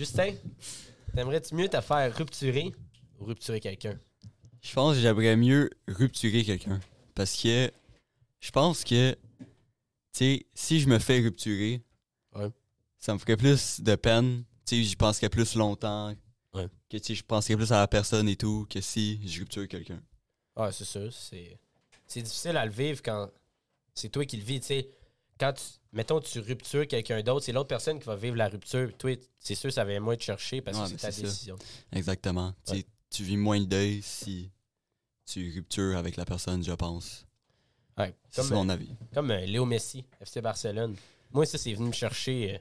Justin, t'aimerais-tu mieux te faire rupturer ou rupturer quelqu'un? Je pense que j'aimerais mieux rupturer quelqu'un. Parce que je pense que, tu sais, si je me fais rupturer, Ouais. ça me ferait plus de peine. Tu sais, j'y penserais plus longtemps. Ouais. Que, tu je penserais plus à la personne et tout que si je rupture quelqu'un. Ah, c'est sûr. C'est, c'est difficile à le vivre quand c'est toi qui le vis. Tu sais, quand tu, mettons, tu ruptures quelqu'un d'autre, c'est l'autre personne qui va vivre la rupture. Toi, c'est sûr, ça va moins te chercher parce Ouais, que c'est ta ça. décision. Exactement. Tu sais, Ouais. Tu vis moins le deuil si tu ruptures avec la personne, je pense. Ouais. C'est mon avis. comme euh, Léo Messi, FC Barcelone. Moi, ça, c'est venu me chercher euh,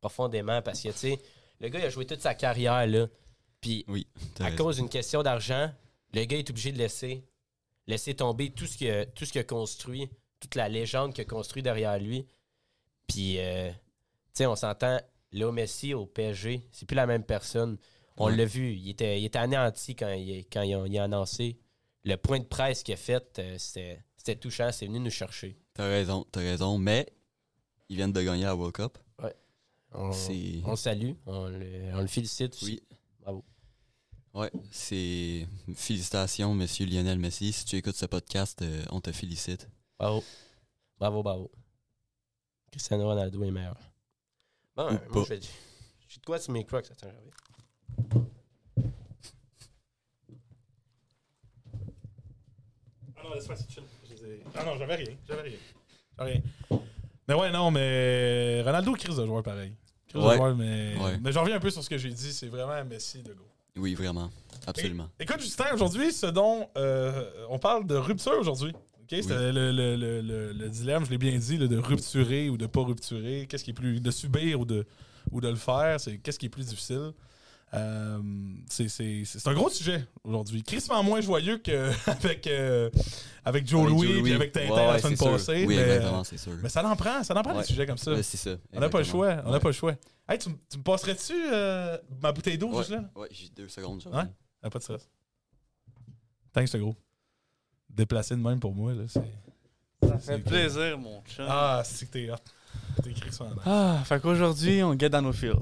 profondément parce que, tu sais, le gars, il a joué toute sa carrière, là. Puis, Oui. à raison. cause d'une question d'argent, le gars est obligé de laisser, laisser tomber tout ce qu'il a, tout ce qu'il a construit, toute la légende qu'il a construit derrière lui. Puis, euh, tu sais, on s'entend, Léo Messi au PSG, c'est plus la même personne. On Ouais. l'a vu, il était, il était anéanti quand, il, quand il, a, il a annoncé. Le point de presse qu'il a fait, euh, c'était, c'était touchant, c'est venu nous chercher. T'as raison, t'as raison. Mais ils viennent de gagner la World Cup. On, C'est. on salue, on le, on le félicite aussi. Oui. Bravo. Ouais, c'est. Félicitations, monsieur Lionel Messi. Si tu écoutes ce podcast, euh, on te félicite. Bravo. Bravo, bravo. Cristiano Ronaldo est meilleur. Bon, Ou moi, pas. je. J'ai de quoi sur mes crocs, attends, j'arrive. Ah non, laisse-moi, c'est chill. Je les ai- Ah non, j'avais rien. J'avais rien. J'avais rien. Mais ouais, non, mais Ronaldo, crise de joueur pareil. Crise de Ouais. joueur, mais. Ouais. Mais j'en reviens un peu sur ce que j'ai dit. C'est vraiment Messi de go. Oui, vraiment. Absolument. Écoute, Justin, aujourd'hui, ce dont euh, on parle de rupture aujourd'hui. C'était le, le- le- le- le dilemme, je l'ai bien dit, là, de rupturer ou de pas rupturer. Qu'est-ce qui est plus. de subir ou de, ou de le faire. C'est qu'est-ce qui est plus difficile. Euh, c'est- c'est c'est un gros sujet aujourd'hui. Crissement moins joyeux qu'avec euh, avec Joe Avec Louis et avec Tintin Ouais, la semaine passée. Oui, mais, exactement, c'est sûr. mais ça en prend, ça en prend Ouais. des sujets comme ça. On n'a pas le choix, on n'a Ouais. pas le choix. Hey, tu, me passerais-tu euh, ma bouteille d'eau juste là? Ouais, j'ai deux secondes. Ouais. Ah, pas de stress. Thanks, c'est gros. Déplacé de même pour moi, là, c'est... Ça fait plaisir, mon chum. Ah, c'est que t'es hot. T'es écrit l'air. Ah, fait qu'aujourd'hui, on get dans nos feels.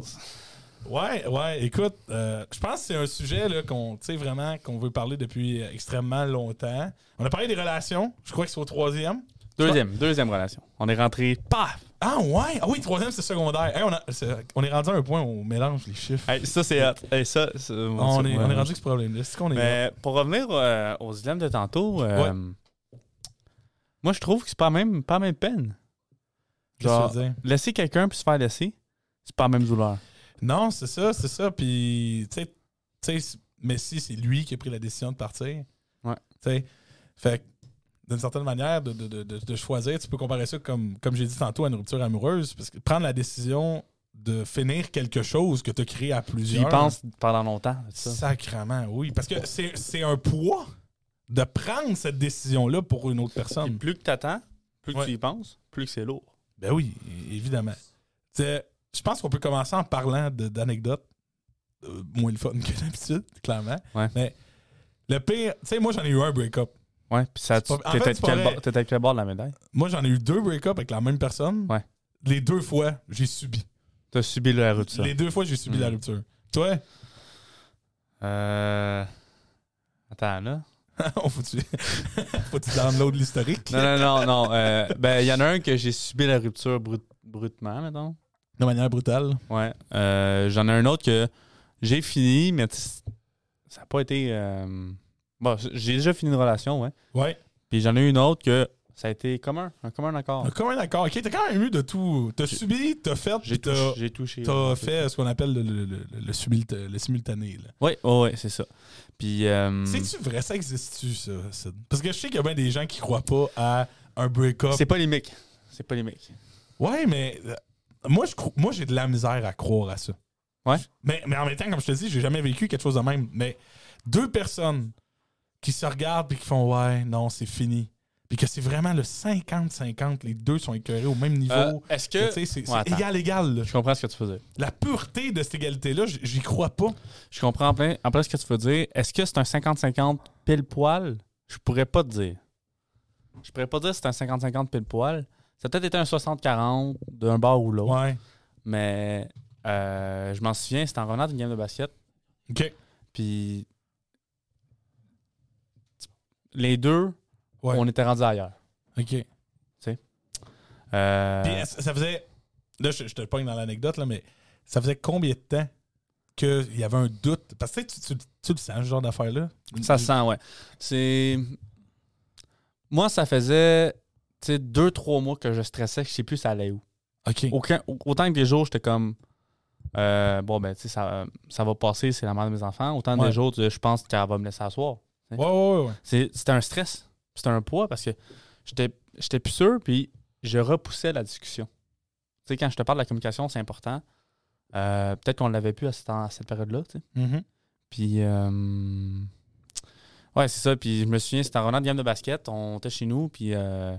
Ouais, ouais, écoute, euh, je pense que c'est un sujet là, qu'on, tu sais, vraiment, qu'on veut parler depuis extrêmement longtemps. On a parlé des relations, je crois que c'est au troisième. Deuxième, deuxième relation. On est rentré, paf! Ah ouais! Ah oui, troisième, c'est secondaire. Hey, on, a- c'est- on est rendu à un point où on mélange les chiffres. Hey, ça, c'est. Hey, ça, on, est, ouais, on est ouais. rendu avec ce problème-là. C'est qu'on est... Mais pour revenir euh, aux dilemmes de tantôt, euh, moi, je trouve que c'est pas la même, pas même peine. Que laisser quelqu'un puis se faire laisser, c'est pas la même douleur. Non, c'est ça, c'est ça. Puis, tu sais- Messi, c'est lui qui a pris la décision de partir. Ouais. Tu sais, fait que, d'une certaine manière, de, de- de- de choisir, tu peux comparer ça, comme, comme j'ai dit tantôt, à une rupture amoureuse. Parce que prendre la décision de finir quelque chose que tu as créé à Tu y plusieurs. penses pendant longtemps. c'est ça? Sacrement, oui. Parce que c'est c'est un poids de prendre cette décision-là pour une autre personne. plus que t'attends, plus que Ouais. tu y penses, plus que c'est lourd. Ben oui, évidemment. Tu sais, Je pense qu'on peut commencer en parlant d'anecdotes euh, moins le fun que d'habitude, clairement. Ouais. Mais le pire, tu sais, moi j'en ai eu un break-up. Ouais, puis ça, tu- pas- en t'étais fait, quel bord- t'étais de quel bord de la médaille? Moi j'en ai eu deux break-up avec la même personne. Ouais. Les deux fois, j'ai subi. T'as subi la rupture. Les deux fois, j'ai subi la rupture. Toi, Euh... Attends, là. on faut-tu faut-tu download l'historique? Non, non, non, non. euh, ben, il y en a un que j'ai subi la rupture brut- brutement, mettons. De manière brutale. Ouais. Euh, J'en ai un autre que j'ai fini, mais ça n'a pas été. euh, Bon, j'ai déjà fini une relation, ouais. Ouais. Puis j'en ai eu une autre que ça a été commun, un commun accord. Un accord. Ok, t'as quand même eu de tout. T'as subi, t'as fait, J'ai t'as touché. J'ai touché. t'as ouais. fait ce qu'on appelle le, le, le- le simulta- le simultané. Là. Oui, ouais, ouais, c'est ça. Puis. euh, C'est-tu vrai? Ça existe-tu, ça, Sid? Parce que je sais qu'il y a bien des gens qui croient pas à un break-up. C'est polémique. C'est polémique. Ouais, mais euh, moi, je cro- moi j'ai de la misère à croire à ça. Ouais. Mais, mais en même temps, comme je te dis, j'ai jamais vécu quelque chose de même. Mais deux personnes qui se regardent et qui font Ouais, non, c'est fini. Puis que c'est vraiment le 50-50, les deux sont écœurés au même niveau. Euh, Est-ce Tu sais, que. c'est Ouais, attends. égal-égal. là. Je comprends ce que tu veux dire. La pureté de cette égalité-là, j'y crois pas. Je comprends en plein, en plein ce que tu veux dire. Est-ce que c'est un 50-50 pile poil? Je pourrais pas te dire. Je pourrais pas dire si c'est un 50-50 pile poil. Ça a peut-être été un 60-40 d'un bord ou l'autre. Ouais. Mais euh, je m'en souviens, c'était en revenant d'une game de basket. OK. Puis les deux, Ouais. on était rendus ailleurs. OK. Euh, Puis est-ce- ça faisait. Là, je, je te pogne dans l'anecdote, là, mais ça faisait combien de temps qu'il y avait un doute? Parce que tu, sais, tu, tu, tu le sens, ce genre d'affaire-là? ça se sent, ouais. C'est. Moi, ça faisait tu sais, deux, trois mois que je stressais, que je sais plus ça allait où. OK. Aucun, autant que des jours, j'étais comme. euh, bon, ben, tu sais, ça, ça va passer, c'est la mère de mes enfants. Autant Ouais. des jours, tu sais, je pense qu'elle va me laisser asseoir. Ouais, ouais, ouais. C'était un stress. C'était un poids parce que j'étais plus sûr, puis je repoussais la discussion. Tu sais, quand je te parle de la communication, c'est important. Euh, Peut-être qu'on l'avait plus à cette, période-là, tu sais. Mhm. Puis, euh, ouais, c'est ça. Puis, je me souviens, c'était en revenant de game de basket. On était chez nous, puis euh,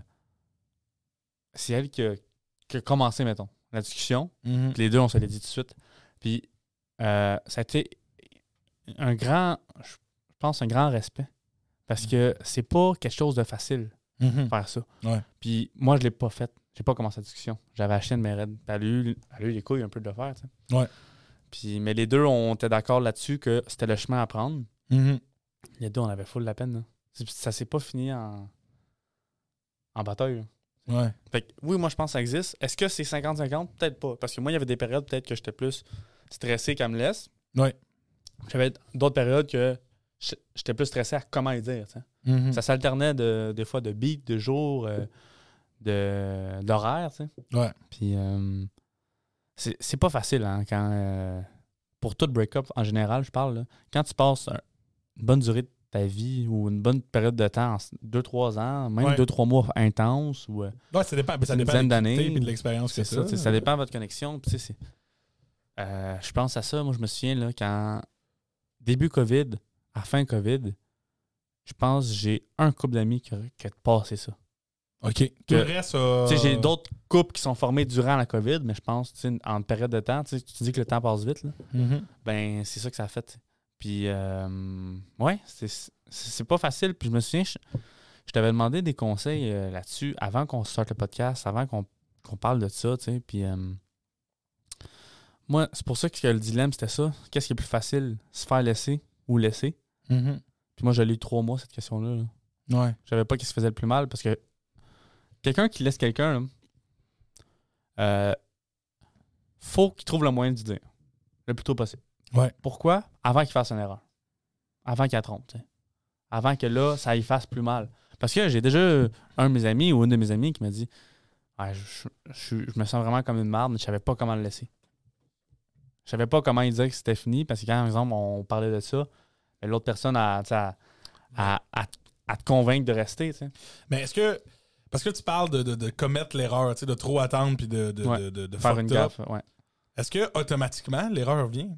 c'est elle qui a, qui a commencé, mettons, la discussion. Mhm. Puis les deux, on se l'est dit tout de suite. Puis, ça a été un grand, je pense, un grand respect. Parce que c'est pas quelque chose de facile de faire ça. Ouais. Puis moi, je l'ai pas fait. J'ai pas commencé la discussion. J'avais acheté une. Puis elle a, eu, elle a eu les couilles un peu de le faire, tu sais. Ouais. Puis, mais les deux, on était d'accord là-dessus que c'était le chemin à prendre. Mhm. Les deux, on avait full la peine. là. C'est- Ça s'est pas fini en, en bataille. là. Ouais. Fait que, oui, moi, je pense que ça existe. Est-ce que c'est 50-50? Peut-être pas. Parce que moi, il y avait des périodes peut-être que j'étais plus stressé qu'elle me laisse. Ouais. J'avais d'autres périodes que j'étais plus stressé à comment dire. Mhm. Ça s'alternait de, des fois de beat, de jour, euh, de, d'horaire. Ouais. Puis euh, c'est, pas facile hein, quand. euh, pour tout break-up en général, je parle. là, quand tu passes un- une bonne durée de ta vie ou une bonne période de temps, 2-3 ans, même Ouais. 2-trois mois intenses, ou euh, Ouais, ça dépend. Ça Une dépend dizaine de d'années. de l'expérience que ça, ça. ça dépend de votre connexion. Puis, je pense à ça. Moi, je me souviens, là, quand début COVID, à fin COVID, je pense que j'ai un couple d'amis qui a, qui a passé ça. OK. Tout Que- le reste, euh, Tu sais, j'ai d'autres couples qui sont formés durant la COVID, mais je pense, tu sais, en période de temps, tu dis que le temps passe vite, là. Mhm. ben c'est ça que ça a fait. tu sais. Puis, euh, ouais, c'est- c'est c'est pas facile. Puis je me souviens, je, je t'avais demandé des conseils euh, là-dessus avant qu'on sorte le podcast, avant qu'on qu'on parle de ça, tu sais. Puis, euh, moi, c'est pour ça que le dilemme, c'était ça. Qu'est-ce qui est plus facile, se faire laisser ou laisser? Mhm. Puis moi, j'ai lu trois mois, cette question-là. là. Ouais. Je savais pas qui se faisait le plus mal parce que quelqu'un qui laisse quelqu'un, euh, faut qu'il trouve le moyen de dire le plus tôt possible. Ouais. Pourquoi? Avant qu'il fasse une erreur. Avant qu'il la trompe. Avant que là, ça y fasse plus mal. Parce que j'ai déjà un de mes amis ou une de mes amies qui m'a dit Ah, je, je- je- je me sens vraiment comme une marde, mais je savais pas comment le laisser. Je savais pas comment il disait que c'était fini parce que quand, par exemple, on parlait de ça, l'autre personne tu a- a- à te convaincre de rester, tu. Mais est-ce que. Parce que tu parles de, de, de commettre l'erreur, tu de trop attendre puis de, de, Ouais. de, Faire une gaffe, ouais. Est-ce que automatiquement l'erreur vient?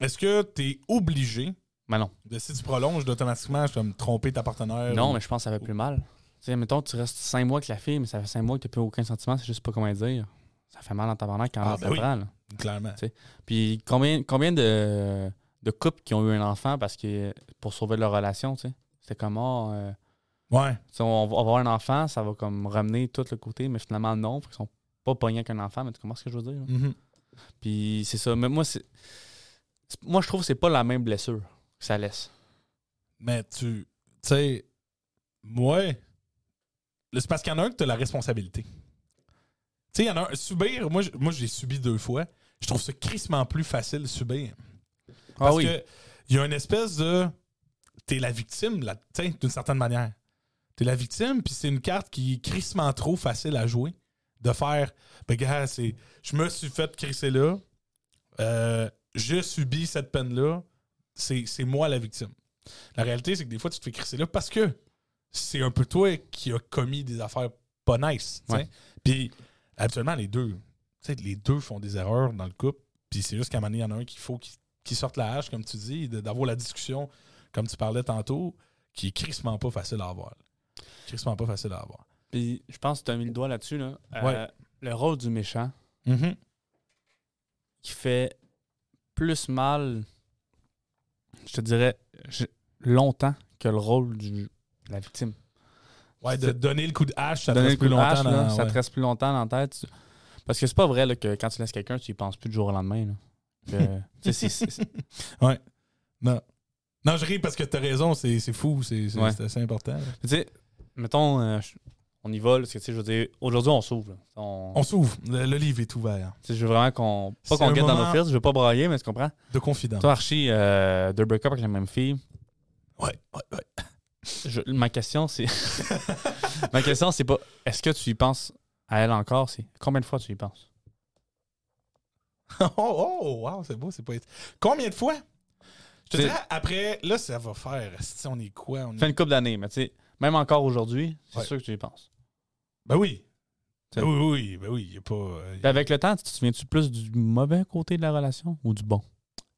Est-ce que tu es obligé Mais non. de si tu prolonges d'automatiquement je vais me tromper ta partenaire? Non, ou- mais je pense que ça fait plus mal. Tu sais, mettons, tu restes cinq mois avec la fille, mais ça fait cinq mois que tu n'as plus aucun sentiment, c'est juste pas comment dire. Ça fait mal en tabarnak quand Ah, ça ben oui. prend. Clairement. Puis combien, combien de, de couples qui ont eu un enfant parce que pour sauver leur relation, tu sais? C'était comme, ah, euh, Ouais. on, va on va avoir un enfant, ça va comme ramener tout le côté, mais finalement, non. Ils sont pas pognés avec un enfant, mais tu comprends ce que je veux dire? Mhm. Puis c'est ça. Mais moi, c'est. c'est- Moi, je trouve que c'est pas la même blessure que ça laisse. Mais tu. Tu sais. Moi. C'est parce qu'il y en a un que tu as la responsabilité. Tu sais, il y en a un. Subir, moi, moi j'ai subi deux fois. Je trouve ça crissement plus facile de subir. Parce que il y a une espèce de. T'es la victime, là, d'une certaine manière. T'es la victime, puis c'est une carte qui est crissement trop facile à jouer. De faire, ben gars, c'est. Je me suis fait crisser là. Euh, je subis cette peine-là. C'est c'est moi la victime. La réalité, c'est que des fois, tu te fais crisser là parce que c'est un peu toi qui a commis des affaires pas nice. Puis, habituellement, les deux, les deux font des erreurs dans le couple. Puis c'est juste qu'à un moment donné, il y en a un qu'il faut qu'il qu'il sorte la hache, comme tu dis, d'avoir la discussion, comme tu parlais tantôt, qui est crissement pas facile à avoir. Crissement pas facile à avoir. Puis je pense que tu as mis le doigt là-dessus. Là. Euh, Ouais. Le rôle du méchant Mm-hmm. qui fait plus mal, je te dirais, longtemps que le rôle du, de la victime. Ouais, de donner le coup de hache, ça te reste plus longtemps. hache, là, dans- ça te reste plus longtemps dans la tête. Parce que c'est pas vrai là, que quand tu laisses quelqu'un, tu y penses plus du jour au lendemain. là. C'est- c'est- Non. Non, je ris parce que t'as raison, c'est fou, c'est Ouais. assez important. tu sais, mettons, euh, on y va, parce que, tu sais, je veux dire, aujourd'hui, on s'ouvre. On, On s'ouvre, le, le livre est ouvert. tu sais, je veux vraiment qu'on. Pas qu'on guette dans nos fils, je veux pas brailler, mais tu comprends? De confidence. Toi, Archie, euh, deux break-up avec la même fille. Ouais, ouais, ouais. Je- ma question, c'est. ma question, c'est pas est-ce que tu y penses à elle encore? C'est combien de fois tu y penses? oh, oh, wow, c'est beau, c'est pas. Combien de fois? Je te dirais, après, là, ça va faire. Si on est quoi? On est- Fait une couple d'années, mais tu sais, même encore aujourd'hui, c'est Ouais. sûr que tu y penses. Ben oui. Ben oui, oui, ben oui, il a pas. euh, avec le temps, tu te souviens-tu plus du mauvais côté de la relation ou du bon?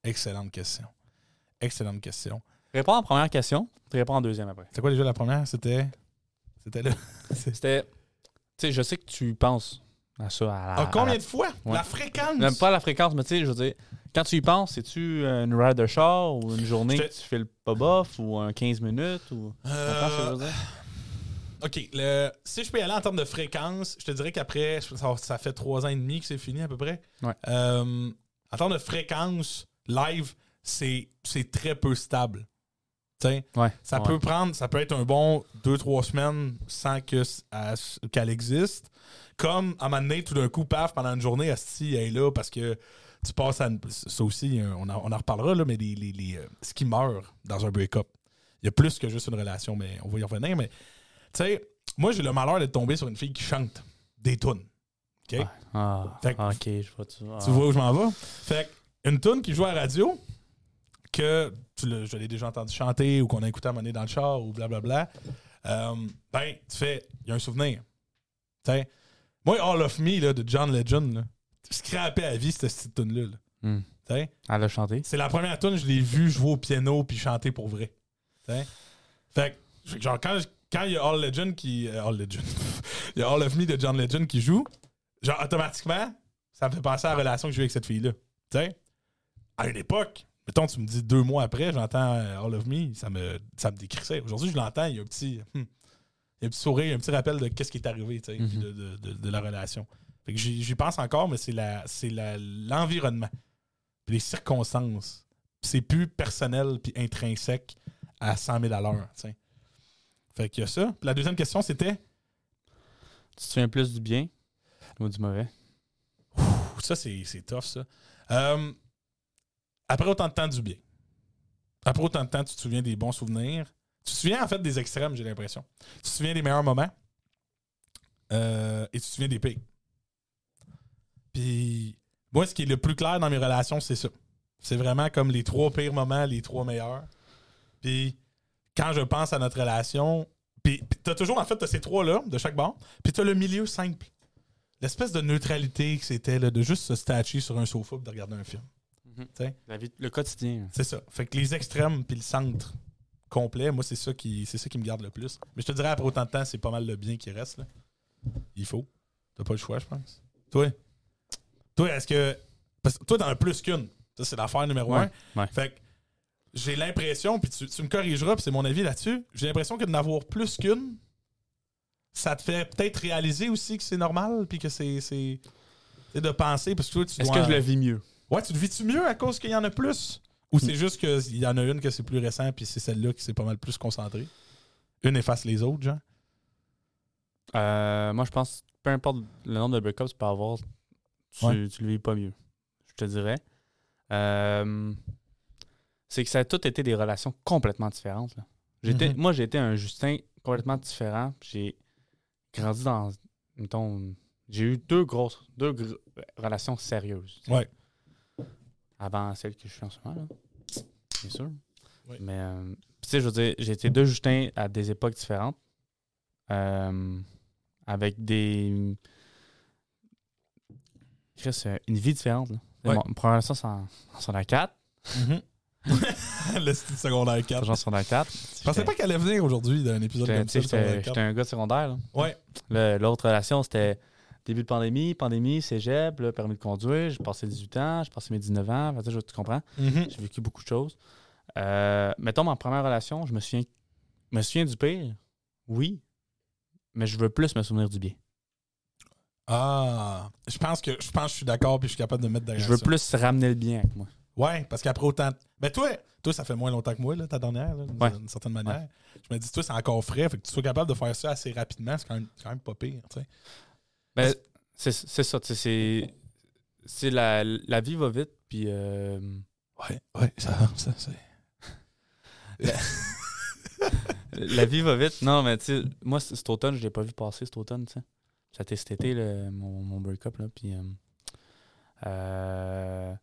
Excellente question. Excellente question. Réponds en première question, tu réponds en deuxième après. C'est quoi déjà la première? C'était. C'était là. C'était. Tu sais, je sais que tu penses à ça. À la, Ah, combien à la- de fois? Ouais. La fréquence? Même pas la fréquence, mais tu sais, je veux dire, quand tu y penses, c'est-tu euh, une ride de char ou une journée que tu fais le pas bof ou un 15 minutes ou. Euh, Comprends ce que je veux dire? OK. le- si je peux y aller en termes de fréquence, je te dirais qu'après, ça, ça fait trois ans et demi que c'est fini à peu près. Ouais. Euh, en termes de fréquence, live, c'est c'est très peu stable. Ouais. ça ouais. peut prendre, ça peut être un bon deux, trois semaines sans que qu'elle existe. Comme à un moment donné, tout d'un coup, paf, pendant une journée, Asti, elle est là parce que tu passes à. une- Ça aussi, euh, on en, on en reparlera, là, mais les, les- les, euh, ce qui meurt dans un break-up, il y a plus que juste une relation, mais on va y revenir. Mais tu sais, moi, j'ai le malheur d'être tombé sur une fille qui chante des tunes. OK? Ah, Fait que- ok, je vois tu. Tu vois où je m'en vais? Fait une tune qui joue à la radio, que tu je l'ai déjà entendu chanter ou qu'on a écouté à donné dans le char ou blablabla, euh, ben, tu fais, il y a un souvenir. Moi, All of Me là, de John Legend, là, scrappé à vie cette petite tune-là. là. Hmm. Elle a chanté. C'est la première tune je l'ai vu jouer au piano puis chanter pour vrai. Fait que, genre, quand, quand il y a All Legend qui. euh, All Legend. il y a All of Me de John Legend qui joue, genre, automatiquement, ça me fait penser à la relation que j'ai eu avec cette fille-là. Tu sais? À une époque, mettons, tu me dis deux mois après, j'entends euh, All of Me, ça me, ça me décrissait. Aujourd'hui, je l'entends, il y a un petit. hmm, il y a un petit sourire, un petit rappel de qu'est-ce qui est arrivé, tu sais, Mhm. de, de- de- de la relation. Fait que j'y pense encore, mais c'est la, c'est la- l'environnement, les circonstances. C'est plus personnel puis intrinsèque à 100 000 à l'heure, tu sais. Fait qu'il y a ça. Puis la deuxième question, c'était? Tu te souviens plus du bien ou du mauvais? Ouh, ça, c'est c'est tough, ça. Euh, après autant de temps, du bien. Après autant de temps, tu te souviens des bons souvenirs. Tu te souviens, en fait, des extrêmes, j'ai l'impression. Tu te souviens des meilleurs moments. euh, et tu te souviens des pires. Puis, moi, ce qui est le plus clair dans mes relations, c'est ça. C'est vraiment comme les trois pires moments, les trois meilleurs. Puis, quand je pense à notre relation, puis, puis t'as toujours, en fait, ces trois-là, de chaque bord, puis t'as le milieu simple. L'espèce de neutralité que c'était, de juste se statcher sur un sofa et de regarder un film. La vie, le quotidien. C'est ça. Fait que les extrêmes puis le centre complet, moi, c'est ça qui c'est ça qui me garde le plus. Mais je te dirais, après autant de temps, c'est pas mal le bien qui reste. Là. Il faut. T'as pas le choix, je pense. Toi? Toi, est-ce que. Parce que toi, t'en as plus qu'une. Ça, c'est l'affaire numéro Ouais, un. ouais. Fait que j'ai l'impression, puis tu, tu me corrigeras, puis c'est mon avis là-dessus, j'ai l'impression que d'en avoir plus qu'une, ça te fait peut-être réaliser aussi que c'est normal, puis que c'est. C'est c'est de penser, parce que toi, tu Est-ce dois- que je le vis mieux? Ouais, tu le vis-tu mieux à cause qu'il y en a plus? Ou c'est juste qu'il y en a une que c'est plus récent, puis c'est celle-là qui s'est pas mal plus concentrée? Une efface les autres, genre? Euh, moi, je pense que peu importe le nombre de break-ups que tu peux avoir, tu, Ouais. tu le vis pas mieux. Je te dirais. Euh, c'est que ça a tout été des relations complètement différentes. là. J'étais. Moi, j'ai été un Justin complètement différent. J'ai grandi dans. Mettons, j'ai eu deux grosses deux gr- relations sérieuses. Ouais. Avant celle que je suis en ce moment, là. Bien sûr. Mais, euh, tu sais, je veux dire, j'ai été deux Justins à des époques différentes. euh, avec des. Chris, euh, une vie différente. Là. Ouais. Mon, première relation, c'est en, en secondaire 4. le style secondaire 4. Genre secondaire 4. Je pensais pas qu'elle allait venir aujourd'hui d'un épisode J'étais comme ça. j'étais- 4. j'étais un gars de secondaire. là. Ouais. L'autre relation, c'était début de pandémie, pandémie, cégep, là, permis de conduire. J'ai passé 18 ans, j'ai passé mes 19 ans. Tu comprends? Mhm. J'ai vécu beaucoup de choses. Euh, mettons, ma première relation, je me souviens, me souviens du pire, oui, mais je veux plus me souvenir du bien. Ah, je pense que je pense que je suis d'accord puis je suis capable de mettre derrière Je veux ça. plus ramener le bien avec moi. Ouais, parce qu'après autant. Ben toi, toi, ça fait moins longtemps que moi, là, ta dernière, d'une Ouais. certaine manière. Je me dis, toi, c'est encore frais. Fait que tu sois capable de faire ça assez rapidement, c'est quand même, c'est quand même pas pire. tu sais. Ben, c'est ça, tu sais, c'est. C'est la, la vie va vite, puis. euh, Ouais, ouais, ça, ça, c'est. la vie va vite. Non, mais tu sais, moi, cet automne, je l'ai pas vu passer cet automne, tu sais. Ça a été cet été, le- mon, mon break-up, là, puis. euh, euh,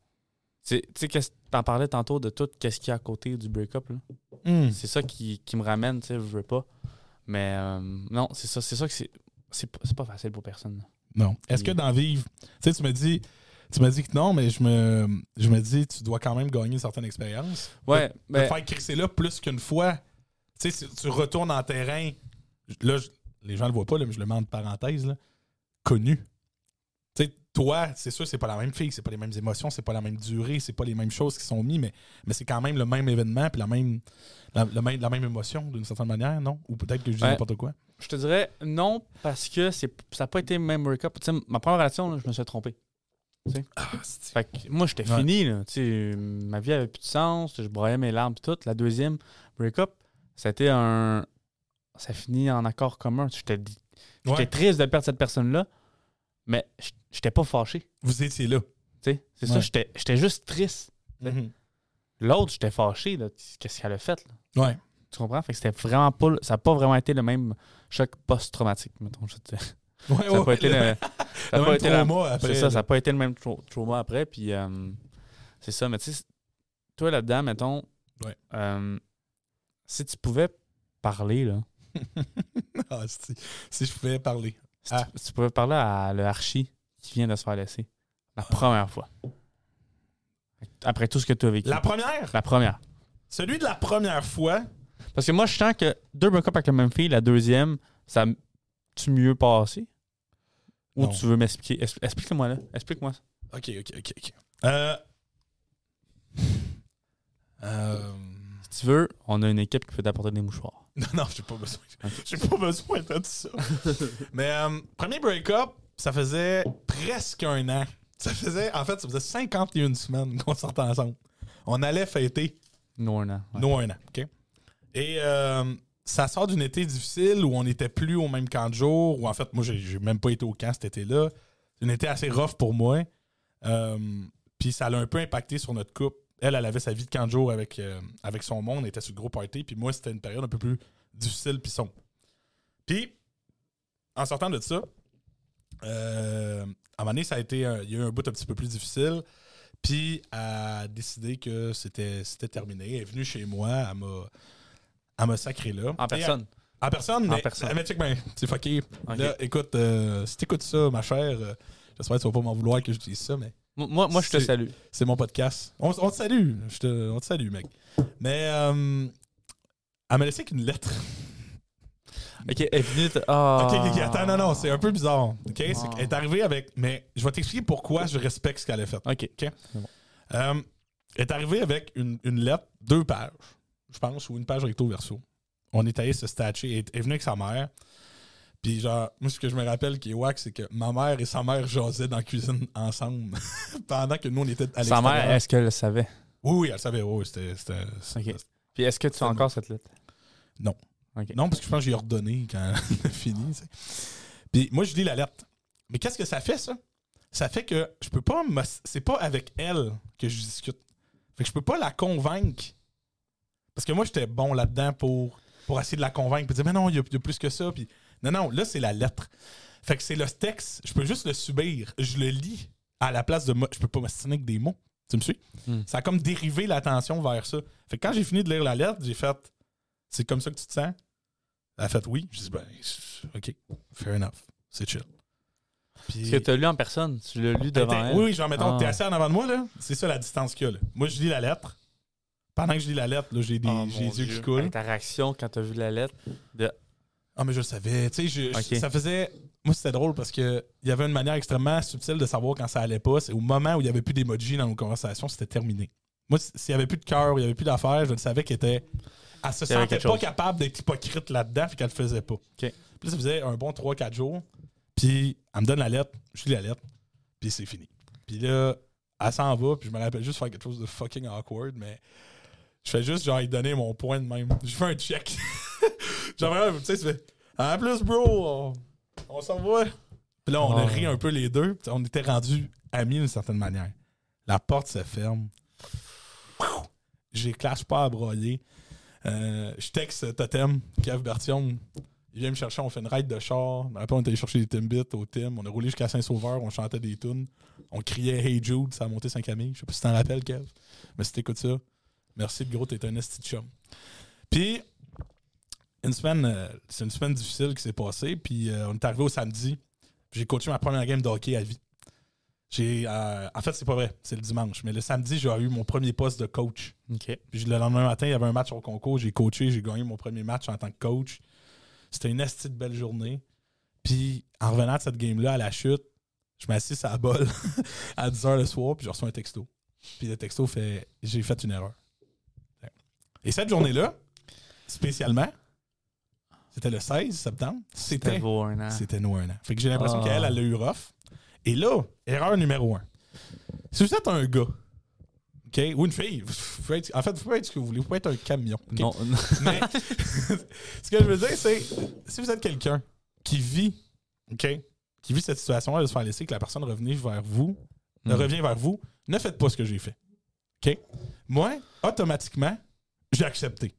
tu sais- t'en parlais tantôt de tout, qu'est-ce qu'il y a à côté du break-up, là. Hmm. C'est ça qui, qui me ramène, tu sais, je veux pas. Mais euh, non, c'est ça, c'est ça que c'est. C'est pas, facile pour personne. Non. Est-ce que d'en vivre. Tu sais, tu me dis. Tu m'as dit que non, mais je me, je me dis, tu dois quand même gagner une certaine expérience. Ouais, De mais. faire crisser là plus qu'une fois. Tu sais, si tu retournes en terrain. Là, je- les gens le voient pas, là, mais je le mets en parenthèse. Là, connu. Tu sais, toi, c'est sûr, c'est pas la même fille, c'est pas les mêmes émotions, c'est pas la même durée, c'est pas les mêmes choses qui sont mises, mais, mais c'est quand même le même événement puis la même, la, le même, la même émotion d'une certaine manière, non? Ou peut-être que je dis Ouais. n'importe quoi. Je te dirais non, parce que c'est ça n'a pas été le même break-up. Tu sais, ma première relation, là, je me suis trompé. Ah, Fait que moi, j'étais Ouais. fini. Là, tu sais, ma vie avait plus de sens. Je broyais mes larmes et tout. La deuxième break-up, ça a été un. Ça finit en accord commun. J'étais Ouais. triste de perdre cette personne-là, mais j'étais pas fâché. Vous étiez là. C'est ça, Ouais. j'étais j'étais juste triste. Mhm. L'autre, j'étais fâché. Qu'est-ce qu'elle a fait? Là? Ouais. Tu comprends? Fait que c'était vraiment pas. Ça n'a pas vraiment été le même choc post-traumatique, mettons. Je te dis. Ouais, Ça n'a ouais, pas été le- le. Ça le pas même été la- trauma après, C'est ça, ça n'a pas été le même trau- trauma après. Puis euh, c'est ça. Mais tu sais, toi là-dedans, mettons, Ouais. euh, si tu pouvais parler, là, Ah, si, si je pouvais parler. si, Ah. tu, si tu pouvais parler à le Archie qui vient de se faire laisser la première fois, après tout ce que tu as vécu. La première, La première. celui de la première fois, Parce que moi, je sens que deux break-up avec la même fille, la deuxième, ça tu mieux passé? Ou Non. tu veux m'expliquer? Explique-moi là. Explique-moi ça. Ok, ok, ok, ok. Euh... Euh... Si tu veux, on a une équipe qui peut t'apporter des mouchoirs. Non, non, j'ai pas besoin. J'ai pas besoin de ça. Mais euh, premier break-up, ça faisait presque un an. Ça faisait, en fait, ça faisait 51 semaines qu'on sortait ensemble. On allait fêter Non, non. ouais. nos un an, OK? Et euh, ça sort d'une été difficile où on n'était plus au même camp de jour, où en fait, moi, j'ai même pas été au camp cet été-là. C'est une été assez rough pour moi. Euh, Puis ça l'a un peu impacté sur notre couple. Elle, elle avait sa vie de camp de jour avec, euh, avec son monde, elle était sur le gros party. Puis moi, c'était une période un peu plus difficile puis sombre. Puis, en sortant de ça, à un moment donné, ça a été il y a eu un bout un petit peu plus difficile. Puis, elle a décidé que c'était terminé. Elle est venue chez moi, elle m'a elle m'a sacré là. En Et personne. elle- en personne, En mais, personne. mais bien, c'est fucké. Ok. Là, écoute, euh, si t'écoutes ça, ma chère, euh, j'espère que tu vas pas m'en vouloir que je dise ça, mais Moi- Moi, je te salue. c'est mon podcast. On, on te salue. Je te- on te salue, mec. Mais euh, elle m'a laissé avec une lettre. Ok, elle est venue. te- Ah. Ok, attends, non, non, c'est un peu bizarre. Ok, c'est Ah. qu'elle est arrivée avec. Mais je vais t'expliquer pourquoi je respecte ce qu'elle a fait. Ok? Euh, elle est arrivée avec une, une lettre, deux pages, je pense, ou une page recto verso. On est allé se statcher. Elle est- venue avec sa mère. Puis, genre, moi, ce que je me rappelle qui est wack, c'est que ma mère et sa mère jasaient dans la cuisine ensemble pendant que nous, on était à Sa mère, est-ce qu'elle le savait? Oui, oui, elle savait. Oui, c'était. Puis est-ce que tu as encore cette lettre? Non. Non, parce que je pense que j'ai ordonné quand elle a fini. Puis moi, je lis la lettre. Mais qu'est-ce que ça fait, ça? Ça fait que je peux pas. me- C'est pas avec elle que je discute. Fait que je peux pas la convaincre. Parce que moi, j'étais bon là-dedans pour, pour essayer de la convaincre. Puis dire, mais non, il y, a il y a plus que ça. Puis non, non, là, c'est la lettre. Fait que c'est le texte. Je peux juste le subir. Je le lis à la place de moi. Je peux pas m'assiner avec des mots. Tu me suis? Hmm. Ça a comme dérivé l'attention vers ça. Fait que quand j'ai fini de lire la lettre, j'ai fait C'est comme ça que tu te sens? Elle a fait oui. J'ai dit ben, OK, fair enough. C'est chill. Puis- Est-ce que tu as lu en personne? Tu l'as lu Elle devant elle? Oui, oui, genre, mettons, Ah. t'es assis en avant de moi, là. C'est ça la distance qu'il y a, là. Moi, je lis la lettre. Pendant que je lis la lettre, j'ai des, Oh, j'ai mon les yeux Dieu. qui coulent. Ta réaction quand tu as vu la lettre. De... Ah, mais je le savais. Tu sais, je- ça faisait. Moi, c'était drôle parce que il y avait une manière extrêmement subtile de savoir quand ça allait pas. C'est au moment où il y avait plus d'emoji dans nos conversations, c'était terminé. Moi, s'il y avait plus de cœur, il y avait plus d'affaires, je le savais qu'elle était. Elle se sentait pas chose. capable d'être hypocrite là-dedans, puis qu'elle le faisait pas. Puis là, ça faisait un bon 3-4 jours. Puis elle me donne la lettre, je lis la lettre, puis c'est fini. Puis là, elle s'en va, puis je me rappelle juste faire quelque chose de fucking awkward, mais je fais juste genre lui donner mon point de même. Je fais un check. genre, vraiment, tu sais, tu fais En plus, bro, on, on s'en va. Puis là, on a Oh. ri un peu les deux, puis on était rendus amis d'une certaine manière. La porte se ferme. J'éclate pas à broyer. Euh, je texte Totem, Kev Bertium. Il vient me chercher, on fait une ride de char. Après, on est allé chercher des Timbits au Tim. On a roulé jusqu'à Saint-Sauveur, on chantait des tunes. On criait Hey Jude, ça a monté Saint-Camille. Je sais pas si t'en rappelles, Kev. Mais si t'écoutes ça, merci, gros, t'es un esti de chum. Puis, une semaine, euh, c'est une semaine difficile qui s'est passée. Puis, euh, on est arrivé au samedi. J'ai coaché ma première game de hockey à vie. J'ai, euh, en fait, c'est pas vrai, c'est le dimanche. Mais le samedi, j'ai eu mon premier poste de coach. Puis le lendemain matin, il y avait un match au concours. J'ai coaché, j'ai gagné mon premier match en tant que coach. C'était une esti de belle journée. Puis en revenant de cette game-là, à la chute, je m'assis à la bol à 10h le soir, puis je reçois un texto. Puis le texto fait J'ai fait une erreur. Et cette journée-là, spécialement, c'était le 16 septembre. C'était C'était nous un an. Fait que j'ai l'impression Ah. qu'elle, elle l'a eu rough. Et là, erreur numéro un. Si vous êtes un gars, OK, ou une fille, vous pouvez être- en fait, vous pouvez être ce que vous voulez. Vous pouvez être un camion. Non, Mais ce que je veux dire, c'est si vous êtes quelqu'un qui vit, OK, qui vit cette situation-là de se faire laisser, que la personne revenait vers vous, Mm. revient vers vous, ne faites pas ce que j'ai fait. OK? Moi, automatiquement, j'ai accepté.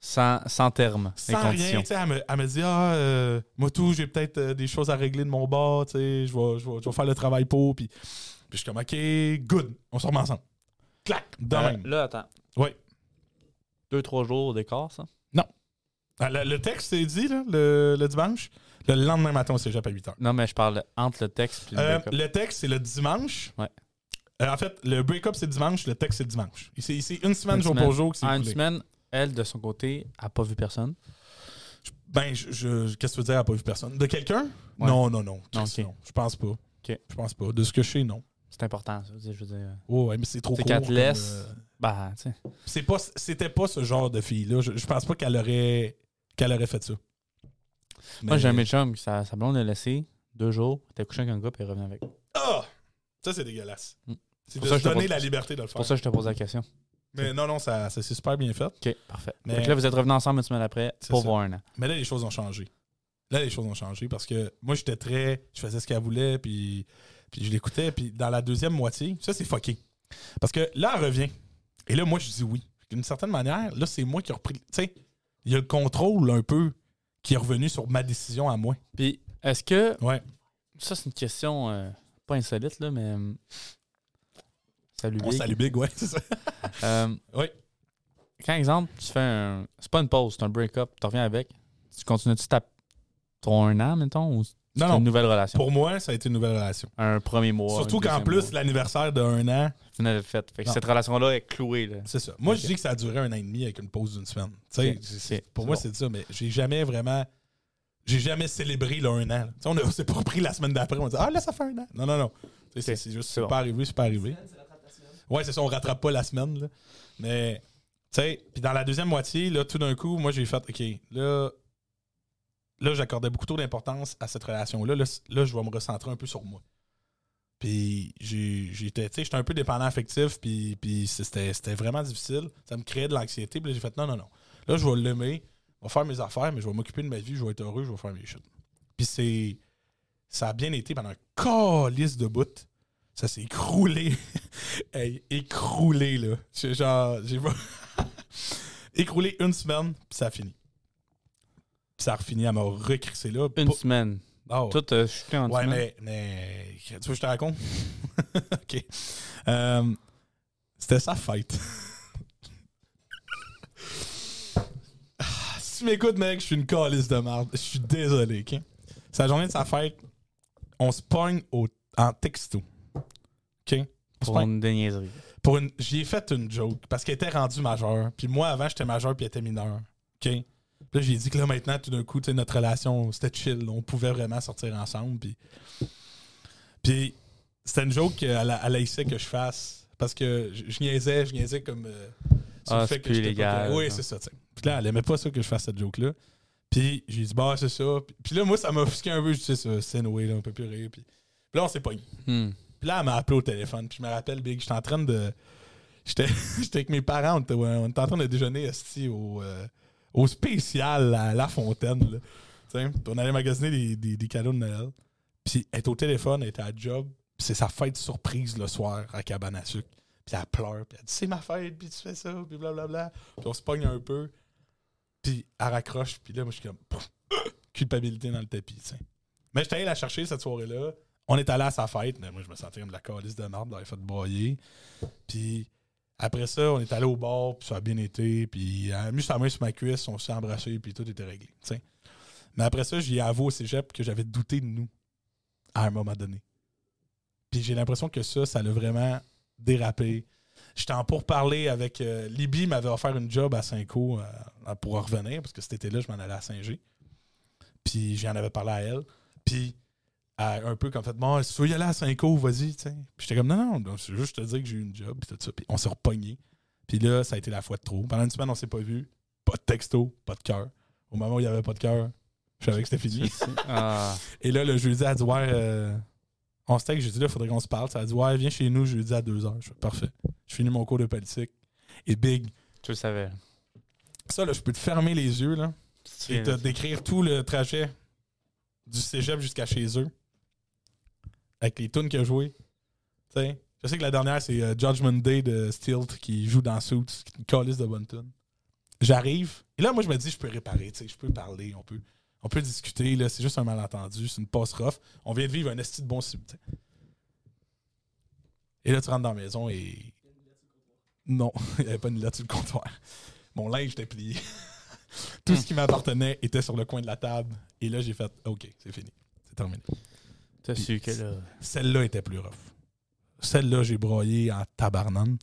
sans, sans terme, Sans rien, conditions. tu sais, elle me, elle me dit Ah, euh, moi tout, j'ai peut-être euh, des choses à régler de mon bord, tu sais, je vais, je vais- je vais faire le travail pour. Puis, puis je suis comme Ok, good, on se remet ensemble. Clac, de Euh, même. là, attends. Oui. Deux, trois jours d'écart, ça? Ah, Le, le texte, c'est dit, là, le, le dimanche? Le lendemain matin, on cégep à 8 h. Non, mais je parle entre le texte et le Euh, le texte, c'est le dimanche? Ouais. Euh, en fait, le break-up, c'est dimanche, le texte, c'est dimanche. C'est c'est une semaine, Une jour semaine. pour jour, que c'est En une écoulé. semaine, elle, de son côté, a pas vu personne? Ben, je, je- qu'est-ce que tu veux dire, elle n'a pas vu personne? De quelqu'un? Ouais. Non, non, non. Non. Je pense pas. Je pense pas. De ce que je sais, non. C'est important, ça. Je veux dire. Oh, ouais, mais c'est trop C'est court. qu'elle te comme, laisse. euh, Bah, tu sais. c'est pas, c'était pas ce genre de fille-là. Je, je pense pas qu'elle aurait, qu'elle aurait fait ça. Moi, j'ai un qui sa, sa blonde l'a laissé deux jours, était couché avec un gars, puis est revenu avec. Ah! Ça, c'est dégueulasse. Mm. C'est Pour de ça, se donner pose- la liberté de le C'est faire. pour ça que je te pose la question. Mais non, non, ça, ça s'est super bien fait. OK, parfait. Mais- que là, vous êtes revenus ensemble une semaine après C'est pour ça. voir un an. Mais là, les choses ont changé. Là, les choses ont changé parce que moi, j'étais très. Je faisais ce qu'elle voulait, puis, puis je l'écoutais. Puis dans la deuxième moitié, ça, c'est fucké. Parce que là, elle revient. Et là, moi, je dis oui. D'une certaine manière, là, c'est moi qui ai repris. Tu sais, il y a le contrôle un peu qui est revenu sur ma décision à moi. Puis, est-ce que. Ouais. Ça, c'est une question euh, pas insolite, là, mais. euh, Salut, On Big. salue Big, ouais, c'est ça. Euh, Oui. Quand, exemple, tu fais un. C'est pas une pause, c'est un break-up, tu reviens avec. Tu continues-tu ta... ton un an, mettons, ou Non, non. une nouvelle relation? Pour moi, ça a été une nouvelle relation. Un premier mois. Surtout un qu'en deuxième plus, mois. l'anniversaire d'un an, Tu de fait. Fait que Non. cette relation-là est clouée, là. c'est ça. Moi, je dis que ça a duré un an et demi avec une pause d'une semaine. Tu sais, Ok, c'est- ok, c'est- pour c'est moi, bon. c'est ça, mais j'ai jamais vraiment. J'ai jamais célébré le un an. là. Tu sais, on a- s'est pas repris la semaine d'après. On dit Ah là, ça fait un an. Non, non, non. Tu sais, C'est juste, c'est c'est bon. pas arrivé, c'est pas arrivé. Ouais, c'est ça, on rattrape pas la semaine. Là. Mais, tu sais, puis dans la deuxième moitié, là, tout d'un coup, moi, j'ai fait OK, là, là j'accordais beaucoup trop d'importance à cette relation-là. Là, là, je vais me recentrer un peu sur moi. Puis j'étais tu sais, j'étais un peu dépendant affectif, puis, c'était vraiment difficile. Ça me créait de l'anxiété. Puis j'ai fait non, non, non. Là, je vais l'aimer, je vais faire mes affaires, mais je vais m'occuper de ma vie, je vais être heureux, je vais faire mes choses. Puis c'est. Ça a bien été pendant un calice de bout. Ça s'est écroulé. hey, écroulé, là. J'ai genre. J'ai pas. écroulé une semaine, puis ça a fini. Puis ça a refini à me recrisser là. Une Pas- semaine. Ouais. Tout, euh, chuté en Ouais, semaine. mais, mais. Tu veux que je te raconte? ok. Euh, C'était sa fête. Ah, si tu m'écoutes, mec, je suis une calice de merde. Je suis désolé, ok? C'est la journée de sa fête. On se pogne au- en texto. Pour une déniaiserie. pour une j'y ai fait une joke parce qu'elle était rendue majeure puis moi avant j'étais majeur puis elle était mineure OK? Puis là j'ai dit que là maintenant tout d'un coup tu sais, notre relation c'était chill on pouvait vraiment sortir ensemble puis puis c'était une joke qu'elle a- elle haïssait que je fasse parce que je, je niaisais je niaisais comme euh, sur Ah, le fait que j'étais pas oui c'est ça tu sais. puis là elle aimait pas ça que je fasse cette joke là Puis j'ai dit, bah, c'est ça. Puis, puis là, moi, ça m'a offusqué un peu. Je dis, c'est ça, c'est Noé, là, on peut plus rire. Puis, puis là, on s'est pogné. Hmm. Puis là, elle m'a appelé au téléphone. Puis je me rappelle, Big, j'étais en train de. J'étais avec mes parents, on était, en train de déjeuner au, euh, au spécial à La Fontaine. On allait magasiner des, des, cadeaux de Noël. Puis elle était au téléphone, elle était à job. Puis c'est sa fête surprise le soir à Cabane à sucre. Puis elle pleure. Puis elle dit C'est ma fête, puis tu fais ça, puis blablabla. Puis on se pogne un peu. Puis elle raccroche. Puis là, moi, je suis comme culpabilité dans le tapis. Mais j'étais allé la chercher cette soirée-là. On est allé à sa fête. Mais moi, je me sentais comme de la calice de marde, j'avais fait broyer. Puis après ça, on est allé au bar, puis ça a bien été. Puis elle a mis sa main sur ma cuisse, on s'est embrassé, puis tout était réglé. Mais après ça, j'ai avoué au cégep que j'avais douté de nous à un moment donné. Puis j'ai l'impression que ça, ça l'a vraiment dérapé. J'étais en pourparler avec. euh, Libby m'avait offert une job à Saint-Co euh, pour revenir, parce que cet été-là, je m'en allais à Saint-G. Puis j'en avais parlé à elle. Puis un peu comme fait, bon, si tu veux y aller à vas-y. Puis j'étais comme, non, non, c'est juste te dire que j'ai eu une job, puis tout ça. Puis on s'est repogné. Puis là, ça a été la fois de trop. Pendant une semaine, on s'est pas vu. Pas de texto, pas de cœur. Au moment où il y avait pas de cœur, je savais que c'était fini. Ah. Et là, le jeudi, elle a dit Ouais, euh, on se texte. J'ai dit Là, il faudrait qu'on se parle. Ça a dit Ouais, viens chez nous jeudi à 2h. Je fais Parfait. Je finis mon cours de politique. Et big. Tu le savais. Ça, là, je peux te fermer les yeux là, et te décrire tout le trajet du cégep jusqu'à chez eux. Avec les tunes qu'il a joué. Tu sais, je sais que la dernière, c'est euh, Judgment Day de Stilt qui joue dans Suits, qui une de bonne tune. J'arrive. Et là, moi, je me dis Je peux réparer. Je peux parler. On peut. On peut discuter, là, c'est juste un malentendu, c'est une passe rough. On vient de vivre un esti de bon sub. Et là, tu rentres dans la maison et. Non, il n'y avait pas une lettre sur le comptoir. Mon linge était plié. Tout ce qui m'appartenait était sur le coin de la table. Et là, j'ai fait OK, c'est fini. C'est terminé. T'as su que là. Celle-là était plus rough. Celle-là, j'ai broyé en tabarnane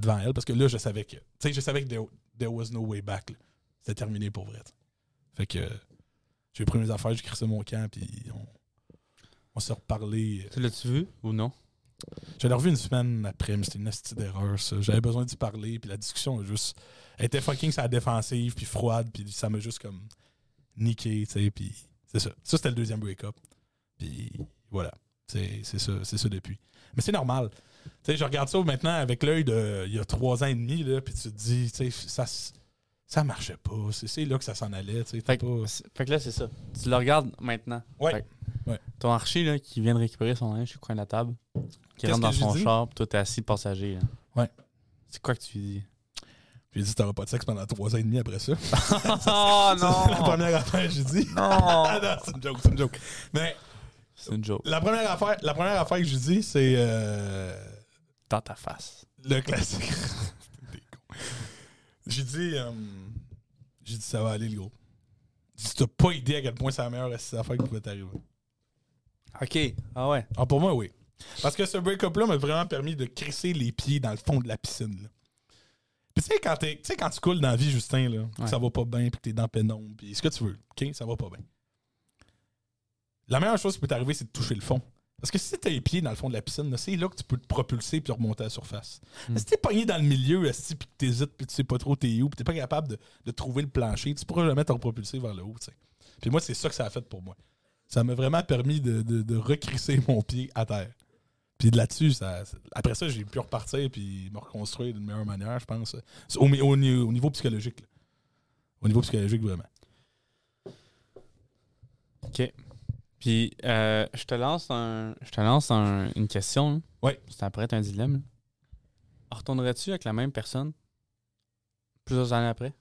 devant elle parce que là, je savais que. Tu sais, je savais que there, there was no way back. C'était terminé pour vrai. Fait que j'ai pris mes affaires, j'ai crissé mon camp, puis on, on s'est reparlé. Tu l'as-tu vu ou non? J'avais revu une semaine après, mais c'était une astuce d'erreur, ça. J'avais besoin d'y parler, puis la discussion a juste. Elle était fucking sa défensive, puis froide, puis ça m'a juste comme niqué, tu sais, puis c'est ça. Ça, c'était le deuxième break-up. Puis voilà. C'est c'est ça, c'est ça depuis. Mais c'est normal. Tu sais, je regarde ça maintenant avec l'œil de il y a trois ans et demi, là, puis tu te dis, tu sais, ça, ça marchait pas. C'est c'est là que ça s'en allait. Fait que, pas- c'est- fait que là, c'est ça. Tu le regardes maintenant. Ouais. Fait que Ouais. Ton archi là, qui vient de récupérer son linge le coin de la table, qui rentre dans que son char, puis toi, t'es assis passager. là. Ouais. C'est quoi que tu lui dis? J'ai dit, t'auras pas de sexe pendant trois ans et demi après ça. oh la première affaire, j'ai dit. Non! Ah non, c'est une joke, c'est une joke. Mais C'est une joke. la première affaire, la première affaire que je dis, c'est euh, Dans ta face. le classique. J'ai dit, euh, j'ai dit, ça va aller, le gros. J'ai dit, t'as pas idée à quel point c'est la meilleure affaire qui pouvait t'arriver. OK. Ah ouais. Ah, pour moi, oui. Parce que ce break-up-là m'a vraiment permis de crisser les pieds dans le fond de la piscine. là. Puis tu sais, quand, tu quand tu coules dans la vie, Justin, là, que Ouais. ça va pas bien, puis que t'es dans pénombre, puis ce que tu veux, OK, ça va pas bien. La meilleure chose qui peut t'arriver, c'est de toucher le fond. Parce que si t'as les pieds dans le fond de la piscine, c'est là que tu peux te propulser puis remonter à la surface. Hmm. Mais si t'es pogné dans le milieu, esti, puis que t'hésites, puis tu sais pas trop t'es où, puis t'es pas capable de, de trouver le plancher, tu pourras jamais te propulser vers le haut, tu sais. Puis moi, c'est ça que ça a fait pour moi. Ça m'a vraiment permis de, de, de recrisser mon pied à terre. Puis de là-dessus, ça, après ça, j'ai pu repartir puis me reconstruire d'une meilleure manière, je pense. Au- au niveau psychologique. là. Au niveau psychologique, vraiment. OK. Puis, euh, je te lance, un, je te lance un- une question. là. Ouais. C'est après un dilemme. Retournerais-tu avec la même personne plusieurs années après?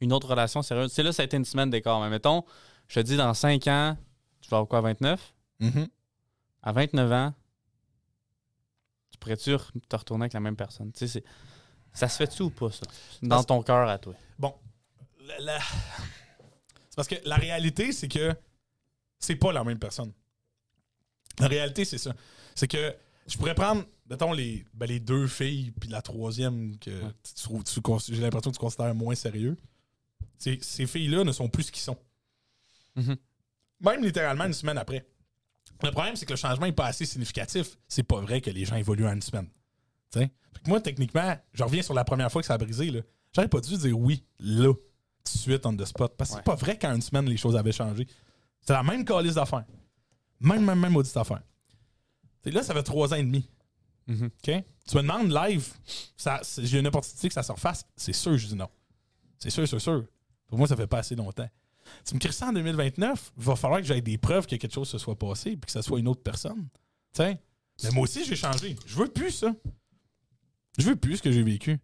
Une autre relation sérieuse? Tu sais, là, ça a été une semaine d'écart. Mais mettons, je te dis, dans 5 ans, tu vas avoir quoi, 29? À 29 ans, tu pourrais-tu te retourner avec la même personne? Tu sais, c'est- ça se fait-tu ou pas, ça? Dans ton cœur à toi. Bon. La- C'est parce que la réalité, c'est que c'est pas la même personne. La réalité, c'est ça. C'est que je pourrais prendre, mettons, les, ben, les deux filles, puis la troisième que Ouais. tu trouves- tu j'ai l'impression que tu considères moins sérieux. Ces, ces filles-là ne sont plus ce qu'ils sont. Mhm. Même littéralement une semaine après. Le problème, c'est que le changement n'est pas assez significatif. C'est pas vrai que les gens évoluent en une semaine. Fait que moi, techniquement, je reviens sur la première fois que ça a brisé. là. J'aurais pas dû dire oui là. de suite on the spot. Parce que Ouais. c'est pas vrai qu'en une semaine, les choses avaient changé. C'est la même calice d'affaires. Même, même, même maudite affaire. T'sais, là, ça fait trois ans et demi. Mhm. Tu me demandes live, ça- j'ai une opportunité que ça se refasse. C'est sûr, je dis non. C'est sûr, c'est sûr. Pour moi, ça fait pas assez longtemps. Tu me cries ça en 2029, il va falloir que j'aie des preuves que quelque chose se soit passé puis que ça soit une autre personne. Mais moi aussi, j'ai changé. Je veux plus ça. Je veux plus ce que j'ai vécu.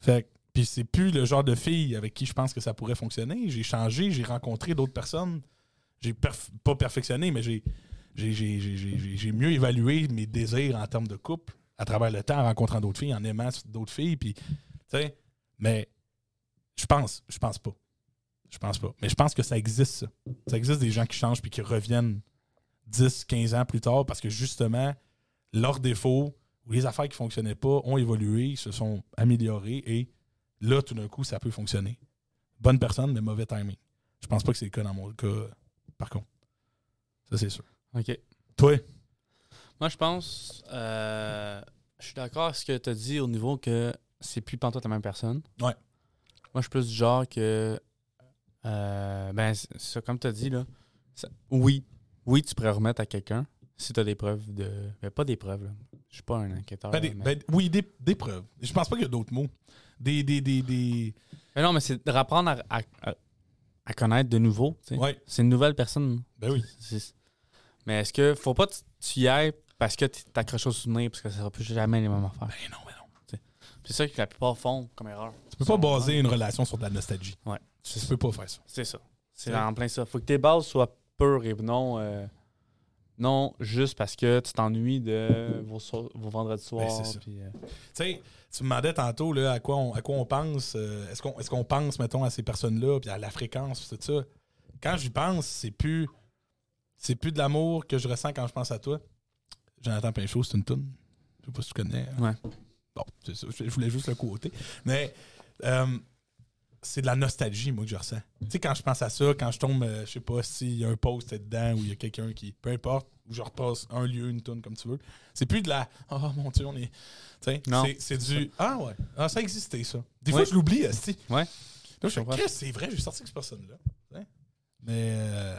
Fait puis c'est plus le genre de fille avec qui je pense que ça pourrait fonctionner. J'ai changé, j'ai rencontré d'autres personnes. J'ai pas perfectionné, mais j'ai mieux évalué mes désirs en termes de couple à travers le temps, en rencontrant d'autres filles, en aimant d'autres filles. Mais je pense, je pense pas. Je pense pas. Mais je pense que ça existe, ça. Ça existe des gens qui changent puis qui reviennent 10, 15 ans plus tard parce que justement, leurs défauts ou les affaires qui fonctionnaient pas ont évolué, se sont améliorées et là, tout d'un coup, ça peut fonctionner. Bonne personne, mais mauvais timing. Je pense pas que c'est le cas dans mon cas, par contre. Ça, c'est sûr. OK. Toi? Moi, je pense. euh, je suis d'accord avec ce que tu as dit au niveau que c'est plus pantoute la même personne. Ouais. Moi, je suis plus du genre que. euh, ben, ça, comme tu as dit, là. ça- oui. Oui, tu pourrais remettre à quelqu'un si tu as des preuves de. Mais pas des preuves, là. Je suis pas un enquêteur. Ben, des- mais... ben, oui, des, des preuves. Je pense pas qu'il y a d'autres mots. Des. des, des, des... Mais non, mais c'est de à, à- à- à connaître de nouveau. Ouais, C'est une nouvelle personne. ben oui. Mais est-ce que faut pas que tu y ailles parce que tu t'accroches au souvenir parce que ça sera plus jamais les mêmes affaires? Ben non, ben non. C'est ça que la plupart font comme erreur. Tu peux pas baser une relation sur de la nostalgie. Ouais. Tu peux pas faire ça. C'est ça. C'est C'est- en plein ça. Faut que tes bases soient pures et non, euh, non juste parce que tu t'ennuies de vos, so- vos vendredis soirs. Ben, puis, euh, Tu sais, tu me demandais tantôt là, à, quoi on, à quoi on pense. euh, est-ce qu'on est qu'on pense, mettons, à ces personnes-là, puis à la fréquence, tout ça. Quand j'y pense, c'est plus. C'est plus de l'amour que je ressens quand je pense à toi. Jonathan Pinchot, c'est une toune. Je sais pas si tu connais. hein. Ouais. Bon, c'est ça. Je voulais juste le quoter. Mais euh, c'est de la nostalgie, moi, que je ressens. Tu sais, quand je pense à ça, quand je tombe, euh, je sais pas s'il y a un post dedans ou il y a quelqu'un qui. Peu importe, où je repasse un lieu, une toune, comme tu veux. C'est plus de la. Oh mon Dieu, on est. Tu sais, c'est- du. Ah ouais. Ah, ça existait, ça. Des fois, Ouais. je l'oublie, Asti. Ouais. Là, je fais, c'est vrai, j'ai sorti avec cette personne-là. Mais. euh,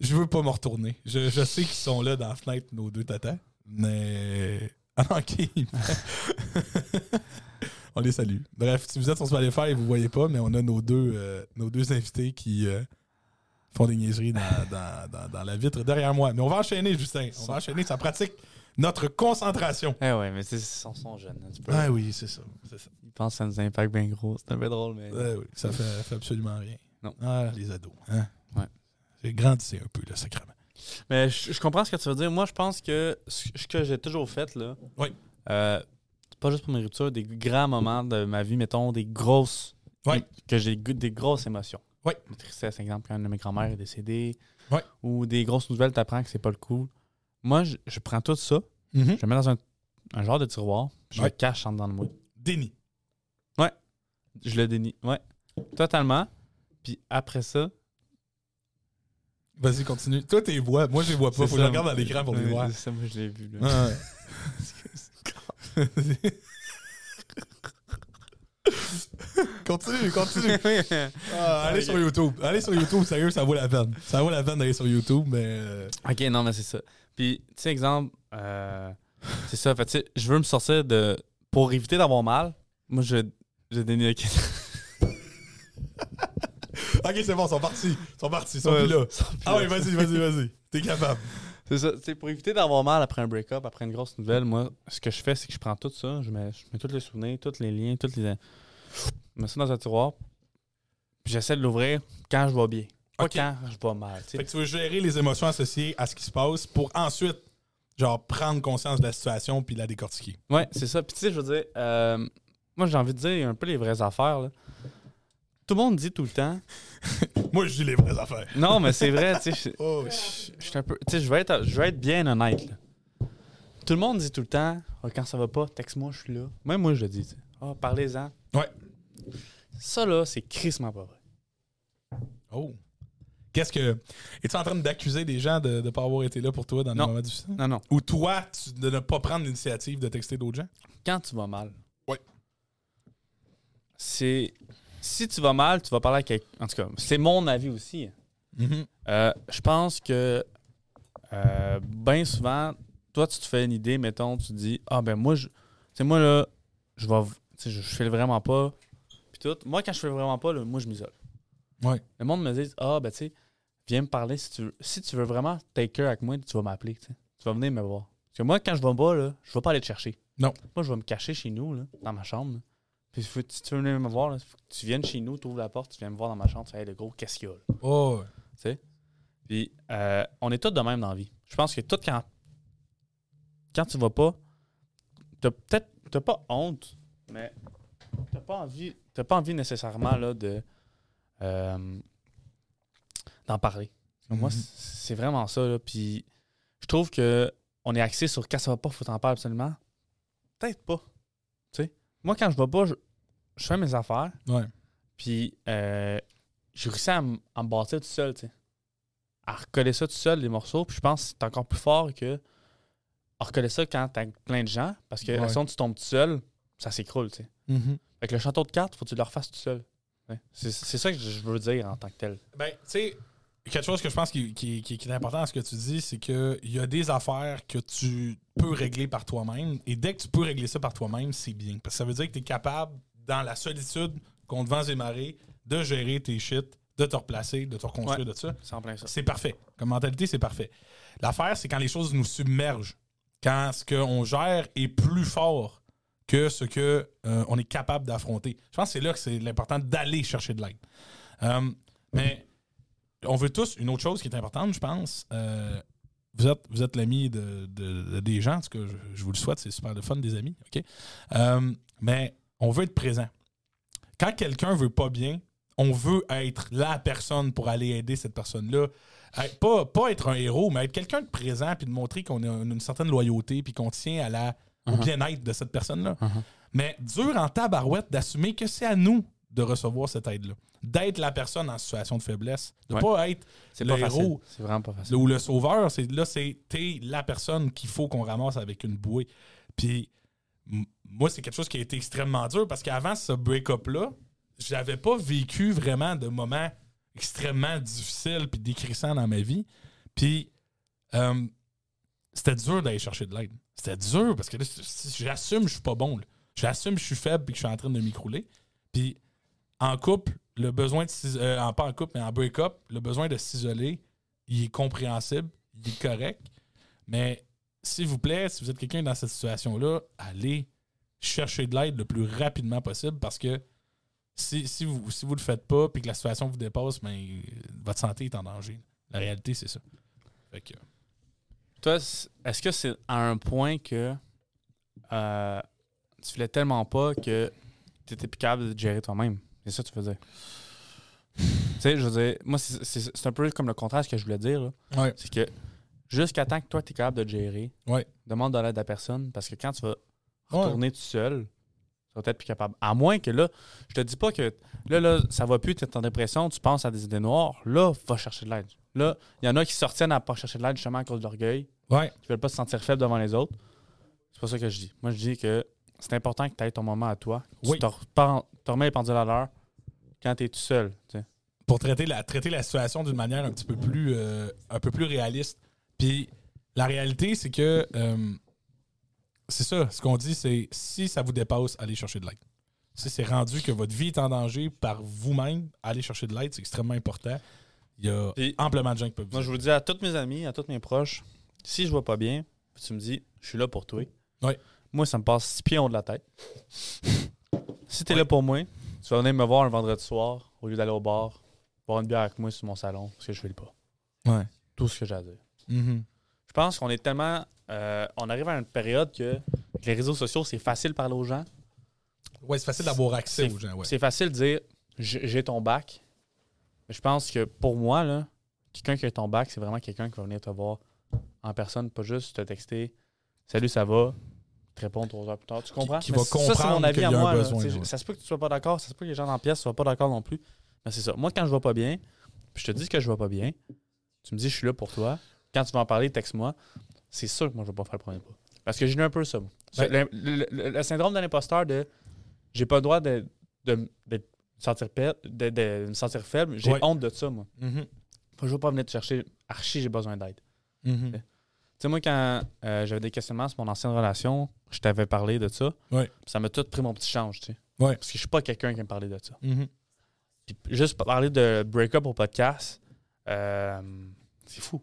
je veux pas me retourner. Je, je sais qu'ils sont là dans la fenêtre, nos deux tatas. Mais. Ah non, ok. On les salue. Bref, si vous êtes sur Spotify et vous voyez pas, mais on a nos deux, euh, nos deux invités qui euh, font des niaiseries dans, dans- dans- dans la vitre derrière moi. Mais on va enchaîner, Justin. On va enchaîner. Ça pratique notre concentration. Eh ouais, mais c'est- un petit peu. Ah oui, c'est ça. C'est ça. Ils pensent que ça nous impacte bien gros. C'est un peu drôle, mais. Ouais, oui, ça fait, fait absolument rien. Non. Ah, les ados. Hein? Ouais. J'ai grandissé un peu, là, sacrément. Mais je, je comprends ce que tu veux dire. Moi, je pense que ce que j'ai toujours fait, là, Oui. euh, c'est pas juste pour mes ruptures, des grands moments de ma vie, mettons, des grosses. Que j'ai des grosses émotions. Oui. Une tristesse, exemple, quand une de mes grand-mères est décédée. Oui. Ou des grosses nouvelles, tu apprends que c'est pas le coup. Moi, je, je prends tout ça, Mhm. je le mets dans un, un genre de tiroir, je Ouais. le cache en dedans de moi. Déni. Je le dénie. Ouais. Totalement. Puis après ça. Vas-y, continue. Toi, t'es vois. Moi, je les vois pas. Faut que je regarde à l'écran pour les Ouais, voir. c'est Ça, moi, je l'ai vu. Là. Ah, ouais. continue, continue. Ah, allez sur YouTube. Allez sur YouTube, sérieux, ça vaut la peine. Ça vaut la peine d'aller sur YouTube, mais. euh, Ok, non, mais c'est ça. Puis, tu sais, exemple, euh, c'est ça. Fait, tu sais, je veux me sortir de. Pour éviter d'avoir mal, moi, je, je dénie le Ok, c'est bon, ils sont partis. Ils sont partis, ils sont plus là. Ah oui, vas-y, vas-y, vas-y. T'es capable. C'est ça. Sais, pour éviter d'avoir mal après un break-up, après une grosse nouvelle, moi, ce que je fais, c'est que je prends tout ça, je mets, je mets tous les souvenirs, tous les liens, tous les. Je mets ça dans un tiroir, puis j'essaie de l'ouvrir quand je vais bien. Pas quand je vais mal. Fait que tu veux gérer les émotions associées à ce qui se passe pour ensuite, genre, prendre conscience de la situation puis la décortiquer. Ouais, c'est ça. Puis tu sais, je veux dire, euh, moi j'ai envie de dire un peu les vraies affaires. là. Tout le monde dit tout le temps. Moi, je dis les vraies affaires. Non, mais c'est vrai, tu sais, je- Oh, je je suis un peu. Tu sais, je vais être, je vais être bien honnête. là. Tout le monde dit tout le temps, Ah, quand ça va pas, texte-moi, je suis là. Même moi, je le dis. Ah, parlez-en. Ouais. Ça là, c'est crissement pas vrai. oh. Qu'est-ce que. Es-tu en train d'accuser des gens de ne pas avoir été là pour toi dans des moments difficiles? Non, non. Ou toi, tu- de ne pas prendre l'initiative de texter d'autres gens? Quand tu vas mal. Ouais. C'est. Si tu vas mal, tu vas parler à quelqu'un. En tout cas, c'est mon avis aussi. Mhm. Euh, je pense que euh, bien souvent, toi, tu te fais une idée, mettons, tu te dis Ah, ben moi, je. Tu sais, moi, là, je vais. Tu sais, je, je fais vraiment pas. Puis tout. Moi, quand je fais vraiment pas, là, moi, je m'isole. Ouais. Le monde me dit Ah, ben, tu sais, viens me parler. Si tu, veux- si tu veux vraiment take care avec moi, tu vas m'appeler. tu vas venir me voir. Parce que moi, quand je vais pas, là, je vais pas aller te chercher. Non. Moi, je vais me cacher chez nous, là, dans ma chambre. là. Puis faut- si tu veux venir me voir, là, faut que tu viennes chez nous, tu ouvres la porte, tu viens me voir dans ma chambre, tu fais Hey, le gros, qu'est-ce qu'il y a là? Oh, ouais. Puis, euh, on est tous de même dans la vie. Je pense que tout quand, quand tu vas pas, t'as peut-être t'as pas honte, mais t'as pas envie, t'as pas envie nécessairement là, de euh, d'en parler. Moi, Mhm. c- c'est vraiment ça. Là. Puis, je trouve que on est axé sur quand ça va pas, faut t'en parler absolument. Peut-être pas. Moi, quand je vais pas, je, je fais mes affaires. Ouais. Puis, euh, j'ai réussi à, m- à me bâtir tout seul, tu sais. À recoller ça tout seul, les morceaux. Puis je pense que c'est encore plus fort que à recoller ça quand t'as plein de gens. Parce que Ouais. si tu tombes tout seul, ça s'écroule, tu sais. Mhm. Fait que le château de cartes, faut que tu le refasses tout seul. Ouais. C'est c'est ça que je veux dire en tant que tel. Ben, tu sais, quelque chose que je pense qui, qui- qui- qui est important dans ce que tu dis, c'est qu'il y a des affaires que tu peux régler par toi-même. Et dès que tu peux régler ça par toi-même, c'est bien. Parce que ça veut dire que tu es capable, dans la solitude, contre vents et marées, de gérer tes shit, de te replacer, de te reconstruire de ça. C'est parfait. Comme mentalité, c'est parfait. L'affaire, c'est quand les choses nous submergent. Quand ce qu'on gère est plus fort que ce que euh, on est capable d'affronter. Je pense que c'est là que c'est l'important d'aller chercher de l'aide. Euh, mais on veut tous une autre chose qui est importante, je pense. Euh, vous êtes, vous êtes l'ami de, de- de- des gens, en tout cas, je, je vous le souhaite, c'est super le fun des amis, OK? Euh, mais on veut être présent. Quand quelqu'un veut pas bien, on veut être la personne pour aller aider cette personne-là. Pas, pas être un héros, mais être quelqu'un de présent puis de montrer qu'on a une, une certaine loyauté puis qu'on tient à la, au Mhm. bien-être de cette personne-là. Mhm. Mais dur en tabarouette d'assumer que c'est à nous de recevoir cette aide-là. D'être la personne en situation de faiblesse. De Ouais. pas être le pas héros. C'est vraiment pas facile. ou le sauveur. C'est, là, c'est t'es la personne qu'il faut qu'on ramasse avec une bouée. Puis moi, c'est quelque chose qui a été extrêmement dur parce qu'avant ce break-up-là, j'avais pas vécu vraiment de moments extrêmement difficiles puis décrissants dans ma vie. Puis euh, c'était dur d'aller chercher de l'aide. C'était dur parce que là, j'assume que je suis pas bon. là. J'assume que je suis faible et que je suis en train de m'écrouler. Puis en couple, le besoin de s'is- euh, pas en couple, mais en break-up, le besoin de s'isoler, il est compréhensible, il est correct. Mais s'il vous plaît, si vous êtes quelqu'un dans cette situation-là, allez chercher de l'aide le plus rapidement possible parce que si, si vous si vous le faites pas puis que la situation vous dépasse, ben, votre santé est en danger. La réalité, c'est ça. Toi, est-ce que c'est à un point que euh, tu voulais tellement pas que tu étais plus capable de gérer toi-même? C'est ça que tu veux dire? tu sais, je veux dire, moi, c'est- un peu comme le contraire que je voulais dire. ouais. C'est que jusqu'à temps que toi, tu es capable de gérer, Ouais. demande de l'aide à personne parce que quand tu vas Ouais. retourner tout seul, tu vas être plus capable. À moins que là, je te dis pas que là, là ça va plus, tu es en dépression, tu penses à des idées noires, là, va chercher de l'aide. Là, il y en a qui sortiennent à pas chercher de l'aide justement à cause de l'orgueil, Ouais. qui veulent pas se sentir faible devant les autres. C'est pas ça que je dis. Moi, je dis que c'est important que tu aies ton moment à toi. Oui. Tu te, remets les pendules à l'heure quand tu es tout seul. tu sais. pour traiter la, traiter la situation d'une manière un petit peu plus, euh, un peu plus réaliste. Puis la réalité, c'est que euh, c'est ça. Ce qu'on dit, c'est si ça vous dépasse, allez chercher de l'aide. Si c'est rendu que votre vie est en danger par vous-même, allez chercher de l'aide, c'est extrêmement important. Il y a Puis- amplement de gens qui peuvent vous Moi, je vous dis à tous mes amis, à tous mes proches, si je vois pas bien, tu me dis, je suis là pour toi. Ouais. Moi, ça me passe six pieds en haut de la tête. si t'es Ouais. là pour moi, tu vas venir me voir un vendredi soir au lieu d'aller au bar, boire une bière avec moi sur mon salon, parce que je fais le pas. Ouais. Tout ce que j'ai à dire. Mhm. Je pense qu'on est tellement. euh, on arrive à une période que les réseaux sociaux, c'est facile de parler aux gens. Ouais, c'est facile d'avoir accès aux gens. Ouais. C'est facile de dire j'ai j'ai ton bac. Mais je pense que pour moi, là, quelqu'un qui a ton bac, c'est vraiment quelqu'un qui va venir te voir en personne, pas juste te texter Salut, ça va te répondre trois heures plus tard. Tu comprends? qui va ça, c'est comprendre mon avis qu'il y à moi. besoin, ouais. Ça se peut que tu sois pas d'accord, ça se peut que les gens dans la pièce soient pas d'accord non plus. Mais c'est ça. Moi, quand je vais pas bien, puis je te dis que je vais pas bien, tu me dis je suis là pour toi. Quand tu vas en parler, texte-moi. C'est sûr que moi, je vais pas faire le premier pas. Parce que j'ai eu un peu ça. Le, le- le- le syndrome de l'imposteur de j'ai pas le droit de, de- sentir, de, de me sentir faible. J'ai Ouais. honte de ça, moi. Mhm. Faut juste pas venir te chercher. Archi, j'ai besoin d'aide. Mhm. Tu sais, moi, quand euh, j'avais des questionnements sur mon ancienne relation, je t'avais parlé de ça. Ouais. Ça m'a tout pris mon petit change, tu sais. Ouais. Parce que je suis pas quelqu'un qui me parlait de ça. Mhm. Puis juste parler de break-up au podcast, euh, c'est fou.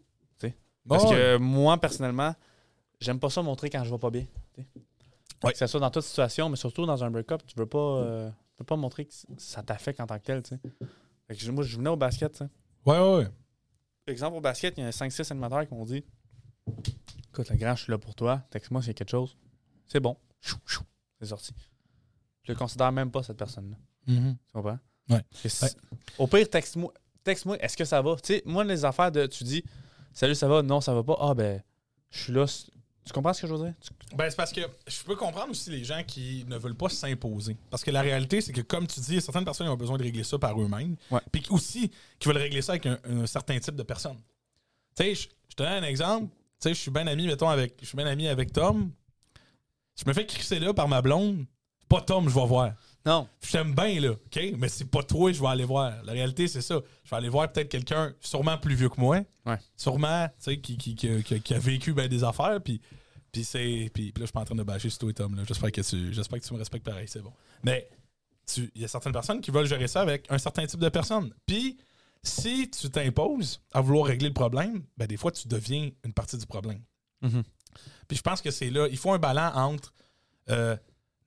Parce que moi, personnellement, j'aime pas ça montrer quand je vais pas bien. Ouais. Que ce soit dans toute situation, mais surtout dans un break-up, tu veux pas, euh, tu veux pas montrer que ça t'affecte en tant que tel. tu sais. Fait que moi, je venais au basket. tu sais. Ouais, ouais, ouais. Exemple, au basket, il y a 5-6 animateurs qui m'ont dit Écoute, le grand, je suis là pour toi. Texte-moi s'il y a quelque chose. C'est bon. Chou, chou. C'est sorti. Je le considère même pas, cette personne-là. Mhm. Tu comprends? Ouais. Et si- Ouais. Au pire, texte-moi. Texte-moi, est-ce que ça va? Tu sais, moi, les affaires de. Tu dis Salut, ça va? Non, ça va pas. Ah, ben, je suis là. Tu comprends ce que je veux dire? Tu- Ben, c'est parce que je peux comprendre aussi les gens qui ne veulent pas s'imposer. Parce que la réalité, c'est que, comme tu dis, certaines personnes ont besoin de régler ça par eux-mêmes. Ouais. Puis aussi, qui veulent régler ça avec un, un certain type de personne. Tu sais, je je te donne un exemple. Tu sais, je suis bien ami, mettons, avec, je suis bien ami avec Tom. Je me fais crisser là par ma blonde. Pas Tom, je vais voir. Non. Je t'aime bien, là, OK? Mais c'est pas toi, je vais aller voir. La réalité, c'est ça. Je vais aller voir peut-être quelqu'un sûrement plus vieux que moi. Ouais. Sûrement, tu sais, qui, qui, qui, qui- qui a vécu ben des affaires. Puis, puis c'est. Puis, là, je suis pas en train de bâcher sur toi et Tom. là. J'espère que, tu, j'espère que tu me respectes pareil, c'est bon. Mais il y a certaines personnes qui veulent gérer ça avec un certain type de personnes. Puis, si tu t'imposes à vouloir régler le problème, ben des fois, tu deviens une partie du problème. Mhm. Puis je pense que c'est là, il faut un ballon entre euh,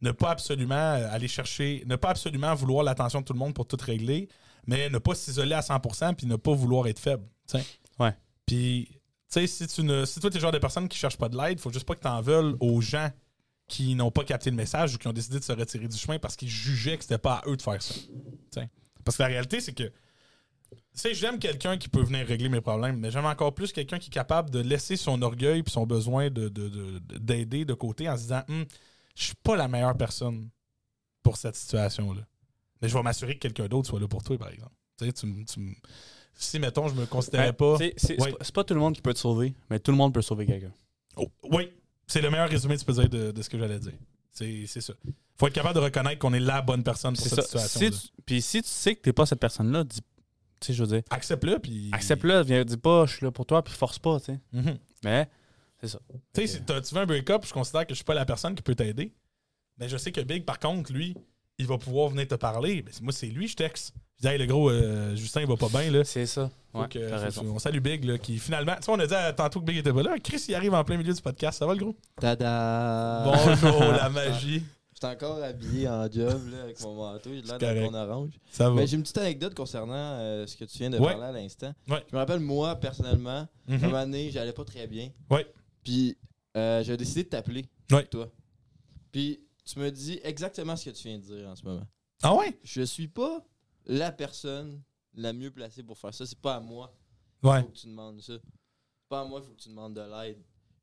ne pas absolument euh, aller chercher, ne pas absolument vouloir l'attention de tout le monde pour tout régler, mais ne pas s'isoler à 100% puis ne pas vouloir être faible. tu sais. Ouais. Puis, tu sais, si, tu ne, si toi, tu es le genre de personne qui cherche pas de l'aide, faut juste pas que tu en veules aux gens qui n'ont pas capté le message ou qui ont décidé de se retirer du chemin parce qu'ils jugeaient que c'était pas à eux de faire ça. Parce que la réalité, c'est que tu sais, j'aime quelqu'un qui peut venir régler mes problèmes, mais j'aime encore plus quelqu'un qui est capable de laisser son orgueil et son besoin de, de- de- de- d'aider de côté en se disant Hum, Je suis pas la meilleure personne pour cette situation-là. Mais je vais m'assurer que quelqu'un d'autre soit là pour toi, par exemple. Tu sais, tu si, mettons, je me considérais Ouais, pas. c'est- Ouais. pas- tout le monde qui peut te sauver, mais tout le monde peut sauver quelqu'un. Oh, oui, c'est le meilleur résumé tu peux dire de, de ce que j'allais dire. C'est, ça. faut être capable de reconnaître qu'on est la bonne personne pour cette ça. situation. Si tu- Puis si tu sais que t'es pas cette personne-là, dis. Tu sais, je veux dire, Accepte-le, puis. accepte-le, viens, dis pas, je suis là pour toi, puis force pas, tu sais. Mhm. Mais, c'est ça. Tu sais, si t'as- tu veux un break-up, je considère que je suis pas la personne qui peut t'aider. Mais je sais que Big, par contre, lui, il va pouvoir venir te parler. Ben, moi, c'est lui, je texte. Je dis, hey, le gros, euh, Justin, il va pas bien, là. C'est ça. Ouais, raison. on salue Big, là, qui finalement. Tu sais, on a dit à- tantôt que Big était pas là. Chris, il arrive en plein milieu du podcast. Ça va, le gros? Tada! Bonjour, la magie. Suis encore habillé en job là, avec mon manteau, j'ai l'air d'un con orange. Ça va. Mais j'ai une petite anecdote concernant euh, ce que tu viens de Ouais. parler à l'instant. Ouais. Je me rappelle, moi, personnellement, Mhm. une année, j'allais pas très bien. Ouais. Puis euh, j'ai décidé de t'appeler, Ouais. toi. Puis tu me dis exactement ce que tu viens de dire en ce moment. Ah ouais? Je suis pas la personne la mieux placée pour faire ça. C'est pas à moi Ouais. faut que tu demandes ça. C'est pas à moi, il faut que tu demandes de l'aide.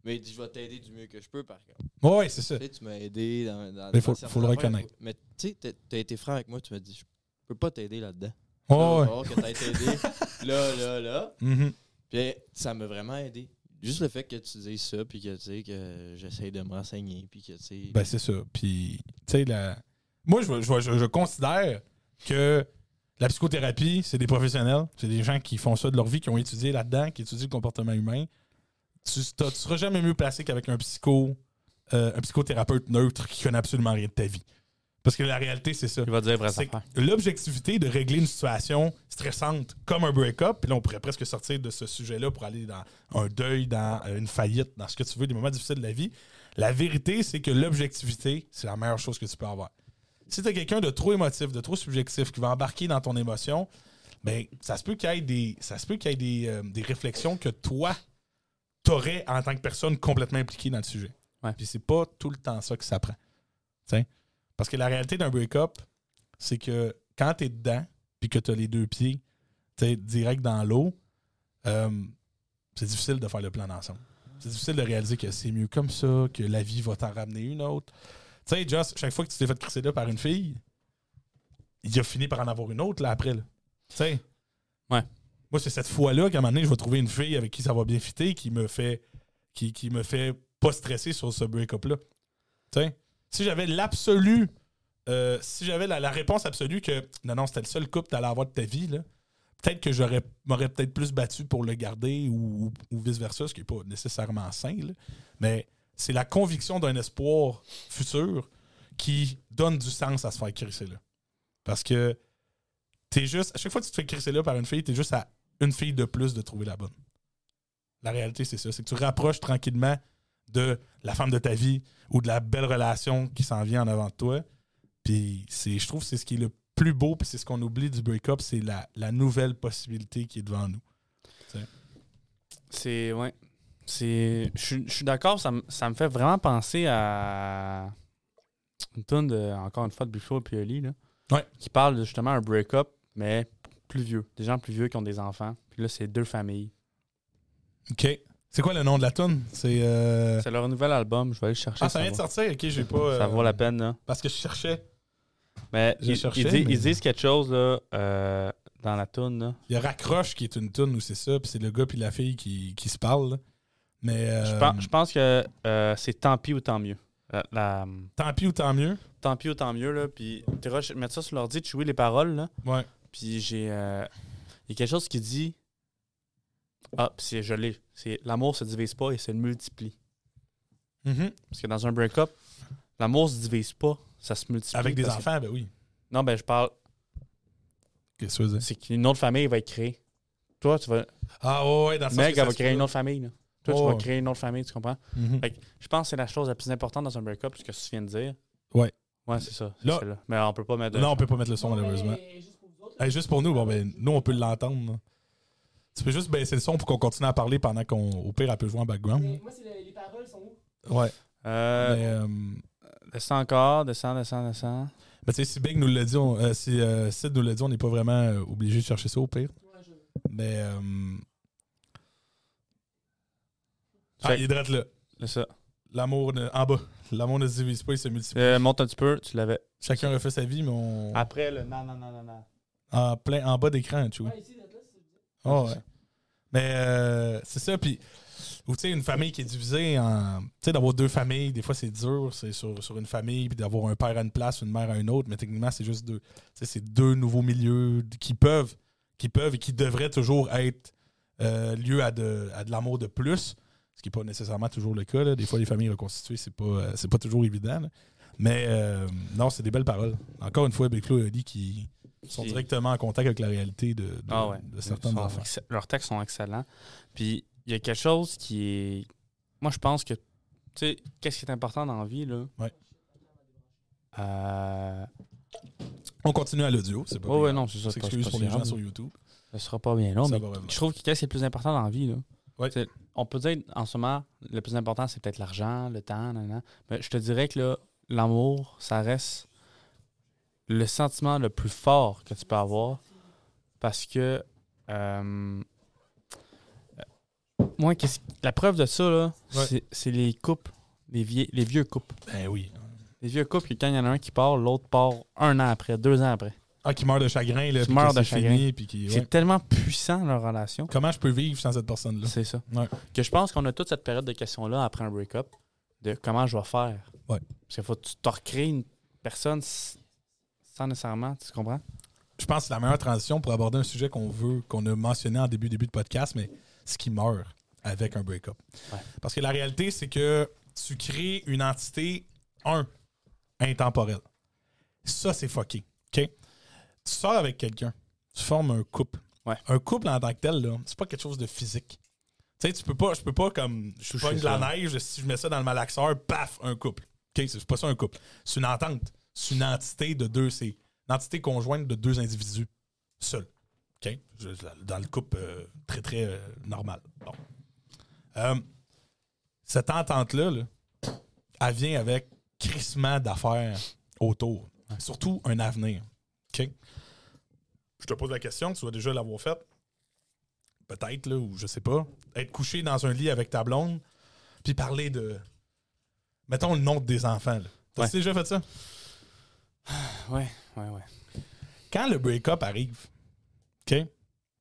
Mais il dit, je vais t'aider du mieux que je peux, par contre. Ouais, ouais, c'est ça. Tu sais, tu m'as aidé dans, dans Mais faut- faut le reconnaître. Mais tu sais, t'as- t'as été franc avec moi, tu m'as dit, je peux pas t'aider là-dedans. Là, va ouais. que t'ailles t'aider là, là, là. Mhm. Puis ça m'a vraiment aidé. Juste le fait que tu dises ça, puis que tu sais, que j'essaye de me renseigner, puis que tu sais. Ben, c'est ça. Puis, tu sais, la... moi, je, je, je- je considère que la psychothérapie, c'est des professionnels. C'est des gens qui font ça de leur vie, qui ont étudié là-dedans, qui étudient le comportement humain. Tu, tu seras jamais mieux placé qu'avec un psycho, euh, un psychothérapeute neutre qui connaît absolument rien de ta vie. Parce que la réalité, c'est ça. Il va dire l'objectivité de régler une situation stressante comme un break-up, puis là, on pourrait presque sortir de ce sujet-là pour aller dans un deuil, dans euh, une faillite, dans ce que tu veux, des moments difficiles de la vie. La vérité, c'est que l'objectivité, c'est la meilleure chose que tu peux avoir. Si tu as quelqu'un de trop émotif, de trop subjectif, qui va embarquer dans ton émotion, ben, ça se peut qu'il y ait des, ça se peut qu'il y ait des, euh, des réflexions que toi, t'aurais en tant que personne complètement impliquée dans le sujet. Ouais. Puis c'est pas tout le temps ça que ça prend. T'sais? Parce que la réalité d'un break-up, c'est que quand t'es dedans, puis que t'as les deux pieds direct dans l'eau, euh, c'est difficile de faire le plan d'ensemble. C'est difficile de réaliser que c'est mieux comme ça, que la vie va t'en ramener une autre. Tu sais, Joss, chaque fois que tu t'es fait crisser là par une fille, il a fini par en avoir une autre là après. Tu sais? Ouais. Moi, c'est cette fois-là qu'à un moment donné, je vais trouver une fille avec qui ça va bien fitter, qui me fait qui, qui me fait pas stresser sur ce break-up-là. Si j'avais l'absolue euh, si j'avais la, réponse absolue que non, non, c'était le seul couple que t'allais avoir de ta vie, peut-être que j'aurais m'aurais peut-être plus battu pour le garder ou, ou vice-versa, ce qui n'est pas nécessairement sain. là. Mais c'est la conviction d'un espoir futur qui donne du sens à se faire crisser là. Parce que t'es juste. À chaque fois que tu te fais crisser là par une fille, t'es juste à une fille de plus de trouver la bonne. La réalité, c'est ça. C'est que tu rapproches tranquillement de la femme de ta vie ou de la belle relation qui s'en vient en avant de toi. Puis c'est, je trouve que c'est ce qui est le plus beau, puis c'est ce qu'on oublie du break-up, c'est la, la nouvelle possibilité qui est devant nous. C'est. Ouais. C'est. Je suis- d'accord, ça, me- ça me fait vraiment penser à. Une tonne de. Encore une fois, de Buffalo et Pioli, là. Ouais. Qui parle de justement un break-up, mais plus vieux. Des gens plus vieux qui ont des enfants. Puis là, c'est deux familles. OK. C'est quoi le nom de la tune C'est. euh, C'est leur nouvel album, je vais aller le chercher. Ah, ça vient de sortir? Ok, j'ai pas. Ça euh, vaut la peine, là. Parce que je cherchais. Mais ils, disent, mais- ils disent quelque chose, là, euh, dans la toune, là. Il y a Raccroche qui est une tune où c'est ça, puis c'est le gars puis la fille qui, qui se parlent. là. Mais. euh, Je, pense, je pense que euh, c'est tant pis ou tant mieux. La, la- Tant pis ou tant mieux? tant pis ou tant mieux, là. Puis, mettre ça sur l'ordi, tu joues les paroles, là. Ouais. Puis j'ai. euh, Il y a quelque chose qui dit. Ah, puis c'est- je l'ai. C'est l'amour se divise pas et se multiplie. Mhm. Parce que dans un break-up, l'amour se divise pas, ça se multiplie. Avec des que- enfants, ben oui. Non, ben je parle. Qu'est-ce que dire? C'est qu'une autre famille va être créée. Toi, tu vas. Ah, ouais, ouais, dans le que elle va créer une autre famille. Là. Toi, tu vas créer une autre famille, tu comprends? Mhm. Fait que je pense que c'est la chose la plus importante dans un break-up, ce que tu viens de dire. Ouais. Ouais, c'est ça. c'est Là-. Mais on peut pas mettre. Non, on peut pas mettre le son, malheureusement. Hey, juste pour nous, bon, ben, nous, on peut l'entendre. là. Tu peux juste baisser le son pour qu'on continue à parler pendant qu'on, au pire, elle peut jouer en background. moi, c'est les paroles sont où? Ouais. Euh, Mais, euh, Descends encore, descends, descends, descends. ben, tu sais, si Big nous l'a dit, on- euh, si euh, Sid nous l'a dit, on n'est pas vraiment euh, obligé de chercher ça au pire. Mais. euh, Ah, il est direct là. C'est ça. L'amour ne- en bas. L'amour ne se divise pas, il se multiplie. Euh, monte un petit peu, tu l'avais. Chacun refait sa vie, mais on. Après le non, non, non, non, non. En, plein, en bas d'écran, tu vois. Oh, ouais. Mais euh, c'est ça, puis. Ou tu sais, une famille qui est divisée en. Tu sais, d'avoir deux familles, des fois c'est dur, c'est sur, sur une famille, puis d'avoir un père à une place, une mère à une autre, mais techniquement, c'est juste deux. Tu sais, c'est deux nouveaux milieux qui peuvent, qui peuvent et qui devraient toujours être euh, lieu à de, à de l'amour de plus, ce qui n'est pas nécessairement toujours le cas. là. Des fois, les familles reconstituées, c'est pas, euh, c'est pas toujours évident. là. Mais euh, non, c'est des belles paroles. Encore une fois, Béclo a dit qui sont Qui- directement en contact avec la réalité de, de, Ah ouais. de certains Ils sont enfants. Leurs textes sont excellents. Puis il y a quelque chose qui est. Moi, je pense que. Tu sais, qu'est-ce qui est important dans la vie, là? Ouais. Euh. On continue à l'audio, c'est pas Ouais, ouais, non, c'est ça. S'excuse pour les gens sur YouTube. Ça sera pas bien long, Ça mais je trouve que qu'est-ce qui est le plus important dans la vie, là? Ouais. On peut dire en ce moment, le plus important, c'est peut-être l'argent, le temps, nan, nan. mais je te dirais que là, l'amour, ça reste le sentiment le plus fort que tu peux avoir parce que euh, moi, qu'est-ce- la preuve de ça, Ouais. c'est- les couples, les, vie- les vieux couples. Ben oui. Les vieux couples, quand il y en a un qui part, l'autre part un an après, deux ans après. Ah, qui meurt de chagrin, là. Qui meurt de chagrin. fini, puis qui- ouais. C'est tellement puissant, leur relation. Comment je peux vivre sans cette personne-là? C'est ça. Ouais. Que je pense qu'on a toute cette période de questions-là après un break-up, de comment je vais faire. Ouais. Parce qu'il faut que tu te recréer une personne sans nécessairement, tu comprends? Je pense que c'est la meilleure transition pour aborder un sujet qu'on veut, qu'on a mentionné en début, début de podcast, mais ce qui meurt avec un break-up. Ouais. Parce que la réalité, c'est que tu crées une entité, un, intemporelle. Ça, c'est fucké. OK? Tu sors avec quelqu'un, tu formes un couple. Ouais. Un couple en tant que tel, là, c'est pas quelque chose de physique. Tu sais, tu peux pas, je peux pas comme, je pas de la neige, si je mets ça dans le malaxeur, paf, un couple. OK? C'est pas ça un couple. C'est une entente. C'est une entité de deux, c'est une entité conjointe de deux individus seuls. Dans le couple euh, très, très euh, normal. Bon. Euh, cette entente-là, là, elle vient avec crissement d'affaires autour. Surtout un avenir. OK? Je te pose la question, tu vas déjà l'avoir faite. Peut-être, là, ou je sais pas. Être couché dans un lit avec ta blonde, puis parler de. Mettons le nom de des enfants. là. T'as Ouais. déjà fait ça? Ouais, ouais, ouais. Quand le break-up arrive, OK?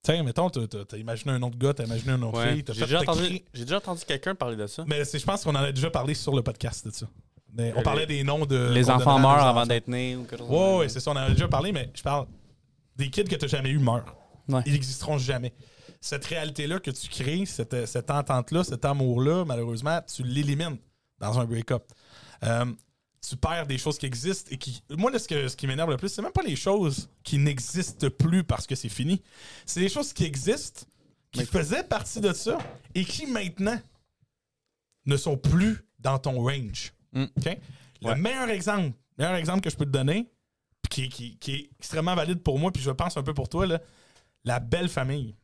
Tiens, mettons, t'as t'as- t'as imaginé un autre gars, t'as imaginé un autre Ouais. fille, t'as fait déjà, t'as entendu- j'ai déjà entendu quelqu'un parler de ça. Mais je pense qu'on en a déjà parlé sur le podcast de ça. Mais on parlait des noms de. les enfants meurent avant d'être nés ou quelque chose. Ouais, ouais, c'est ça, on en a déjà parlé, mais je parle des kids que tu n'as jamais eu meurent. Ouais. Ils n'existeront jamais. Cette réalité-là que tu crées, cette, cette entente-là, cet amour-là, malheureusement, tu l'élimines dans un break-up. Euh, tu perds des choses qui existent et qui. Moi, là, ce, que- ce qui m'énerve le plus, c'est même pas les choses qui n'existent plus parce que c'est fini. C'est les choses qui existent, qui faisaient partie de ça et qui maintenant ne sont plus dans ton range. Mm. Le Ouais. meilleur exemple, meilleur exemple que je peux te donner, qui, qui- qui est extrêmement valide pour moi, puis je pense un peu pour toi, là, la belle famille.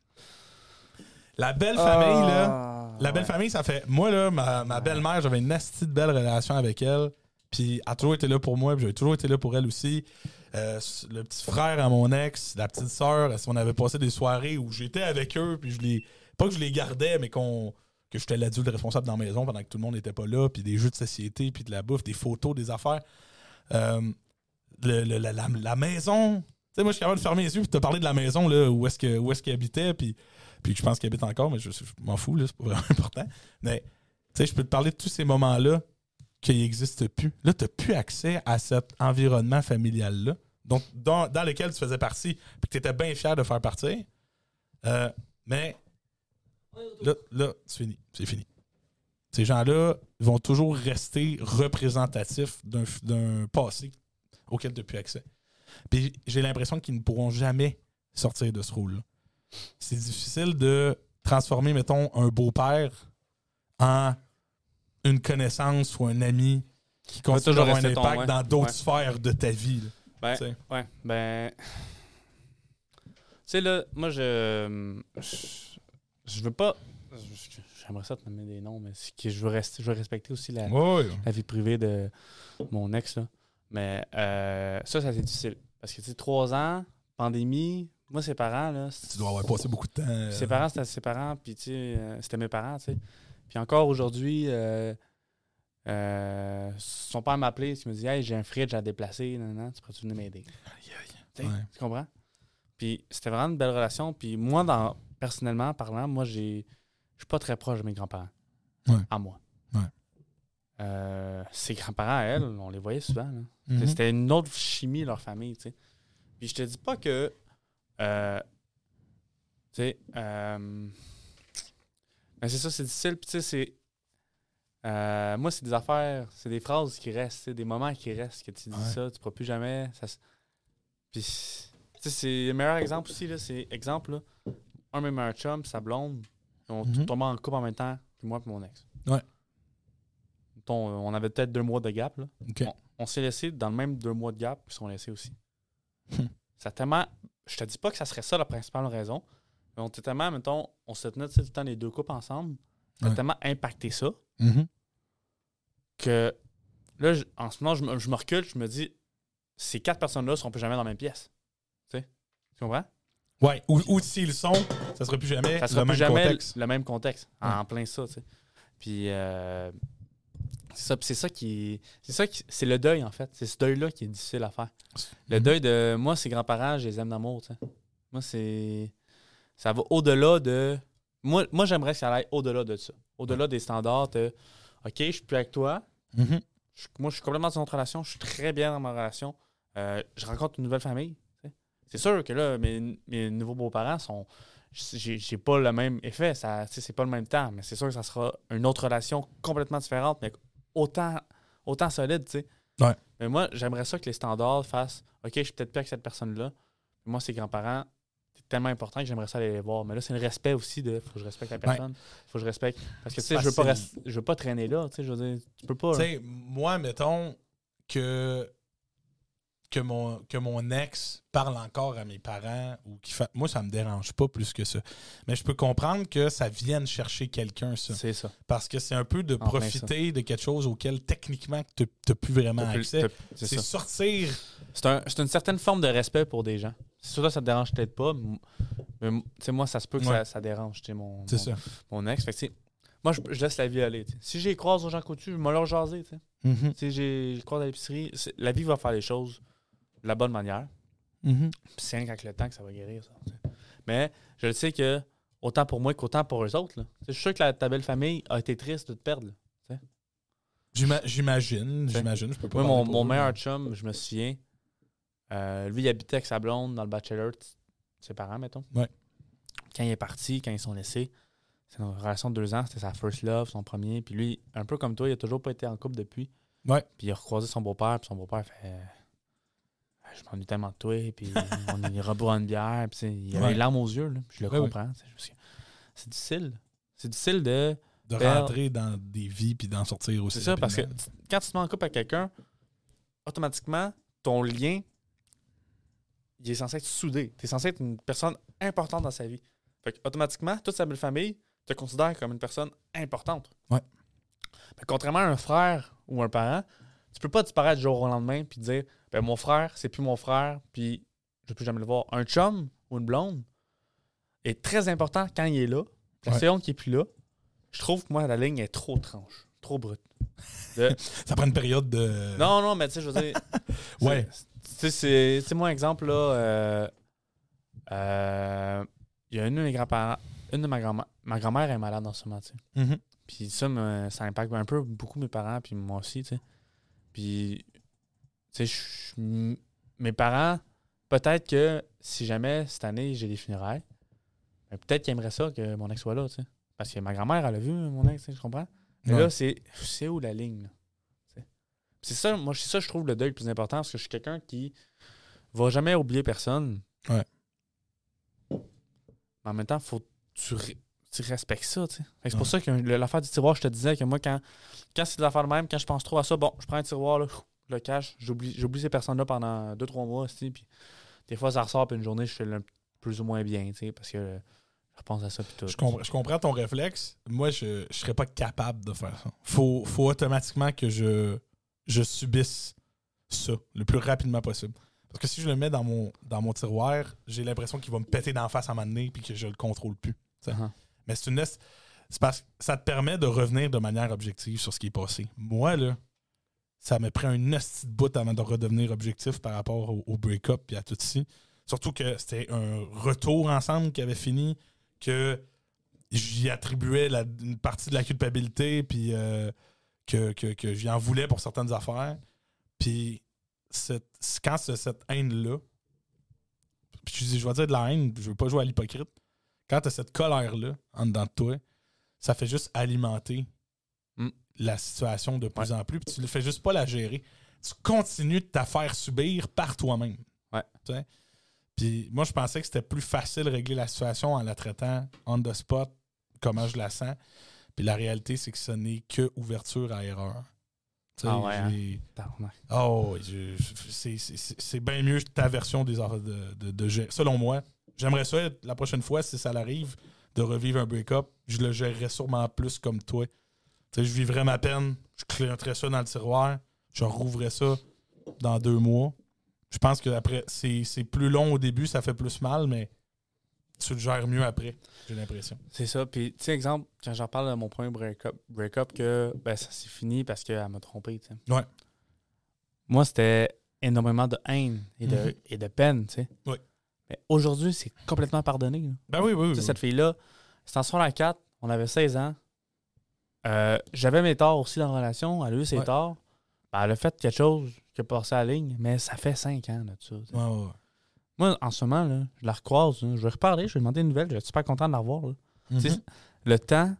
La belle famille, là. La belle famille, ça fait. Moi, là, ma, ma belle-mère, j'avais une nasty de belle relation avec elle. Puis elle a toujours été là pour moi, puis j'ai toujours été là pour elle aussi. Euh, le petit frère à mon ex, la petite sœur, on avait passé des soirées où j'étais avec eux, puis je les. Pas que je les gardais, mais qu'on que j'étais l'adulte responsable dans la maison pendant que tout le monde n'était pas là, puis des jeux de société, puis de la bouffe, des photos, des affaires. Euh, la, la- la maison. Tu sais, moi, je suis capable de fermer les yeux de te parler de la maison, là, où est-ce qu'il habitait, puis, puis je pense qu'il habite encore, mais je, je m'en fous, là, c'est pas vraiment important. Mais, tu sais, je peux te parler de tous ces moments-là qui n'existent plus. Là, tu n'as plus accès à cet environnement familial-là, donc, dans, lequel tu faisais partie, puis que tu étais bien fier de faire partir. Euh, mais là, là c'est fini. C'est fini. Ces gens-là vont toujours rester représentatifs d'un passé auquel tu n'as plus accès. Puis j'ai l'impression qu'ils ne pourront jamais sortir de ce rôle-là. C'est difficile de transformer, mettons, un beau-père en une connaissance ou un ami qui d'avoir un ton- impact ouais. dans d'autres Ouais. sphères de ta vie. là. Ben, Tu sais. ouais, ben. Tu sais, là, moi, je. Je, je veux pas. J'aimerais ça te nommer des noms, mais que je veux, rester, je veux respecter aussi la, vie privée de mon ex. Là. Mais euh, ça, ça c'est difficile. Parce que, tu sais, trois ans, pandémie, moi, ses parents, là. Tu dois avoir passé beaucoup de temps. Ses parents, c'était ses parents, puis tu sais, euh, c'était mes parents, tu sais. Puis encore aujourd'hui, euh, euh, son père m'a appelé, il me dit Hey, j'ai un fridge à déplacer, nan, nan, tu pourrais-tu venir m'aider Ouais. Tu comprends? Puis c'était vraiment une belle relation. Puis moi, dans, personnellement parlant, moi, j'ai je suis pas très proche de mes grands-parents. Ouais. À moi. Ouais. Euh, ses grands-parents, à elle, on les voyait souvent. Mhm. C'était une autre chimie, leur famille, tu sais. Puis je te dis pas que. euh, tu sais. Mais c'est ça, c'est difficile. Puis tu sais, c'est. euh, moi, c'est des affaires, c'est des phrases qui restent, c'est des moments qui restent, que tu dis Ouais. ça, tu ne pourras plus jamais. Ça, puis, tu sais, c'est le meilleur exemple aussi, là, c'est exemple, là, un de mes meilleurs chums, sa blonde, ils ont Mhm. tombé en couple en même temps, puis moi, puis mon ex. Ouais. Mettons, on avait peut-être deux mois de gap, là on, on s'est laissé dans le même deux mois de gap, puis ils sont laissés aussi. Hmm. ça tellement. Je te dis pas que ça serait ça la principale raison, mais on était tellement, mettons, on se tenait tout le temps les deux couples ensemble. Ça a Ouais. tellement impacté ça Mhm. que là, je- en ce moment, je me, je me recule, je me dis, ces quatre personnes-là seront plus jamais dans la même pièce. Tu sais? Tu comprends? Ouais, ou, ou s'ils sont, ça sera plus jamais Ça sera le plus même jamais contexte. le même contexte. Ouais. En plein ça, tu sais. Puis euh, c'est ça, c'est ça qui. C'est ça qui. C'est le deuil, en fait. C'est ce deuil-là qui est difficile à faire. Le Mhm. deuil de. Moi, ces grands-parents, je les aime d'amour, tu sais. Moi, c'est. Ça va au-delà de. Moi, moi j'aimerais que ça aille au-delà de ça. Au-delà des standards de. OK, je suis plus avec toi. Mhm. Je- moi, je suis complètement dans notre relation. Je suis très bien dans ma relation. Euh, je rencontre une nouvelle famille. C'est sûr que là, mes, mes nouveaux beaux-parents sont. J'ai pas le même effet. C'est pas le même temps. Mais c'est sûr que ça sera une autre relation complètement différente, mais autant, autant solide, tu sais. Ouais. Mais moi, j'aimerais ça que les standards fassent OK, je suis peut-être plus avec cette personne-là. Moi, ses grands-parents, c'est tellement important que j'aimerais ça aller les voir. Mais là, c'est le respect aussi de faut que je respecte la personne. Faut que je respecte. Parce que tu sais, je veux pas je veux pas traîner là. Tu sais, je veux dire, tu peux pas. Tu sais, moi, mettons que que mon, que mon ex parle encore à mes parents ou qui fa... moi ça me dérange pas plus que ça mais je peux comprendre que ça vienne chercher quelqu'un ça C'est ça. parce que c'est un peu de profiter de quelque chose auquel techniquement tu n'as plus vraiment accès C'est sortir C'est un- c'est une certaine forme de respect pour des gens. C'est que ça te dérange peut-être pas, mais moi, ça se peut que Ouais. ça, ça dérange, mon, mon, ça mon ex. Fait que, moi, je, je laisse la vie aller. Si j'ai croise aux gens coutus, je vais leur jaser. Si j'ai je croise à l'épicerie, la vie va faire les choses de la bonne manière. Mhm. Puis c'est rien qu'avec le temps que ça va guérir, ça. Mais je le sais que, autant pour moi qu'autant pour eux autres, là. Je suis sûr que la- ta belle famille a été triste de te perdre. J'imagine, j'imagine. Je peux pas mon, mon meilleur chum, je me souviens, euh, lui, il habitait avec sa blonde dans le bachelor, ses parents, mettons. Ouais. Quand il est parti, quand ils sont laissés, c'est une relation de deux ans, c'était sa first love, son premier. Puis lui, un peu comme toi, il a toujours pas été en couple depuis. Ouais. Puis il a recroisé son beau-père, puis son beau-père fait Ah, Je m'ennuie tellement de toi, puis on ira boire une bière. Puis il avait Ouais. les larmes aux yeux, là, puis je le Ouais, ouais. comprends. C'est difficile. C'est difficile de. De Perdre. rentrer dans des vies puis d'en sortir aussi. C'est ça, parce que quand tu te mets en couple avec quelqu'un, automatiquement, ton lien, il est censé être soudé. Tu es censé être une personne importante dans sa vie. Fait que, automatiquement, toute sa belle famille te considère comme une personne importante. Ouais. Contrairement à un frère ou un parent, tu peux pas disparaître du jour au lendemain puis dire ben, mon frère, c'est plus mon frère, puis je peux plus jamais le voir. Un chum ou une blonde est très important quand il est là. La Ouais. seconde qui est plus là, je trouve que moi, la ligne est trop tranche, trop brute. De- Ça prend une période de. non, non, mais tu sais, je veux dire. Ouais. Tu sais, c'est. Moi, exemple, là. euh, euh, Il y a une de mes grands-parents. Une de ma grand-mère. Ma grand-mère est malade en ce moment, tu sais. Mhm. Puis ça, me- ça impacte un peu beaucoup mes parents, puis moi aussi, tu sais. Puis, tu sais, mes parents, peut-être que si jamais cette année j'ai des funérailles, ben, peut-être qu'ils aimeraient ça que mon ex soit là, tu sais. Parce que ma grand-mère, elle a vu mon ex, je comprends. Mais Ouais. là, c'est c'est où la ligne, là? C'est ça, moi, c'est ça, je trouve le deuil le plus important, parce que je suis quelqu'un qui va jamais oublier personne. Ouais. Mais en même temps, faut tu, tu respectes ça, tu sais. C'est Ouais. pour ça que l'affaire du tiroir, je te disais que moi, quand, quand c'est de même, quand je pense trop à ça, bon, je prends un tiroir, là, le cache, j'oublie j'oublie ces personnes-là pendant 2-3 mois, tu sais, puis des fois, ça ressort, puis une journée, je fais le plus ou moins bien, tu sais, parce que je repense à ça, puis tout. Je, comprends, je comprends ton réflexe. Moi, je ne serais pas capable de faire ça. Faut, faut automatiquement que je, je subisse ça le plus rapidement possible. Parce que si je le mets dans mon, dans mon tiroir, j'ai l'impression qu'il va me péter d'en face à un moment donné puis que je le contrôle plus. Uh-huh. Mais c'est une C'est parce que ça te permet de revenir de manière objective sur ce qui est passé. Moi, là, ça me prend une de bout avant de redevenir objectif par rapport au, au break-up et à tout ci. Surtout que c'était un retour ensemble qui avait fini, que j'y attribuais la- une partie de la culpabilité, puis euh, que, que, que j'y en voulais pour certaines affaires. Puis cette- quand c'est cette haine-là, je, vais dire de la haine, je veux pas jouer à l'hypocrite, quand tu as cette colère-là en dedans de toi, ça fait juste alimenter Mm. la situation de plus en plus, puis tu ne fais juste pas la gérer. Tu continues de te faire subir par toi-même. Ouais. Puis moi, je pensais que c'était plus facile de régler la situation en la traitant on the spot, comment je la sens. Puis la réalité, c'est que ce n'est que ouverture à erreur. Ah ouais, hein? Oh, c'est- c'est c'est- c'est bien mieux ta version des affaires de, de, de Selon moi, j'aimerais ça la prochaine fois, si ça l'arrive, de revivre un break-up, je le gérerais sûrement plus comme toi. Tu sais, je vivrais ma peine, je clenterais ça dans le tiroir, je rouvrais ça dans deux mois. Je pense que après, c'est c'est plus long au début, ça fait plus mal, mais tu le gères mieux après, j'ai l'impression. C'est ça. Puis, tu sais, exemple, quand j'en parle de mon premier break-up, que ben, ça s'est fini parce qu'elle m'a trompé, tu sais. Ouais. Moi, c'était énormément de haine et de, Mhm. et de peine, tu sais. Ouais. Mais aujourd'hui, c'est complètement pardonné. là. Ben oui, oui, oui. Cette fille-là, c'était en 4, on avait 16 ans. Euh, J'avais mes torts aussi dans la relation. Elle a eu ses Ouais. torts. Ben, elle a fait quelque chose qui a passé à la ligne, mais ça fait 5 ans de ça. Ouais, ouais, ouais. Moi, en ce moment, là, je la recroise. là, je vais reparler, je vais demander une nouvelle. Je suis super content de la revoir. là. Mhm. Le temps,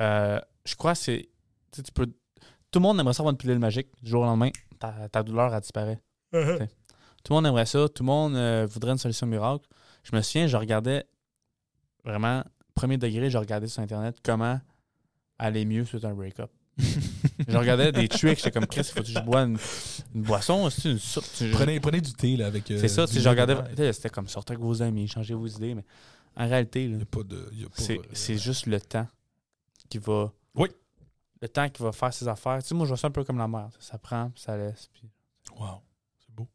euh, je crois que c'est. tu peux. Tout le monde aimerait ça avoir une pilule magique. Du jour au lendemain, ta, ta douleur, elle disparaît. Tout le monde aimerait ça. Tout le monde euh, voudrait une solution miracle. Je me souviens, je regardais vraiment, premier degré, je regardais sur Internet comment aller mieux suite à un break-up. je regardais des tricks, j'étais comme Chris, il faut que je bois une, une boisson, c'est une soupe. Prenez, prenez du thé là, avec. euh, C'est ça, je regardais, c'était comme sortir avec vos amis, changer vos idées, mais en réalité, là, c'est euh, juste le temps qui va. Oui. Le temps qui va faire ses affaires. Tu sais, moi, je vois ça un peu comme la mer. Ça prend, puis ça laisse. Puis, Wow, c'est beau.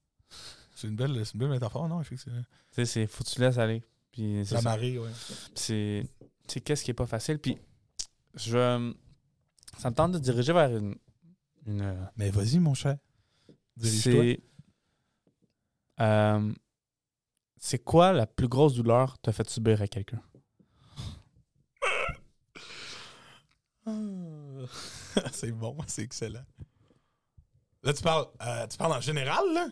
C'est une belle, c'est une belle métaphore, non, effectivement. tu sais, c'est faut que tu laisses aller. Puis La ça. marée, ouais. c'est tu sais, qu'est-ce qui est pas facile puis je ça me tente de diriger vers une, une euh, Mais vas-y, mon cher. Dirige-toi. c'est euh, c'est quoi la plus grosse douleur que t'as fait subir à quelqu'un? C'est bon, c'est excellent. Là, tu parles, euh, tu parles en général, là?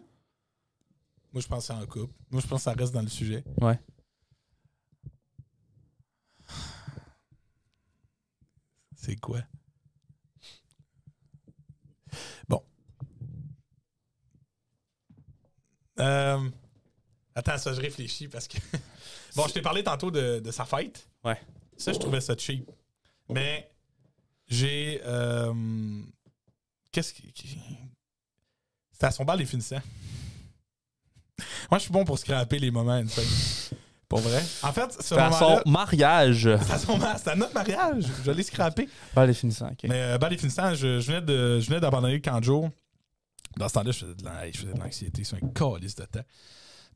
Moi, je pense que c'est en couple. Moi, je pense que ça reste dans le sujet. Ouais. C'est quoi? Euh, Attends, ça, je réfléchis parce que. bon, je t'ai parlé tantôt de, de sa fête. Ouais. Ça, je trouvais ça cheap. Mais j'ai. euh, Qu'est-ce qui. C'était à son bal les finissants. Moi, je suis bon pour scraper les moments insane. Pour vrai? En fait, ce C'est à son mariage. C'est à notre mariage. Je l'ai scrappé. Pas les finissants, ok. Mais euh, bal les finissants, je, je venais de- je venais d'abandonner le camp de jour. Dans ce temps-là, je faisais de la- je faisais de l'anxiété sur un calice de temps.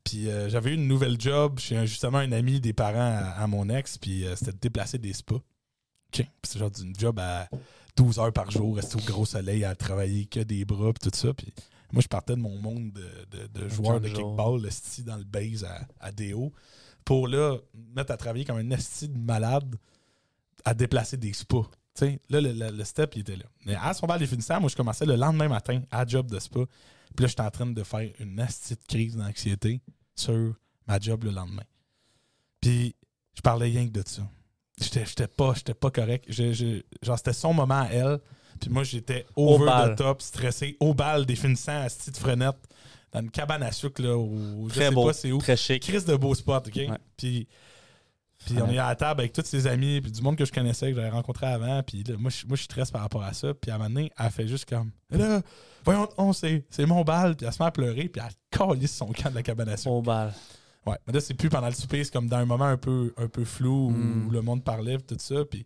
Puis euh, j'avais eu une nouvelle job chez justement un ami des parents à, à mon ex, puis euh, c'était de déplacer des spas. OK. Puis C'est genre une job à 12 heures par jour, rester au gros soleil, à travailler que des bras, puis tout ça. Puis moi, je partais de mon monde de, de, de joueur de kickball, le sti dans le base à, à DO, pour là, me mettre à travailler comme un esti de malade à déplacer des spas. Tu sais, là, le, le- le step, il était là. Mais à son bal des finissants, moi, je commençais le lendemain matin à job de spa. Puis là, j'étais en train de faire une esti de crise d'anxiété sur ma job le lendemain. Puis, je parlais rien que de ça. J'étais pas, j'étais pas correct. Je- je- genre, c'était son moment à elle. Puis moi, j'étais over the top, stressé, au bal des finissants à petite frenette, dans une cabane à sucre, là, où je Très sais beau. pas c'est où. Très chic. Chris de beau spot, OK? Puis, puis on Ouais. est à la table avec tous ses amis, puis du monde que je connaissais, que j'avais rencontré avant. Puis là, moi, je, moi, je stresse par rapport à ça. Puis à un moment donné, elle fait juste comme Là, voyons, on sait, c'est mon bal. Puis elle se met à pleurer, puis elle calisse son camp de la cabane à sucre. Au bal. Ouais. Mais là, c'est plus pendant le souper, c'est comme dans un moment un peu, un peu flou Mm. où le monde parlait, puis tout ça. Puis,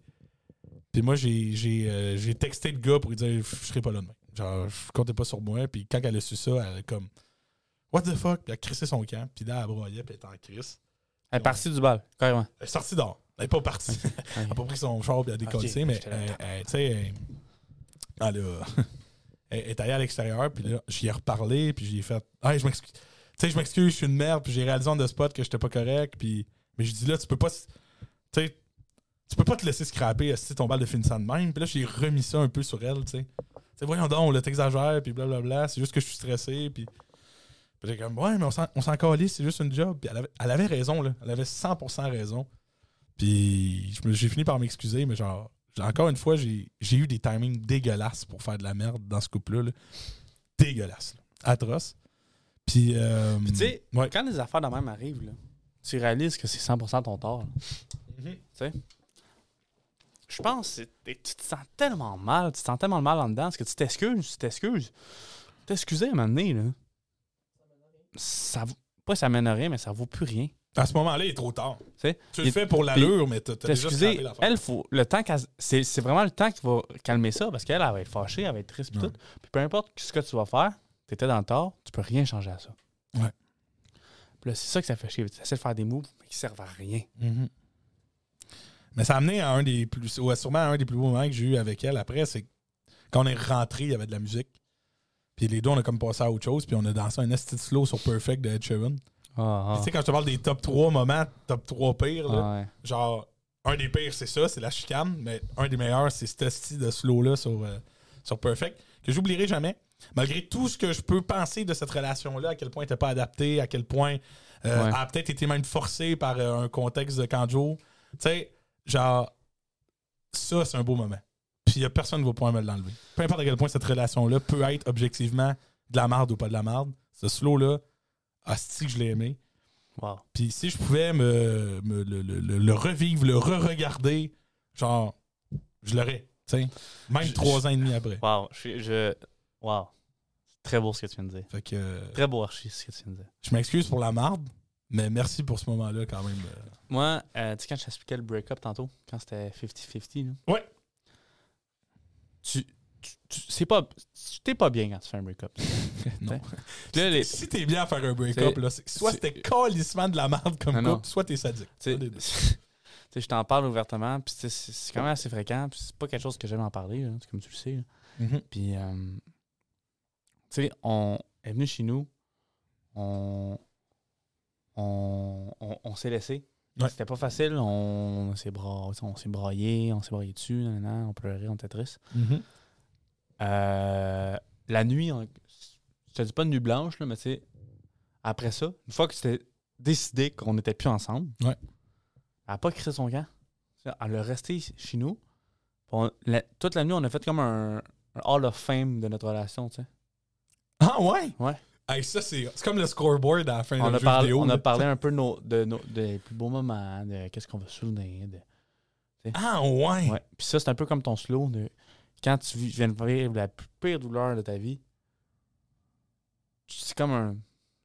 puis moi, j'ai, j'ai, euh, j'ai texté le gars pour lui dire Je serai pas là demain. Genre, je comptais pas sur moi. Puis quand elle a su ça, elle a comme What the fuck? Puis elle a crissé son camp. Puis là, elle broyait, puis elle était en crise. Elle est partie du bal, carrément. Elle est sortie dehors. Elle n'est pas partie. Elle n'a pas pris son char et elle a décollé, mais elle- elle- tu sais, elle, est allée à l'extérieur, puis là, j'y ai reparlé, puis j'ai fait Hey, je m'excuse. Tu sais, je m'excuse, je suis une merde, puis j'ai réalisé en de spot que j'étais pas correct, puis. Mais je dis là, tu peux pas. Tu sais, tu peux pas te laisser scraper si ton bal de finissant de même. Puis là, j'ai remis ça un peu sur elle, tu sais. Tu sais, voyons donc, là, t'exagères, puis blablabla, c'est juste que je suis stressé, puis. Puis comme, ouais, mais on s'en- calisse, c'est juste une job. Puis elle avait, elle avait raison, là. Elle avait 100% raison. Puis j'ai fini par m'excuser, mais genre, encore une fois, j'ai eu des timings dégueulasses pour faire de la merde dans ce couple-là. là. Dégueulasse. là. Atroce. Puis, euh, Puis tu sais, ouais. quand des affaires de même arrivent, là, tu réalises que c'est 100% ton tort. là. Mhm. Je pense que tu te sens tellement mal, tu te sens tellement mal en dedans, parce que tu t'excuses, tu t'excuses. T'excuser à un moment donné, là, ça pas ça mène à rien, mais ça vaut plus rien. À ce moment-là, il est trop tard. Tu le il- fais pour l'allure, mais t'as déjà elle, faut, le temps qu'elle- c'est, c'est vraiment le temps qui va calmer ça, parce qu'elle, elle va être fâchée, elle va être triste, pis Ouais. tout. Puis peu importe ce que tu vas faire, t'étais dans le tort, tu peux rien changer à ça. Ouais. Puis là, c'est ça que ça fait chier. Tu essaies de faire des moves mais qui servent à rien. Mhm. Mais ça a amené à un des plus. Ouais, sûrement à un des plus beaux moments que j'ai eu avec elle après, c'est quand on est rentré, il y avait de la musique. Puis les deux, on a comme passé à autre chose, puis on a dansé un esti de slow sur Perfect de Ed Sheeran. Ah, Tu sais, quand je te parle des top 3 moments, top 3 pires, là, ah, ouais. genre, un des pires, c'est ça, c'est la chicane, mais un des meilleurs, c'est ce style de slow-là sur, euh, sur Perfect, que j'oublierai jamais. Malgré tout ce que je peux penser de cette relation-là, à quel point elle n'était pas adaptée, à quel point euh, Ouais. elle a peut-être été même forcée par euh, un contexte de Kanjo. Tu sais, genre, ça, c'est un beau moment. Puis y a personne qui va pouvoir me l'enlever. Peu importe à quel point cette relation-là peut être objectivement de la merde ou pas de la merde, ce slow-là, que je l'ai aimé. Wow. Puis si je pouvais me, me- le, le- le- le revivre, le re-regarder, genre, je l'aurais. tu sais. Même Je- trois ans et demi après. Wow. Je, suis- je... wow. C'est très beau ce que tu viens de dire. Fait que euh, Très beau archi ce que tu viens de dire. je m'excuse pour la marde, mais merci pour ce moment-là quand même. euh. Moi, euh, tu sais, quand je t'expliquais le break-up tantôt, quand c'était 50-50, là, Ouais. Tu, tu, tu- c'est pas, tu t'es pas bien quand tu fais un break-up. Non. Là, les- Si t'es bien à faire un break-up, là, soit c'était calissement de la merde comme Non, non. couple, soit t'es sadique. Je t'en parle ouvertement, puis c'est quand même assez fréquent, puis c'est pas quelque chose que j'aime en parler, là, comme tu le sais. Mhm. Puis, euh, tu sais, on est venu chez nous, on, on, on, on s'est laissé. Ouais. C'était pas facile, on s'est bra on s'est braillé, on s'est braillé dessus, on pleurait, on était triste. Mhm. euh, la nuit, on- je te dis pas de nuit blanche, là, mais tu sais, après ça, une fois que c'était décidé qu'on n'était plus ensemble, Ouais. elle n'a pas créé son camp. Elle est restée chez nous. Puis on- la- toute la nuit, on a fait comme un, un Hall of Fame de notre relation, tu sais. Ah ouais? Ouais. Hey, ça, c'est c'est comme le scoreboard à la fin On, d'un a, jeu parlé- vidéo. on a parlé un peu de nos, de nos des plus beaux moments, de qu'est-ce qu'on va souvenir. De, Ah ouais? Ouais. Puis ça, c'est un peu comme ton slow. De, quand tu viens de vivre la plus pire douleur de ta vie, c'est comme un.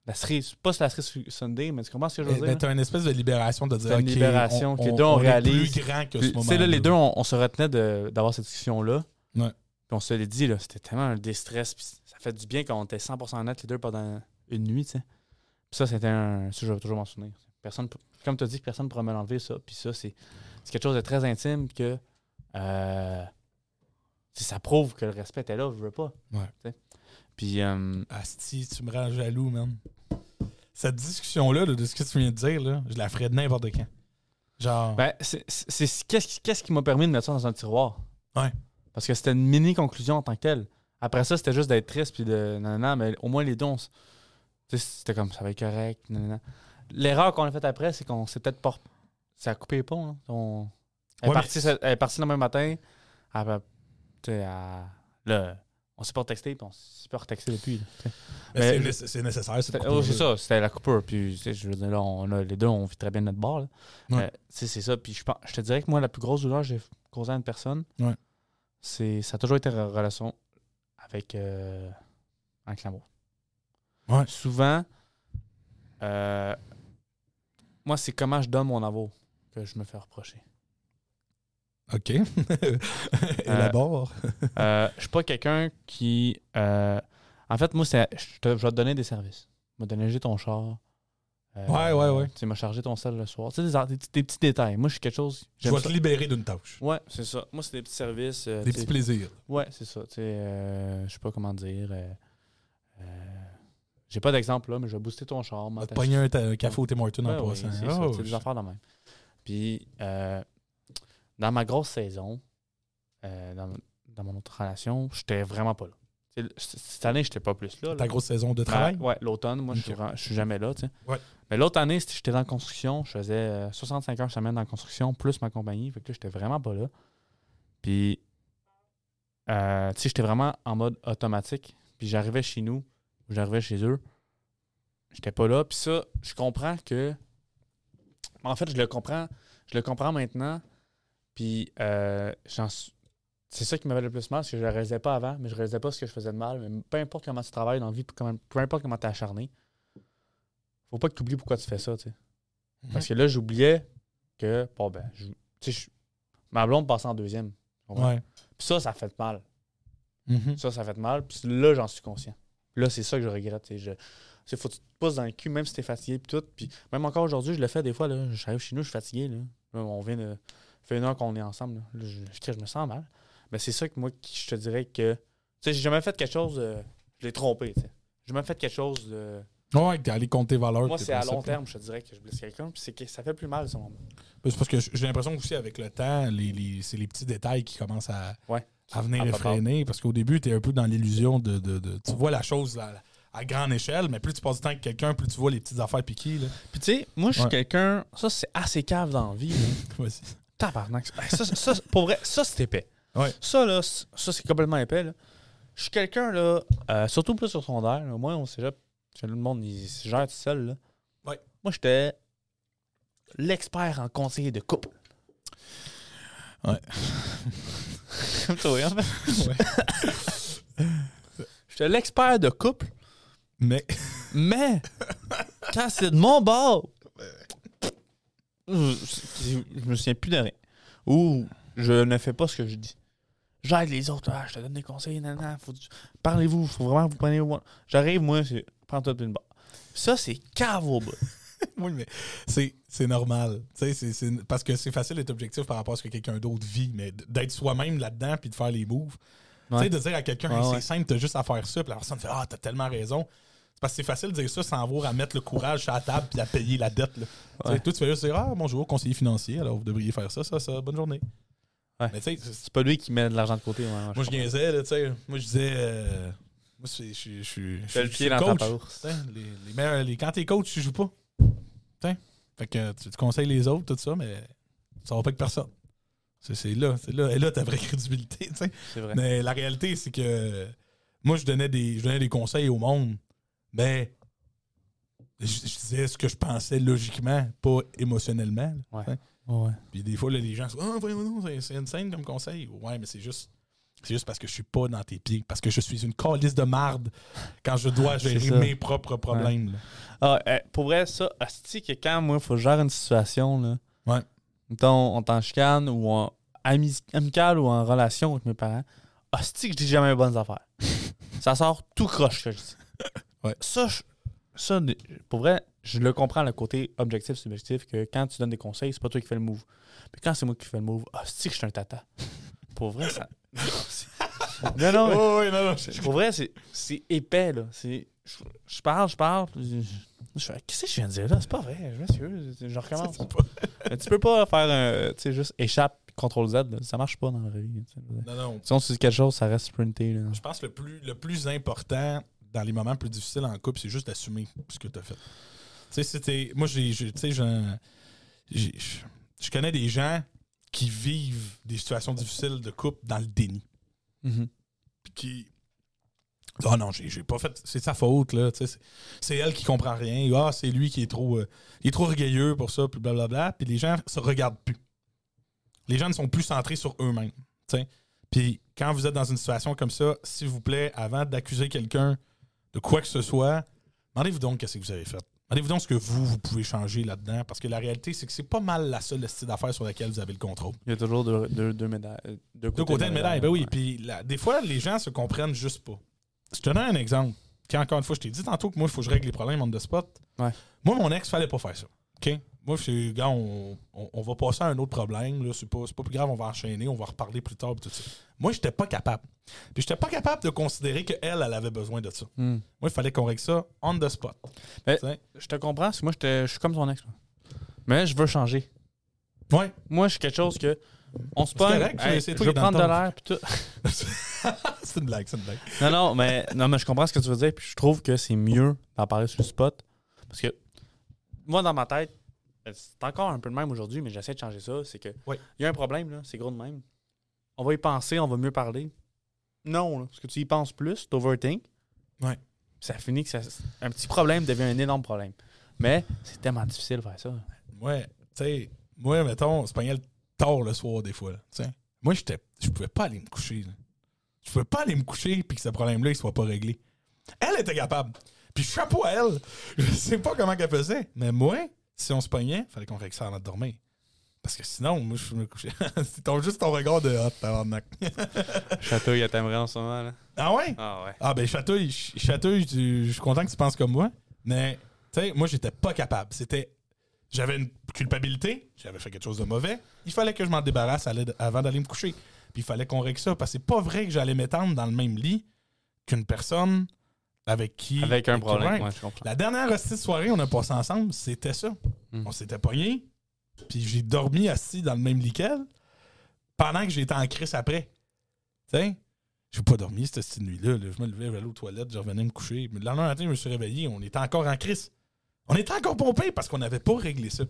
La cerise, pas la cerise Sunday, mais tu comprends ce que je veux Eh dire? ben, t'as une espèce de libération de dire C'est une libération on, que les deux, on on est réalise. plus grand que ce tu moment sais, là, les deux, on, on se retenait de- d'avoir cette discussion-là. Ouais. Puis on se l'est dit, là, c'était tellement un déstress. Puis ça fait du bien quand on était 100% net les deux pendant une nuit, tu sais. Puis ça, c'était un. Ça, je vais toujours m'en souvenir. Personne, comme tu as dit, personne ne pourra me l'enlever, ça. Puis ça, c'est c'est quelque chose de très intime que. Euh, ça prouve que le respect était là, je veux pas. Ouais. Tu sais. Puis. euh, Asti, tu me rends jaloux, man. Cette discussion-là, là, de ce que tu viens de dire, là, je la ferais de n'importe quand. Genre. Ben, c'est qu'est-ce qui m'a permis de mettre ça dans un tiroir? Ouais. Parce que c'était une mini conclusion en tant que telle. Après ça, c'était juste d'être triste puis de nanana, mais au moins les dons, tu sais, c'était comme ça va être correct. nanana. L'erreur qu'on a faite après, c'est qu'on s'est peut-être pas. Ça a coupé les ponts. hein. On- Elle, Ouais, est partie, elle est partie le même matin. Elle, elle- là, on s'est pas texté puis on s'est pas retexté depuis. mais mais c'est nécessaire. cette oh, c'est coupure-là. ça, c'était la coupure. Puis, tu sais, je veux dire, là, on a, les deux, on vit très bien notre bord. là. Ouais. Euh, c'est ça. Puis, je, pense- je te dirais que moi, la plus grosse douleur que j'ai causée à une personne, Ouais. C'est ça a toujours été en relation avec, euh, avec l'amour. Ouais. Souvent, euh, moi, c'est comment je donne mon amour que je me fais reprocher. OK. Élabore. Euh, je suis pas quelqu'un qui. euh, en fait, moi, c'est, je, te- je vais te donner des services. Je vais te donner ton char. Euh, Ouais, ouais, ouais. Tu sais, m'a chargé ton sel le soir. Tu sais, des, petits- des petits détails. Moi, je suis quelque chose. Vais ça. te libérer d'une tâche. Ouais, c'est ça. Moi, c'est des petits services. euh, Des tu petits plaisirs. Ouais, c'est ça. Tu sais, euh, je sais pas comment dire. euh, euh, j'ai pas d'exemple là, mais je vais booster ton char. Va te pogner un, café au Tim Hortons Ouais, en passant. c'est Oh, ça, c'est des affaires de même. Puis, euh, dans ma grosse saison, euh, dans, dans mon autre relation, j'étais vraiment pas là. Cette année, j'étais pas plus là. là. Ta grosse saison de travail? ouais, l'automne, moi, je suis Ok. vraiment- je suis jamais là. tu sais. Ouais. Mais l'autre année, j'étais dans la construction. Je faisais euh, 65 heures semaine dans la construction, plus ma compagnie. Fait que là, j'étais vraiment pas là. Puis, euh, tu sais, j'étais vraiment en mode automatique. Puis j'arrivais chez nous, ou j'arrivais chez eux. J'étais pas là. Puis ça, je comprends que. En fait, je le comprends. Je le comprends maintenant. Puis, euh, j'en suis- c'est ça qui m'avait le plus mal, parce que je le réalisais pas avant, mais je réalisais pas ce que je faisais de mal. Mais peu importe comment tu travailles dans la vie, peu, importe comment tu es acharné, faut pas que tu oublies pourquoi tu fais ça, tu sais. Parce que là, j'oubliais que, bon, ben, je- je- ma blonde passait en deuxième. Ouais. Puis ça, ça fait mal. Mhm. Ça, ça fait mal. Puis là, j'en suis conscient. Là, c'est ça que je regrette. Je, faut que tu te pousses dans le cul, même si t'es fatigué. Puis tout. Puis même encore aujourd'hui, je le fais des fois. Là, j'arrive chez nous, je suis fatigué. Là. Là, on vient de. Fait une heure qu'on est ensemble. Là. Là, je, je, je me sens mal. Mais c'est ça que moi, je te dirais que. Tu sais, j'ai jamais fait quelque chose. euh, je l'ai trompé. tu sais. J'ai jamais fait quelque chose de. Ouais, t'es allé compter valeur. Moi, tes c'est à long terme, je te dirais que je blesse quelqu'un. Puis c'est que ça fait plus mal, ça. C'est parce que j'ai l'impression aussi avec le temps, les, les- c'est les petits détails qui commencent à, Ouais. à venir À effréner. Parce qu'au début, tu es un peu dans l'illusion de, de- de- Tu vois la chose à, à grande échelle, mais plus tu passes du temps avec quelqu'un, plus tu vois les petites affaires piquées. Là. Puis tu sais, moi, je suis Ouais. quelqu'un. Ça, c'est assez cave dans la vie. Vas-y. Tabarnak. Ça, ça, ça, pour vrai, ça, c'est épais. Ouais. Ça, là, ça, c'est complètement épais. Là. Je suis quelqu'un, là, euh, surtout plus sur secondaire. Là. Moi, on sait le monde, il se gère tout seul. Là. Ouais. Moi, j'étais l'expert en conseiller de couple. Ouais. Comme toi, en fait. J'étais l'expert de couple, Mais mais quand c'est de mon bord, je, je me souviens plus de rien. Ou je ne fais pas ce que je dis. J'aide les autres, ah, je te donne des conseils, nanana, faut parlez-vous, faut vraiment vous prenez. J'arrive, moi, c'est prends-toi une barre. Ça, c'est cave au bout. oui, mais c'est, c'est normal. C'est, c'est- parce que c'est facile d'être objectif par rapport à ce que quelqu'un d'autre vit, mais d'être soi-même là-dedans puis de faire les moves. Tu sais, de dire à quelqu'un, Ouais, Hey, ouais. c'est simple, t'as juste à faire ça, puis la personne fait Ah, t'as tellement raison. C'est parce que c'est facile de dire ça sans avoir à mettre le courage sur la table puis à payer la dette. Là. Ouais. Toi, tu fais juste dire Ah, bonjour, conseiller financier, alors vous devriez faire ça, ça, ça, bonne journée. Ouais. Mais tu sais, c'est- pas lui qui met de l'argent de côté. ouais, moi, je niaisais, là, tu sais. Moi, je disais. euh, moi, je suis. Je le pied dans ta coach. bourse. T'sais, Les, les meilleurs- les- quand t'es coach, tu joues pas. T'sais. Fait que tu, tu conseilles les autres, tout ça, mais ça va pas avec personne. C'est c'est là, c'est là, et là ta vraie crédibilité. C'est vrai. Mais la réalité, c'est que moi, je donnais des, je donnais des conseils au monde, mais je, je disais ce que je pensais logiquement, pas émotionnellement. là, Ouais. Ouais. Puis des fois, là, les gens sont Ah, donc, c'est- insane comme conseil. Ouais, mais c'est juste. C'est juste parce que je suis pas dans tes pieds. Parce que je suis une calice de marde quand je dois gérer mes propres problèmes. là. Ah, euh, pour vrai, ça, asti que quand moi, il faut gérer une situation, là. Ouais. Mettons, on t'en chicane ou en ami- amical ou en relation avec mes parents. Asti que je dis jamais les bonnes affaires. ça sort tout croche que je dis. Ouais. Ça, je- ça, pour vrai, je le comprends le côté objectif, subjectif, que quand tu donnes des conseils, c'est pas toi qui fais le move. Puis quand c'est moi qui fais le move, asti que je suis un tata? Pour vrai, ça. non, non, mais- Oh, oui, non, non. je- pour vrai, c'est, c'est épais, là. C'est, je, je parle, je parle. Je, je fais, qu'est-ce que je viens de dire là? C'est pas vrai, je m'excuse. Je recommence. Pas- Mais tu peux pas faire un. Tu sais, juste échappe, contrôle Z. là. Ça marche pas dans la vie. tu sais. Non, non. Si on se dit quelque chose, ça reste sprinté. Là. Je pense que le plus, le plus important dans les moments plus difficiles en couple, c'est juste d'assumer ce que tu as fait. Sais, c'était. Moi, j'ai. Tu sais, je connais des gens qui vivent des situations difficiles de couple dans le déni. Mhm. puis qui. Ah non, j'ai pas fait. C'est sa faute, là. C'est elle qui comprend rien. Ah, c'est lui qui est trop. euh, il est trop orgueilleux pour ça, puis blablabla. Puis les gens se regardent plus. Les gens ne sont plus centrés sur eux-mêmes. Puis quand vous êtes dans une situation comme ça, s'il vous plaît, avant d'accuser quelqu'un de quoi que ce soit, demandez-vous donc qu'est-ce que vous avez fait. Demandez-vous donc ce que vous, vous pouvez changer là-dedans. Parce que la réalité, c'est que c'est pas mal la seule style d'affaires sur laquelle vous avez le contrôle. Il y a toujours deux, deux, deux médailles. euh, Deux Deux côtés de médaille, ben oui. Puis des fois, les gens se comprennent juste pas. Je te donne un exemple. Quand, encore une fois, je t'ai dit tantôt que moi, il faut que je règle les problèmes on the spot. Ouais. Moi, mon ex, fallait pas faire ça. OK? Moi, c'est, gars, on, on- on va passer à un autre problème. Là. C'est, pas, c'est pas plus grave, on va enchaîner, on va reparler plus tard. Tout ça. Moi, j'étais pas capable. Puis j'étais pas capable de considérer qu'elle, elle avait besoin de ça. Hmm. Moi, il fallait qu'on règle ça on the spot. Mais-? Je te comprends, parce que moi, je suis comme son ex. Mais je veux changer. Ouais. Moi, je suis quelque chose que. On se pogne. hey, c'est je veux prendre de ton. l'air. tout. c'est une blague, c'est une blague. Non, non, mais, non, mais je comprends ce que tu veux dire. Puis je trouve que c'est mieux d'en parler sur le spot. Parce que moi, dans ma tête, c'est encore un peu le même aujourd'hui, mais j'essaie de changer ça. C'est que Oui. il y a un problème, là, c'est gros de même. On va y penser, on va mieux parler. Non, là, parce que tu y penses plus, tu overthink. Ouais. Ça finit que ça, un petit problème devient un énorme problème. Mais c'est tellement difficile de faire ça. Ouais, tu sais, moi, mettons, c'est pas le tard le soir des fois. là. Moi, je pouvais pas aller me coucher. là. Je pouvais pas aller me coucher puis que ce problème-là, il soit pas réglé. Elle était capable. Puis chapeau à elle. Je sais pas comment qu'elle faisait. Mais moi, si on se pognait, fallait qu'on règle ça avant de dormir. Parce que sinon, moi, je me couchais. c'est ton- juste ton regard de hot, tabarnak. Château, il t'aimerait en ce moment. Là. Ah ouais? Ah ouais. Ah ben chatouille, ch- chatouille, je suis content que tu penses comme moi. Mais tu sais, moi j'étais pas capable. C'était. J'avais une culpabilité, j'avais fait quelque chose de mauvais. Il fallait que je m'en débarrasse avant d'aller me coucher. Puis il fallait qu'on règle ça. Parce que c'est pas vrai que j'allais m'étendre dans le même lit qu'une personne avec qui? Avec un problème. ouais. Ouais, je comprends. La dernière hostie de soirée, on a passé ensemble, c'était ça. Hmm. On s'était pognés. Puis j'ai dormi assis dans le même lit qu'elle pendant que j'étais en crise après. Tu sais? J'ai pas dormi cette, cette nuit-là. là. Je me levais, j'allais aux toilettes, je revenais me coucher. Mais le lendemain matin, je me suis réveillé. On était encore en crise. On était encore pompé parce qu'on n'avait pas réglé ça.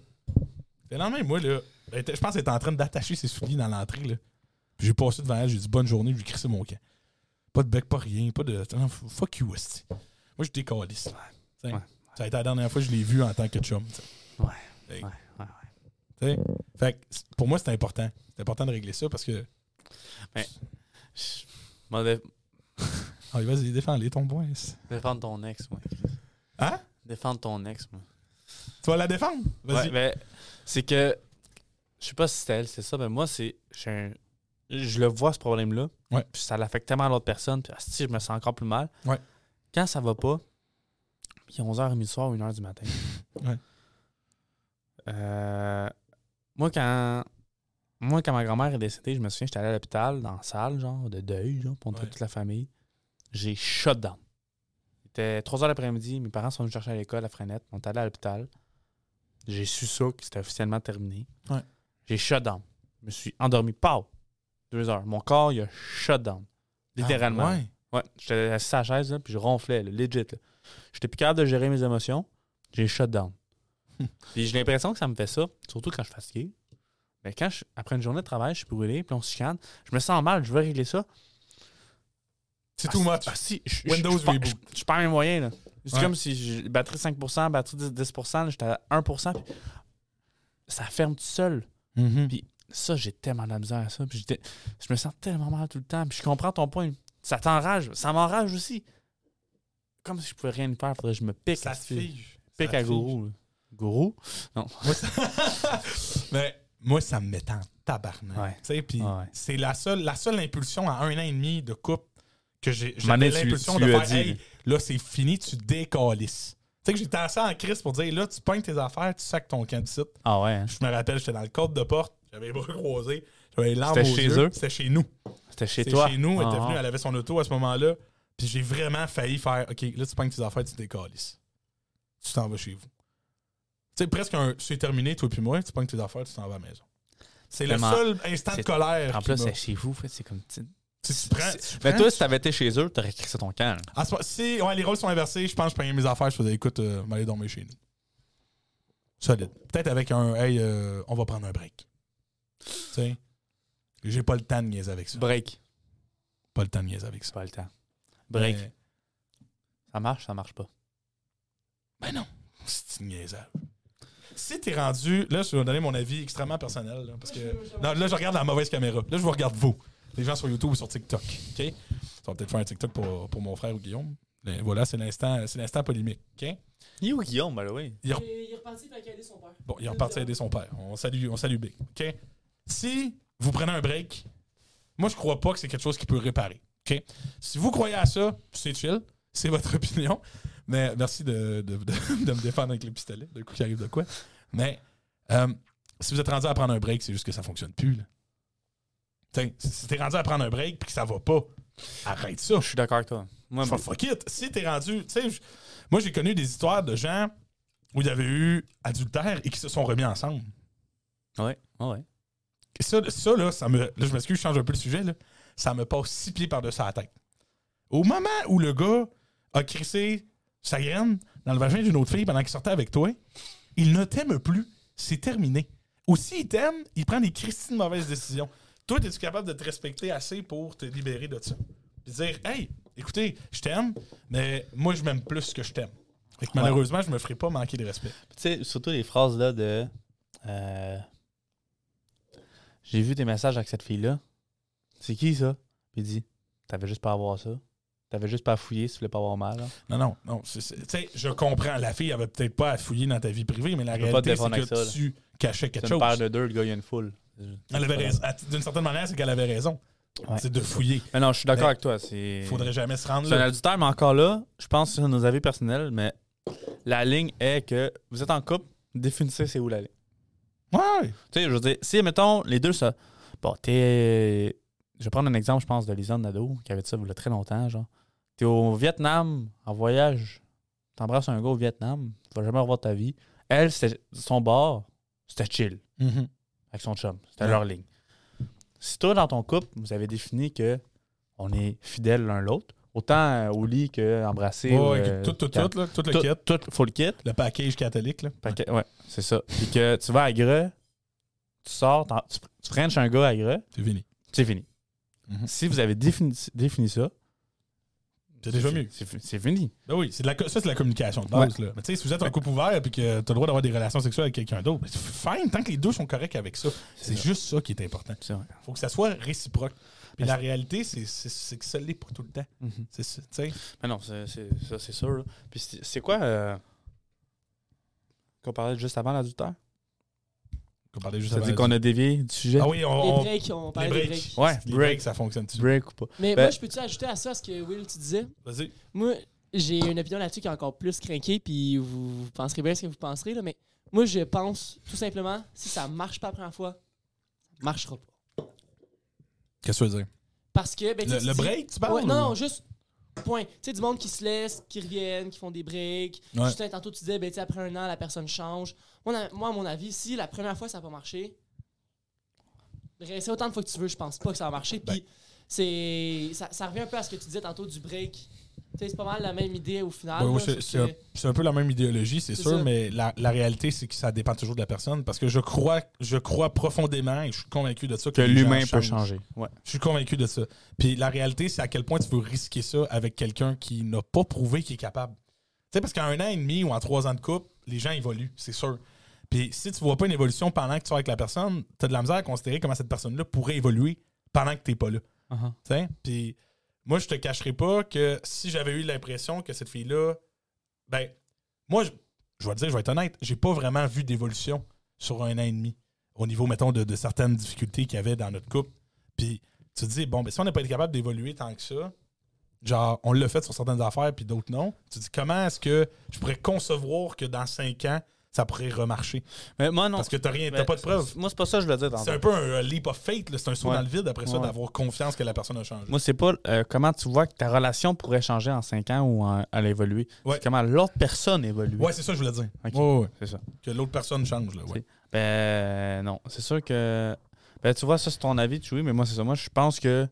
Le lendemain, moi, là, je pense qu'elle était en train d'attacher ses souliers dans l'entrée. là. Puis j'ai passé devant elle, j'ai dit bonne journée, je lui ai crissé mon camp. Pas de bec, pas rien, pas de. non, fuck you, esti. Moi, je. Tu sais, Ouais. Ça a été la dernière fois que je l'ai vu en tant que chum. Ouais. Ouais, ouais, Tu sais. Fait que pour moi, c'est important. C'est important de régler ça parce que. Je- Moi, dé- Ah, vas-y, défends-les ton point. défendre ton ex, moi. Hein? Défendre ton ex, moi. Tu vas la défendre? Vas-y. Ouais, mais c'est que je sais pas si c'est elle, c'est ça, mais moi c'est j'ai un- je le vois ce problème-là. Ouais. Puis ça l'affecte tellement à l'autre personne, puis asti, je me sens encore plus mal. Ouais. Quand ça va pas, puis 11h30 du soir ou 1h du matin. Ouais. Euh, moi quand moi quand ma grand-mère est décédée, je me souviens, j'étais allé à l'hôpital dans la salle genre de deuil, genre pour toute la famille. J'ai shut down. Il était 3 h l'après-midi, mes parents sont venus chercher à l'école à Frenette, on est allé à l'hôpital. J'ai su ça, que c'était officiellement terminé. J'ai shut down. Je me suis endormi. Pow! Deux heures. Mon corps, il a shut down. Littéralement. Ah, ouais? Ouais, j'étais assis à la chaise, là, puis je ronflais, là, legit. là. J'étais plus capable de gérer mes émotions. J'ai shut down. puis j'ai l'impression que ça me fait ça, surtout quand je suis fatigué. Mais quand, je- après une journée de travail, je suis brûlé, puis on se chicane, je me sens mal, je veux régler ça. C'est Ah, too much. ah, si, je- je- Windows je, je, reboot. je, je perds mes moyens. là. C'est Ouais. comme si j'ai batterie 5%, batterie 10%, 10% là, j'étais à 1%. puis ça ferme tout seul. Mhm. Puis ça, j'ai tellement de la misère à ça. Puis je me sens tellement mal tout le temps. Puis je comprends ton point. Ça t'enrage. Ça m'enrage aussi. Comme si je pouvais rien faire. Faudrait que je me pique. Ça à te fige. Pique Ça à gourou. Gourou? Moi, ça... Mais moi, ça me met en tabarnak. Ouais. Puis Ouais. c'est la seule, la seule impulsion à un an et demi de couple que j'ai l'impulsion de faire dit, Hey, là, c'est fini, tu décalisses. Tu sais que j'étais assez en crise pour dire là, tu pognes tes affaires, tu sacs ton camp de site. Ah ouais. hein? Je me rappelle, j'étais dans le cadre de porte, j'avais les bras croisés, j'avais les larmes C'était aux chez yeux. eux? C'était chez nous. C'était chez C'était toi? chez nous, elle était Ah, venue, elle avait son auto à ce moment-là. Puis j'ai vraiment failli faire OK, là, tu pognes tes affaires, tu décalisses. Tu t'en vas chez vous. Tu sais, presque un. C'est terminé, toi puis moi, tu pognes tes affaires, tu t'en vas à la maison. C'est le Tellement- seul instant de c'est- colère. En qui plus, m'a- c'est chez vous. fait, C'est comme. tu- Tu tu prends- tu Mais prends- toi, si t'avais été chez eux, t'aurais crissé ton camp. là. À ce moment- si ouais, les rôles sont inversés, je pense que je prenais mes affaires, je faisais écoute, euh, m'aller dormir chez nous. Solide. Peut-être avec un hey, euh, on va prendre un break. Tu sais, j'ai pas le temps de niaiser avec ça. Break. Pas le temps de niaiser avec ça. Pas le temps. Break. Mais- Ça marche, ça marche pas. Ben non, c'est niaisable. Si t'es rendu, là, je vais donner mon avis extrêmement personnel, là, parce que non, là, je regarde la mauvaise caméra. Là, je vous regarde vous, les gens sur YouTube ou sur TikTok, ok? On va peut-être faire un TikTok pour, pour mon frère ou Guillaume. Mais voilà, c'est l'instant, c'est l'instant polémique, ok? Il est où Guillaume, by the way? Il est reparti pour aider son père. Bon, il est reparti aider son père. On salue, on salue Big, ok? Si vous prenez un break, moi, je crois pas que c'est quelque chose qui peut réparer, Si vous croyez à ça, c'est chill, c'est votre opinion. Mais merci de, de, de- de me défendre avec le pistolet, de coup qui arrive de quoi? Mais euh, si vous êtes rendu à prendre un break, c'est juste que ça fonctionne plus. Là. T'sais, si t'es rendu à prendre un break puis que ça va pas, arrête ça. Je suis d'accord avec toi. Moi, Fuck, fuck it. Si t'es rendu. tu sais, j- Moi, j'ai connu des histoires de gens où il y avait eu adultère et qui se sont remis ensemble. ouais, ouais, ça, ça là, ça me. Là, je m'excuse, je change un peu le sujet, là. Ça me passe six pieds par-dessus la tête. Au moment où le gars a crissé sa graine dans le vagin d'une autre fille pendant qu'il sortait avec toi, il ne t'aime plus. C'est terminé. Ou s'il t'aime, il prend des Christines mauvaises décisions. Toi, es-tu capable de te respecter assez pour te libérer de ça? Puis dire, hey, écoutez, je t'aime, mais moi, je m'aime plus que je t'aime. Fait que malheureusement, je me ferai pas manquer de respect. Tu sais, surtout les phrases là de. euh, J'ai vu tes messages avec cette fille-là. C'est qui ça? Puis il dit T'avais juste pas à voir ça. T'avais juste pas à fouiller si tu voulais pas avoir mal. là. Non, non, non. Tu sais, je comprends. La fille avait peut-être pas à fouiller dans ta vie privée, mais la Je réalité, c'est défendre que ça, tu cachais C'est quelque une chose. paire de deux, le gars, il y a une foule. Elle avait raison. À- D'une certaine manière, c'est qu'elle avait raison. Ouais. C'est de fouiller. Mais non, je suis d'accord avec toi. C'est. Il faudrait jamais se rendre C'est un là. adultère, mais encore là, je pense que c'est nos avis personnels, mais la ligne est que vous êtes en couple, définissez c'est où la ligne. Ouais. Tu sais, je veux dire, si, mettons, les deux, ça. Bon, t'es. Je vais prendre un exemple, je pense, de Lisa Nadeau, qui avait dit ça il y a très longtemps, genre. T'es au Vietnam, en voyage, t'embrasses un gars au Vietnam, tu vas jamais revoir ta vie. Elle, son bar, c'était chill, avec son chum. C'était Ouais. leur ligne. Si toi, dans ton couple, vous avez défini que on est fidèles l'un l'autre, autant euh, au lit qu'embrasser. Ouais, tout, tout, tout, là, tout le kit. tout, faut le kit. Le package catholique, là. Paquet- ouais, c'est ça. Puis que tu vas à Greux, tu sors, tu, tu frenches un gars à Greux, C'est fini. c'est fini. Mhm. Si vous avez défini, défini ça, C'est déjà mieux. C'est fi- c'est fini. Ben oui, c'est de la, ça, c'est de la communication de base. Là. Mais tu sais, si vous êtes un couple ouvert et que tu as le droit d'avoir des relations sexuelles avec quelqu'un d'autre, ben, c'est fine, tant que les deux sont corrects avec ça. C'est juste ça qui est important. Vrai. faut que ça soit réciproque. Puis la réalité, c'est que ça l'est pas tout le temps. C'est ça, tu sais. Mais non, ça, c'est sûr. là. Puis c'est quoi euh, qu'on parlait juste avant l'adultère? On parlait juste Ça avant dit la- qu'on a dévié du sujet? Ah oui, on. Les on- breaks, on les parlait des breaks. breaks. Ouais, Les break. breaks, ça fonctionne-tu? Break ou pas? Mais Ben- moi, je peux-tu ajouter à ça ce que Will, tu disais? Vas-y. Moi, j'ai une opinion là-dessus qui est encore plus craquée, puis vous, vous penserez bien ce que vous penserez, là, mais moi, je pense tout simplement, si ça marche pas la première fois, ça marchera pas. Qu'est-ce que tu veux dire? Parce que. Ben, Le, break, tu parles? Ouais, non, ou- non, juste. Point. Tu sais, du monde qui se laisse, qui reviennent, qui font des breaks. Ouais. Justin, tantôt, tu disais, ben, après un an, la personne change. Moi, moi, à mon avis, si la première fois, ça n'a pas marché, réessayer autant de fois que tu veux, je pense pas que ça va marcher. Puis Ben. c'est ça, ça revient un peu à ce que tu disais tantôt du break. C'est pas mal la même idée au final. Là, c'est- un, peu la même idéologie, c'est sûr, ça. mais la, la réalité, c'est que ça dépend toujours de la personne. Parce que je crois, je crois profondément, et je suis convaincu de ça, Que l'humain peut changer. Ouais. Je suis convaincu de ça. Puis la réalité, c'est à quel point tu veux risquer ça avec quelqu'un qui n'a pas prouvé qu'il est capable. Tu sais, parce qu'en un an et demi ou en trois ans de couple, les gens évoluent, c'est sûr. Puis si tu vois pas une évolution pendant que tu es avec la personne, tu as de la misère à considérer comment cette personne-là pourrait évoluer pendant que tu pas là. Uh-huh. Tu sais? Puis moi, je te cacherai pas que si j'avais eu l'impression que cette fille-là, ben, moi, je, je vais te dire, je vais être honnête, j'ai pas vraiment vu d'évolution sur un an et demi au niveau, mettons, de, certaines difficultés qu'il y avait dans notre couple. Puis tu te dis, bon, ben, si on n'a pas été capable d'évoluer tant que ça, genre, on l'a fait sur certaines affaires, puis d'autres non, tu te dis, comment est-ce que je pourrais concevoir que dans cinq ans, ça pourrait remarcher? Mais moi, non. Parce que t'as rien, t'as Mais pas de preuves. Moi, c'est pas ça que je voulais dire. C'est un peu un, leap of fate, là, c'est un saut Ouais. dans le vide après ça, d'avoir confiance que la personne a changé. Moi, c'est pas euh, comment tu vois que ta relation pourrait changer en 5 ans ou en- elle évoluer. Ouais. C'est comment l'autre personne évolue. Ouais, c'est ça que je voulais dire. Ok. Ouais, ouais, ouais. C'est ça. Que l'autre personne change, là. Ouais. Ben non. C'est sûr que. Ben tu vois, ça c'est ton avis, Chewie, mais moi c'est ça. Moi, je pense que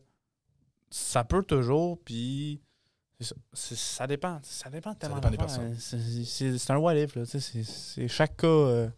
ça peut toujours, puis. C'est ça. Ça dépend. Ça dépend tellement dépend des personnes. C'est- C'est un what if, là. Chaque cas. euh,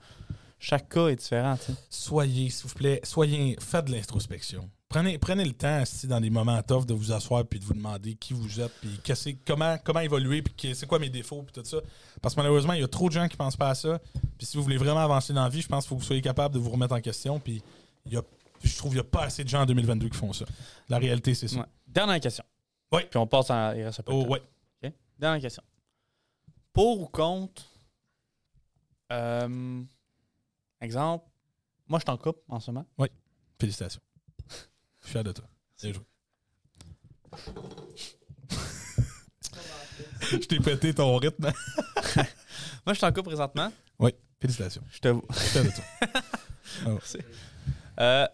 chaque cas est différent. Soyez, s'il vous plaît, soyez, faites de l'introspection. Prenez, prenez le temps, si dans des moments tough, de vous asseoir puis de vous demander qui vous êtes, puis comment, comment évoluer, puis c'est quoi mes défauts, puis tout ça. Parce que malheureusement, il y a trop de gens qui pensent pas à ça. Puis si vous voulez vraiment avancer dans la vie, je pense qu'il faut que vous soyez capable de vous remettre en question. Puis il y a, je trouve qu'il n'y a pas assez de gens en 2022 qui font ça. La réalité, c'est ça. Ouais. Dernière question. Ouais. Puis on passe à. Il reste un peu de Oh, temps. ouais. OK? Dernière question. Pour ou contre. euh, exemple, moi je suis en couple en ce moment. Félicitations. Je suis fier de toi. Bien joué. je t'ai pété ton rythme. Moi je suis en couple présentement. Félicitations. Je te. Je suis fier de toi. Euh,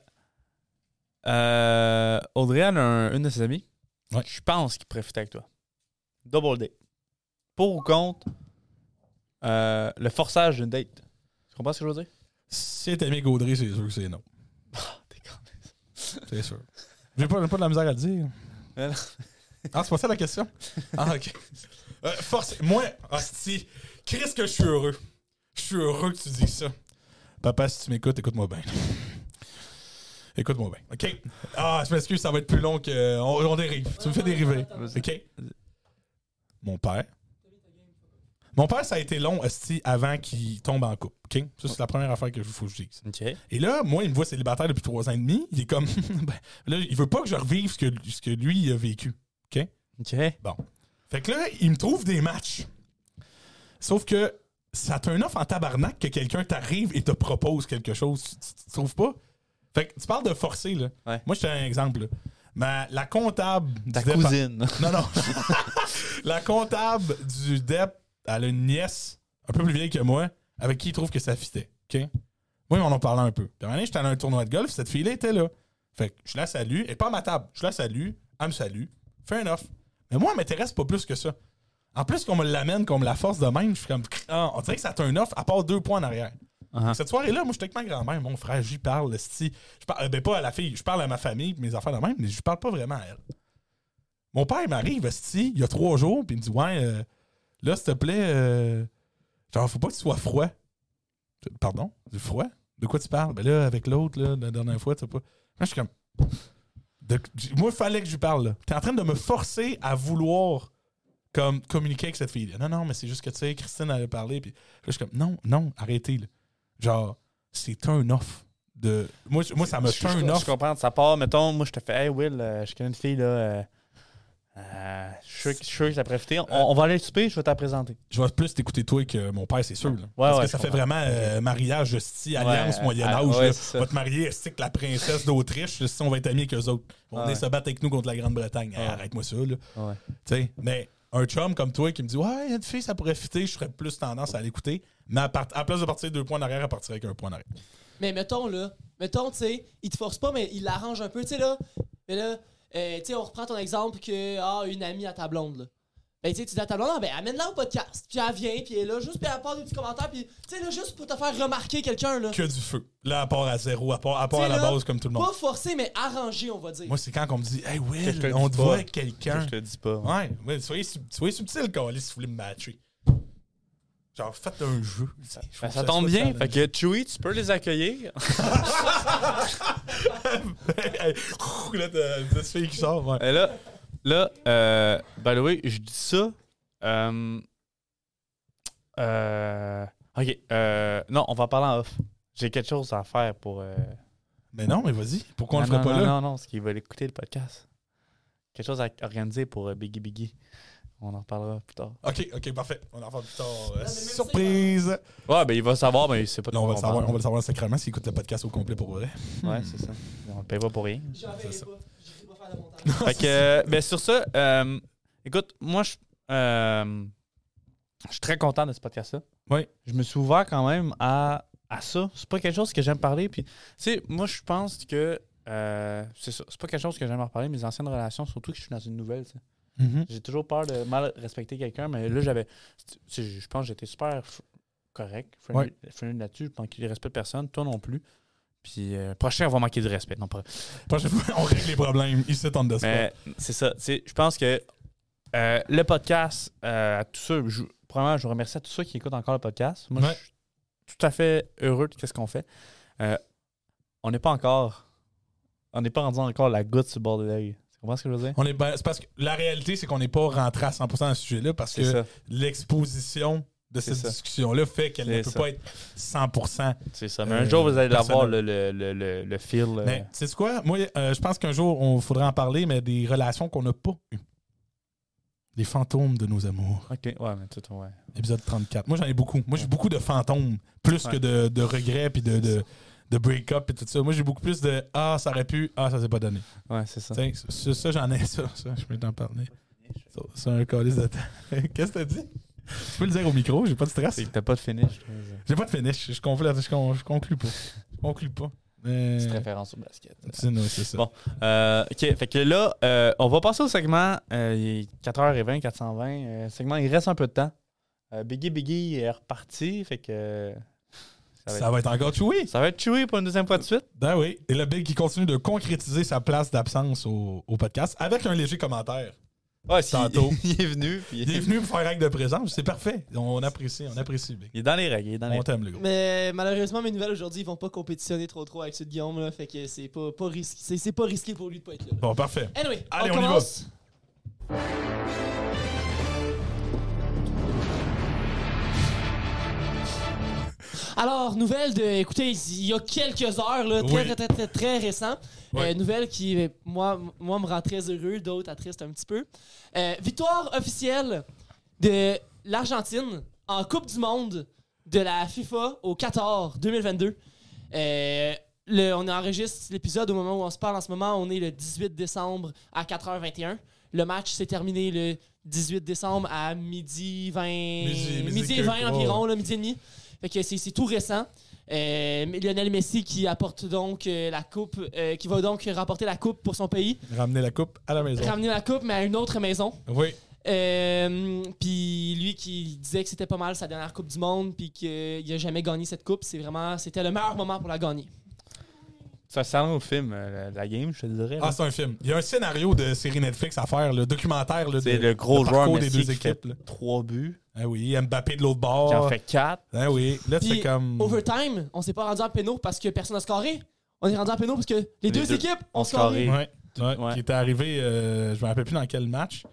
euh, Audrey elle a un- une de ses amies. Ouais. Je pense qu'il pourrait fitter avec toi. Double date. Pour ou contre euh, le forçage d'une date. Tu comprends ce que je veux dire? Si t'es aimé Gaudry, c'est sûr que c'est non. T'es con. C'est sûr. J'ai pas, pas de la misère à le dire. Mais non. Ah, c'est pas ça la question? Ah, ok. Euh, force. Moi, hostie, Chris, que je suis heureux. Je suis heureux que tu dis ça. Papa, si tu m'écoutes, écoute-moi bien. Écoute-moi bien, OK? Ah, je m'excuse, ça va être plus long que... On, on dérive. Tu me fais dériver, OK? Mon père. Mon père, ça a été long, avant qu'il tombe en couple, OK? Ça, c'est la première affaire que je faut que je dise. OK. Et là, moi, il me voit célibataire depuis trois ans et demi. Il est comme... ben, là, il veut pas que je revive ce que, ce que lui il a vécu. OK? Fait que là, il me trouve des matchs. Sauf que ça un offre en tabarnak que quelqu'un t'arrive et te propose quelque chose. Tu, tu- tu trouves pas? Fait que tu parles de forcer, là. Ouais. Moi, je te donne un exemple, là. La comptable Ta du DEP... cousine. Non, non. la comptable du DEP, elle a une nièce un peu plus vieille que moi avec qui il trouve que ça fitait. OK? Moi, on en parlait un peu. Puis un j'étais à un tournoi de golf, cette fille-là était là. Fait que je la salue, et pas à ma table. Je la salue, elle me salue, fait un offre. Mais moi, elle m'intéresse pas plus que ça. En plus qu'on me l'amène, qu'on me la force de même, je suis comme, ah, on dirait que ça t'a un offre à part deux points en arrière. Uh-huh. Cette soirée-là, moi, j'étais avec ma grand-mère, mon frère, j'y parle, esti. Je parle, ben pas à la fille, je parle à ma famille, mes affaires de même, mais je parle pas vraiment à elle. Mon père, m'arrive, esti, il y a trois jours, puis il me dit, ouais, euh, là, s'il te plaît, euh, genre, faut pas que tu sois froid. Pardon? Du froid? De quoi tu parles? Ben là, avec l'autre, la dernière fois, tu sais pas. Moi, je suis comme. moi, il fallait que je lui parle, là. T'es en train de me forcer à vouloir comme communiquer avec cette fille. Non, non, mais c'est juste que tu sais, Christine allait parler. Puis là, je suis comme, non, non, arrêtez. Là. Genre, c'est un off. De... Moi, je- moi, ça me Je- turn je, je off. comprends de sa part. Mettons, moi, je te fais, hey Will, euh, je connais une fille, là. euh, euh, je suis sûr que- je ça pourrait fitter. On, on va aller souper, je vais te la présenter. Je vais plus t'écouter toi que mon père, c'est sûr. là. Ouais, Parce ouais, que je ça fait comprends. vraiment euh, mariage, hostie, alliance, Ouais, Moyen-Âge. ah, ouais, ça. on va te marier, esti, que la princesse d'Autriche, si on va être amis avec eux autres. On venir se battre avec nous contre la Grande-Bretagne. Hey. Arrête-moi ça, là. Tu mais un chum comme toi qui me dit Ouais, il y a une fille, ça pourrait fitter, je serais plus tendance à l'écouter. Mais à, part- à la place de partir deux points en arrière, elle partirait avec un point en arrière. Mais mettons, là, mettons, tu sais, il te force pas, mais il l'arrange un peu, tu sais, là. Mais là, euh, tu sais, on reprend ton exemple que, ah, une amie à ta blonde, là. Ben, tu sais, tu dis à ta blonde, Ah, ben, amène-la au podcast. Puis elle vient, puis elle est là, juste, puis elle part des petits commentaires, puis, tu sais, là, juste pour te faire remarquer quelqu'un, là. Que du feu. Là, à part à zéro, à part à, part à la là, base comme tout le monde. Pas forcé, mais arrangé, on va dire. Moi, c'est quand on me dit Hey, Will, on te voit avec quelqu'un. Je te le dis pas. Ouais, ouais, soyez, soyez subtil, Carlis, si vous voulez me matcher. Genre, faites un jeu. Ben, ça tombe bien. Fait que Chewie, tu peux les accueillir. Là, t'as une petite fille qui sort. Ouais. Et là, là euh, by the way, je dis ça. Euh, euh, ok. euh, non, on va parler en off. J'ai quelque chose à faire pour. euh, Mais non, mais vas-y. Pourquoi on le non, ferait non, pas là? Non, non, parce qu'ils veulent écouter le podcast. Quelque chose à organiser pour euh, Biggie Biggie. On en reparlera plus tard. Ok, ok, parfait. On en reparle plus tard. Euh, surprise! Ouais, ben il va savoir, mais il sait pas de Là, on va, le savoir, parle. on va le savoir sacrément s'il écoute le podcast au complet pour vrai. Ouais, c'est ça. On le paye pas pour rien. J'en verrai C'est ça. pas. Je vais pas faire de montage. fait que, euh, ben sur ça, euh, écoute, moi, je euh, je suis très content de ce podcast-là. Oui. Je me suis ouvert quand même à, à ça. C'est pas quelque chose que j'aime parler. Puis, tu sais, moi, je pense que euh, c'est ça. C'est pas quelque chose que j'aime parler, mes anciennes relations, surtout que je suis dans une nouvelle. tu sais. J'ai toujours peur de mal respecter quelqu'un, mais là, j'avais. Je pense que j'étais super correct, friendly, friendly là-dessus. Je pense qu'il respecte personne, toi non plus. Puis, euh, prochain, on va manquer de respect. Non, pas Prochaine fois, on règle les problèmes. Ici, on the spot. mais c'est ça. Je pense que euh, le podcast, euh, à tous ceux, je, premièrement, je remercie à tous ceux qui écoutent encore le podcast. Moi, Ouais. je suis tout à fait heureux de ce qu'on fait. On n'est pas encore. On n'est pas rendu encore la goutte sur le bord de l'œil. Ce que je veux dire? On est ben- c'est parce que la réalité, c'est qu'on n'est pas rentré à 100% dans ce sujet-là parce C'est que ça. l'exposition de cette ça. discussion-là fait qu'elle ne peut ça. pas être 100%. C'est ça. Mais Euh, un jour, vous allez l'avoir, personnel. le, le, le, le, euh, Mais tu sais quoi? Moi, euh, je pense qu'un jour, on faudrait en parler, mais des relations qu'on n'a pas eues. Des fantômes de nos amours. Ok, ouais, mais tout, ouais. Épisode 34. Moi, j'en ai beaucoup. Moi, j'ai beaucoup de fantômes. Plus Ouais. que de, de regrets puis de, de, de break-up et tout ça. Moi, j'ai beaucoup plus de Ah, ça aurait pu. Ah, ça s'est pas donné. Ouais, c'est ça. Tiens, ça, ça, j'en ai ça. ça je peux t'en parler. C'est un calice de temps. Qu'est-ce que t'as dit? Tu peux le dire au micro, j'ai pas de stress. T'as pas de finish. J'ai pas de finish. Je, conclue pas. Je conclue pas. Petite référence au basket. C'est ça. Bon. Euh, OK, fait que là, euh, on va passer au segment. Euh, il est 4h20, 420. Euh, segment, il reste un peu de temps. Biggie Biggie est reparti, fait que... Ça va, Ça va être encore choué. être, ça va être chewy pour une deuxième fois de suite. Ben oui. Et le Big qui continue de concrétiser sa place d'absence au, au podcast avec un léger commentaire. Ouais, Tantôt. Il, est venu, puis Il est venu pour faire acte de présence. C'est parfait. On apprécie, on apprécie, Big. il est dans les règles. Il est dans les On t'aime, le gars. Mais malheureusement, mes nouvelles aujourd'hui, ils vont pas compétitionner trop trop avec ceux de Guillaume, là. Fait que c'est pas, pas risqué. C'est, c'est pas risqué pour lui de pas être là. Bon, parfait. Anyway, Allez, on, on y va. Alors, nouvelle de. Écoutez, il y a quelques heures, là, très, Oui. très, très, très, récent. Euh, nouvelle qui, euh, moi, moi, me rend très heureux, d'autres attristent un petit peu. Euh, victoire officielle de l'Argentine en Coupe du Monde de la FIFA au Qatar 2022. Euh, le- on enregistre l'épisode au moment où on se parle en ce moment. On est le 18 décembre à 4h21. Le match s'est terminé le 18 décembre à midi 20, Midi- midi midi et quelques, 20 ouais. environ, là, midi et demi. Fait que c'est tout récent. Euh, Lionel Messi qui apporte donc euh, la coupe, euh, qui va donc remporter la coupe pour son pays, Ramener la coupe à la maison. ramener la coupe mais à une autre maison. Oui. Euh, puis lui qui disait que c'était pas mal sa dernière coupe du monde puis qu'il a jamais gagné cette coupe, c'est vraiment c'était le meilleur moment pour la gagner. Ça sent au film, euh, la, game, je te dirais. Ah, c'est un film. Il y a un scénario de série Netflix à faire, le documentaire là, de, c'est le gros le joueur Messi des deux équipes. trois buts, Ah oui, Mbappé de l'autre bord. qui en fait quatre. Ah oui, là, c'est comme. Overtime, on s'est pas rendu en pénaux parce que personne n'a scoré. On est rendu en pénaux parce que les, deux, deux équipes ont scoré. scoré. Ouais, ouais, Ouais. Qui était arrivé, euh, je me rappelle plus dans quel match,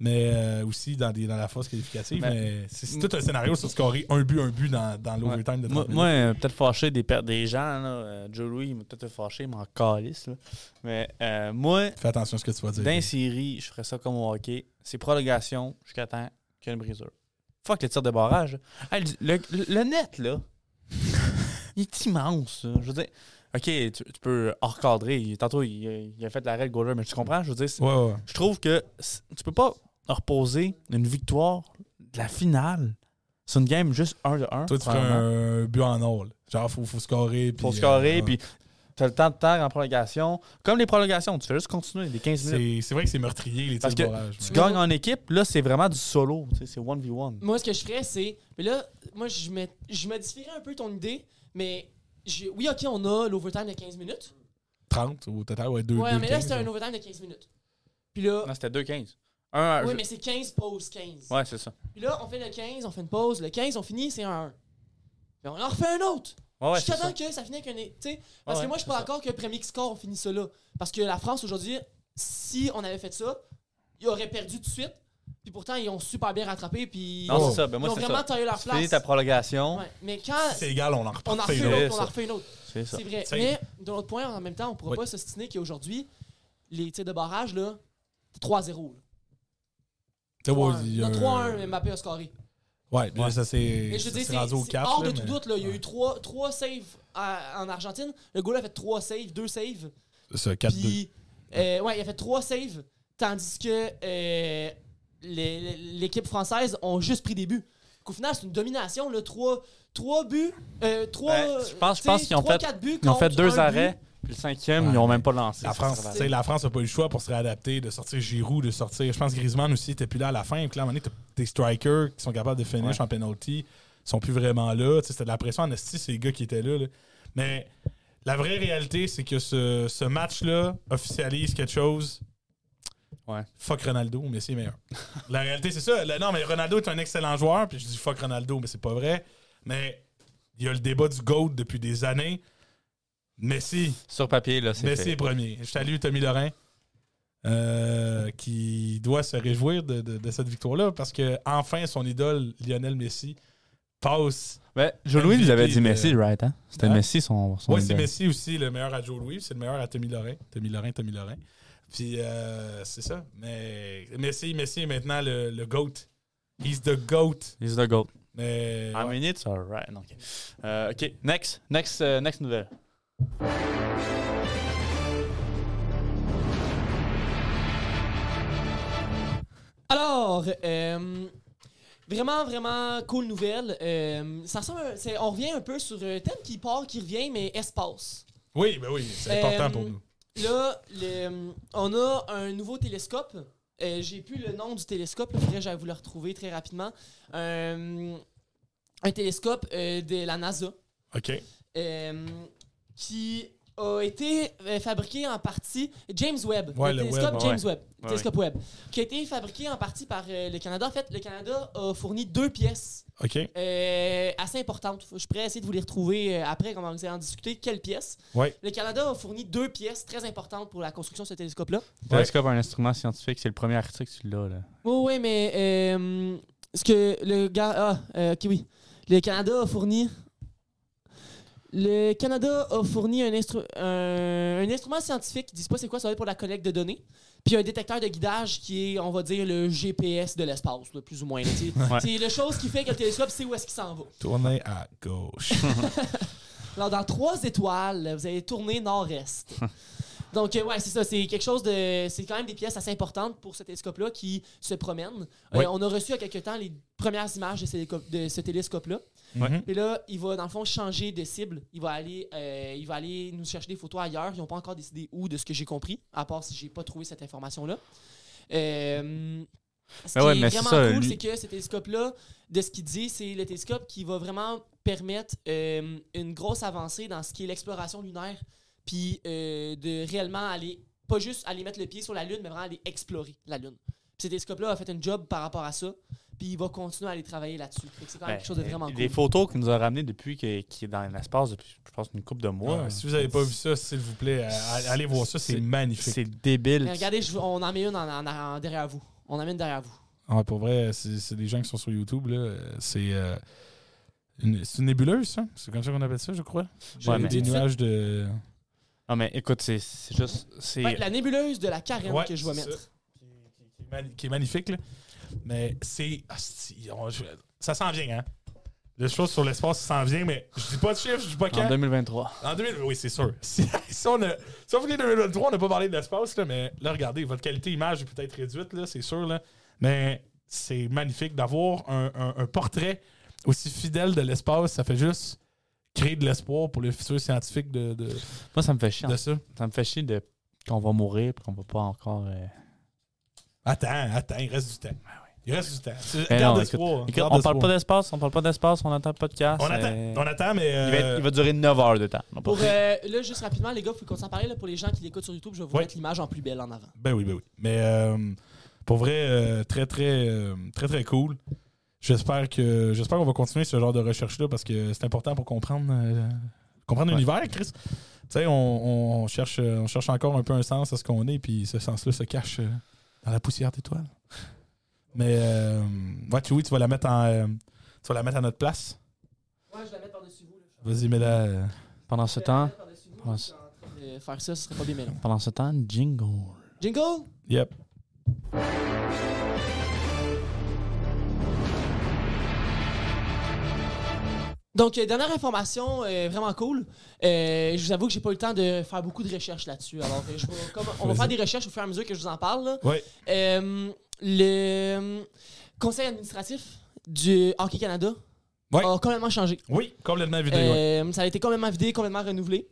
mais euh, aussi dans, des, dans la phase qualificative. Mais- mais c'est tout un scénario sur scorer un but, un but dans, dans l'overtime de 30 Moi, moi, peut-être fâché des, des gens, là, euh, Joe Louis, il m'a peut-être fâché, il m'en calisse. là. Mais euh, moi, Fais attention à ce que tu vas dire. dans les séries, je ferais ça comme au hockey. C'est prolongation jusqu'à temps qu'il y ait une brisure. Fuck les tirs de barrage. Hey, le, le- le net, là, il est immense. là. Je veux dire, OK, tu, tu peux recadrer. Tantôt, il, a- il a fait la règle goaler, mais tu comprends? Je veux dire, c'est- Ouais, ouais. je trouve que tu peux pas reposer une victoire de la finale sur une game juste 1 de 1. Toi, tu ferais un but en là. Genre, faut, faut scorer. Puis, Faut scorer, euh, puis t'as le temps de terre en prolongation. Comme les prolongations, tu fais juste continuer les 15 minutes. C'est c'est vrai que c'est meurtrier, les Parce tirs que de barrage. Tu mais- gagnes en équipe, là, c'est vraiment du solo. tu C'est 1v1. Moi, ce que je ferais, c'est. Mais là, moi, je, modifierais un peu ton idée, mais. je- oui, ok, on a l'overtime de 15 minutes. 30 au total, ouais, 2 ouais, mais là, c'était un overtime de 15 minutes. Puis là. Non, c'était 2-15. Un, oui, je- mais c'est 15 pauses 15. Ouais, c'est ça. Puis là, on fait le 15, on fait une pause. Le 15, on finit, c'est un 1. Puis on en refait un autre. Ouais, ouais, Jusqu'à c'est ça. temps que ça finisse avec un. Parce Ouais, que moi, je suis pas d'accord que premier qui score, on finit ça là. Parce que la France, aujourd'hui, si on avait fait ça, ils auraient perdu tout de suite. Puis pourtant, ils ont super bien rattrapé. Puis Non, Oh. c'est ça. Ben, ils moi, ont c'est vraiment ça. taillé leur place. ta prolongation. Ouais. Mais quand. C'est égal, on en On refait une une autre, c'est on en refait une autre. C'est vrai. Mais d'un autre point, en même temps, on pourra Oui. pas s'ostiner qu'aujourd'hui, les tirs de barrage, là, c'est 3-0. là. Tu sais, ouais, 3-1. il y a Non, un- 3-1, Mbappé a scoré. Ouais, mais là, ça c'est. Rendu au 4. hors là, de tout mais- doute. Là. Il y a Ouais. eu 3, trois saves à- en Argentine. Le goal a fait 3 saves, 2 saves. C'est ça, 4-2. Puis, euh, ouais, il a fait 3 saves. Tandis que euh, les- l'équipe française ont juste pris des buts. Qu'au final, c'est une domination. 3, buts. Euh, 3, Ouais, je pense- je pense qu'ils ont fait- 4 buts Ils ont fait deux arrêts. but. Puis le cinquième, Ouais, ils ont mais même pas lancé. La France, la France n'a pas eu le choix pour se réadapter, de sortir Giroud, de sortir. Je pense que Griezmann aussi était plus là à la fin. Puis là, à un moment donné, t'as des strikers qui sont capables de finish Ouais. en penalty, sont plus vraiment là. Tu sais, C'était de la pression en esti, ces gars qui étaient là. là. Mais la vraie réalité, c'est que ce, ce match-là officialise quelque chose. Ouais. Fuck Ronaldo, Messi est meilleur. la réalité, c'est ça. Le- non, mais Ronaldo est un excellent joueur, puis je dis fuck Ronaldo, mais c'est pas vrai. Mais il y a le débat du GOAT depuis des années. Messi, Sur papier, là, c'est Messi fait. est premier. Je salue Tommy Lorrain, euh, qui doit se réjouir de, de- de cette victoire-là parce que enfin son idole Lionel Messi passe. Mais Joe Louis nous avait dit de- Messi, right? Hein? C'était Hein? Messi son. son Oui, c'est. Messi aussi le meilleur à Joe Louis, c'est le meilleur à Tommy Lorrain. Tommy Lorrain, Tommy Lorrain. Puis euh, c'est ça. Mais Messi, Messi est maintenant le, le GOAT. He's the GOAT. He's the GOAT. Mais I ouais. mean, it's alright. Non, OK. Euh, OK. Next. Next, euh, next nouvelle. Alors, euh, vraiment, vraiment cool nouvelle. Euh, ça ressemble, à- c'est- on revient un peu sur un thème qui part, qui revient, mais espace. oui, ben oui, c'est important Euh, pour nous. Là, le- on a un nouveau télescope. Euh, J'ai plus le nom du télescope. Il faudrait que j'aille vous le retrouver très rapidement. Un télescope euh, de la NASA OK. euh, qui a été euh, fabriqué en partie James Webb, Ouais, le, le télescope James ouais. Webb, Ouais, télescope Webb, qui a été fabriqué en partie par euh, le Canada. En fait, le Canada a fourni deux pièces OK. euh, assez importantes. Je pourrais essayer de vous les retrouver euh, après, quand on va en discuter. Quelles pièces Ouais. Le Canada a fourni deux pièces très importantes pour la construction de ce télescope-là. Le télescope, un instrument scientifique, c'est le premier article, celui-là. Là. Oui, oui, mais euh, ce que le gars. Ah, euh, ok, oui. Le Canada a fourni. Le Canada a fourni un, instru- un, un instrument scientifique, ils disent pas c'est quoi, ça va être pour la collecte de données. Puis un détecteur de guidage qui est, on va dire, le GPS de l'espace, plus ou moins. Ouais. C'est la chose qui fait que le télescope sait où est-ce qu'il s'en va. Tournez à gauche. Alors, dans trois étoiles, vous allez tourner nord-est. Donc, euh, ouais, c'est ça. C'est quelque chose de. C'est quand même des pièces assez importantes pour ce télescope-là qui se promène. Euh, Oui. on a reçu il y a quelques temps les premières images de, ce télescope-là. Mhm. Et là, il va, dans le fond, changer de cible. Il va aller, euh, il va aller nous chercher des photos ailleurs. Ils n'ont pas encore décidé où, de ce que j'ai compris, à part si j'ai pas trouvé cette information-là. Euh, ce Ben qui ouais, est vraiment ça, cool, lui- c'est que ce télescope-là, de ce qu'il dit, c'est le télescope qui va vraiment permettre euh, une grosse avancée dans ce qui est l'exploration lunaire, puis euh, de réellement aller, pas juste aller mettre le pied sur la Lune, mais vraiment aller explorer la Lune. Puis ce télescope-là a fait un job par rapport à ça, puis il va continuer à aller travailler là-dessus. C'est quand même Ben, quelque chose de vraiment Les cool. photos qu'il nous a ramenées depuis qu'il qu'il est dans l'espace depuis, je pense, une couple de mois. Ouais, si vous n'avez pas vu ça, s'il vous plaît, euh, allez voir ça, c'est magnifique. C'est débile. Mais regardez, je- on en met une en, en- en- derrière vous. On en met une derrière vous. Ouais, pour vrai, c'est c'est des gens qui sont sur YouTube. là. Euh, C'est euh, une, c'est une nébuleuse, ça? C'est comme ça qu'on appelle ça, je crois. Ouais, des nuages de. Non, mais écoute, c'est c'est juste. c'est Ouais, la nébuleuse de la carène Ouais, que je vais mettre. Qui, est magnifique, là. Mais c'est. je- ça s'en vient, hein? Les choses sur l'espace, ça s'en vient, mais je dis pas de chiffres, je dis pas En quand. 2023. En 2000, oui, c'est sûr. Si, si on a, si on fait 2023, on n'a pas parlé de l'espace, là, mais là, regardez, votre qualité image est peut-être réduite, là, c'est sûr, là, mais c'est magnifique d'avoir un, un- un portrait aussi fidèle de l'espace. Ça fait juste créer de l'espoir pour les futurs scientifiques de, de, Moi, ça me fait chier. de ça. Ça me fait chier de qu'on va mourir et qu'on va pas encore. euh, Attends, attends, il reste du temps. Il reste du temps. Mais Garde non, espoir. écoute, garde on parle pas d'espace, on parle pas d'espace, on attend pas de casse. On attend, euh, on attend, mais. il, va être- il va durer 9 heures de temps. Pour, euh, là, juste rapidement, les gars, faut qu'on s'en parle. Là, pour les gens qui l'écoutent sur YouTube, je vais vous Ouais. mettre l'image en plus belle en avant. Ben oui, ben oui. Mais euh, pour vrai, euh, très, très, euh, très, très cool. J'espère que j'espère qu'on va continuer ce genre de recherche-là parce que c'est important pour comprendre, euh, comprendre Ouais. l'univers, Chris. Tu sais, on, on cherche, on cherche encore un peu un sens à ce qu'on est, puis ce sens-là se cache euh, dans la poussière d'étoiles. Mais, euh, ouais, Chewie, tu vas la mettre en, euh, tu vas la mettre à notre place. Ouais, je la mets par-dessus vous. Vas-y, mets-la. Pendant ce temps, Pendant Faire ça, ce serait pas bien pendant ce temps, jingle. Jingle! Yep. Donc, euh, dernière information, euh, vraiment cool. Euh, je vous avoue que j'ai pas eu le temps de faire beaucoup de recherches là-dessus. Alors, je comme- on va faire des recherches au fur et à mesure que je vous en parle. là. Euh, le conseil administratif du Hockey Canada a complètement changé. Oui, complètement vidé. ouais. Euh, Ça a été complètement vidé, complètement renouvelé.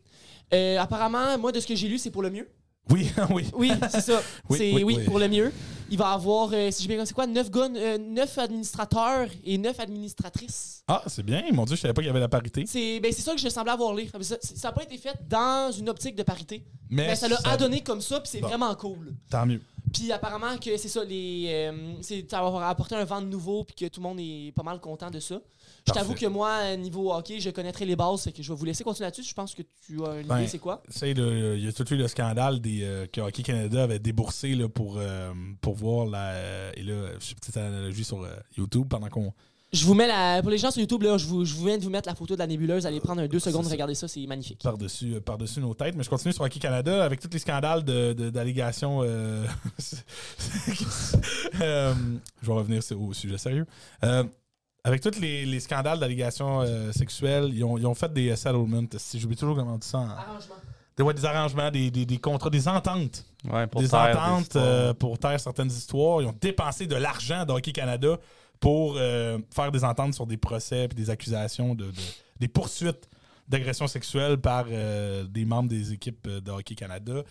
Euh, apparemment, moi, de ce que j'ai lu, c'est pour le mieux. Oui, oui. Oui, c'est ça. Oui, c'est oui, oui, oui. pour le mieux. Il va avoir, euh, si j'ai bien c'est quoi, 9 gars, euh, neuf administrateurs et 9 administratrices. Ah, c'est bien. Mon Dieu, je savais pas qu'il y avait la parité. C'est ben, c'est ça que je semblais avoir lu. Ça n'a pas été fait dans une optique de parité. Mais, Mais ça l'a adonné comme ça, puis c'est Bon. vraiment cool. Tant mieux. Puis apparemment que c'est ça, les, euh, c'est- ça va apporter un vent de nouveau, puis que tout le monde est pas mal content de ça. Je t'avoue que moi, niveau hockey, je connaîtrais les bases, fait que je vais vous laisser continuer là-dessus. Je pense que tu as une Ben, idée, c'est quoi? Le- il y a tout eu le scandale des, euh, que Hockey Canada avait déboursé là, pour, euh, pour voir la. et là, je fais une petite analogie sur YouTube pendant qu'on. Je vous mets la. Pour les gens sur YouTube, là, je, vous, je viens de vous mettre la photo de la nébuleuse. Allez prendre un deux secondes, regardez ça, c'est magnifique. par-dessus euh, par-dessus nos têtes. Mais je continue sur Hockey Canada avec tous les scandales de- de- d'allégations. euh, euh, je vais revenir au sujet sérieux. Euh, avec tous les, les scandales d'allégations euh, sexuelles, ils ont, ils ont fait des euh, settlements. Si j'oublie toujours comment on dit ça. en- Arrangement. Des, ouais, des arrangements, des, des- des contrats, des ententes. Ouais, pour des taire ententes euh, pour taire certaines histoires. Ils ont dépensé de l'argent de Hockey Canada pour euh, faire des ententes sur des procès et des accusations, de, de- des poursuites d'agressions sexuelles par euh, des membres des équipes euh, de Hockey Canada.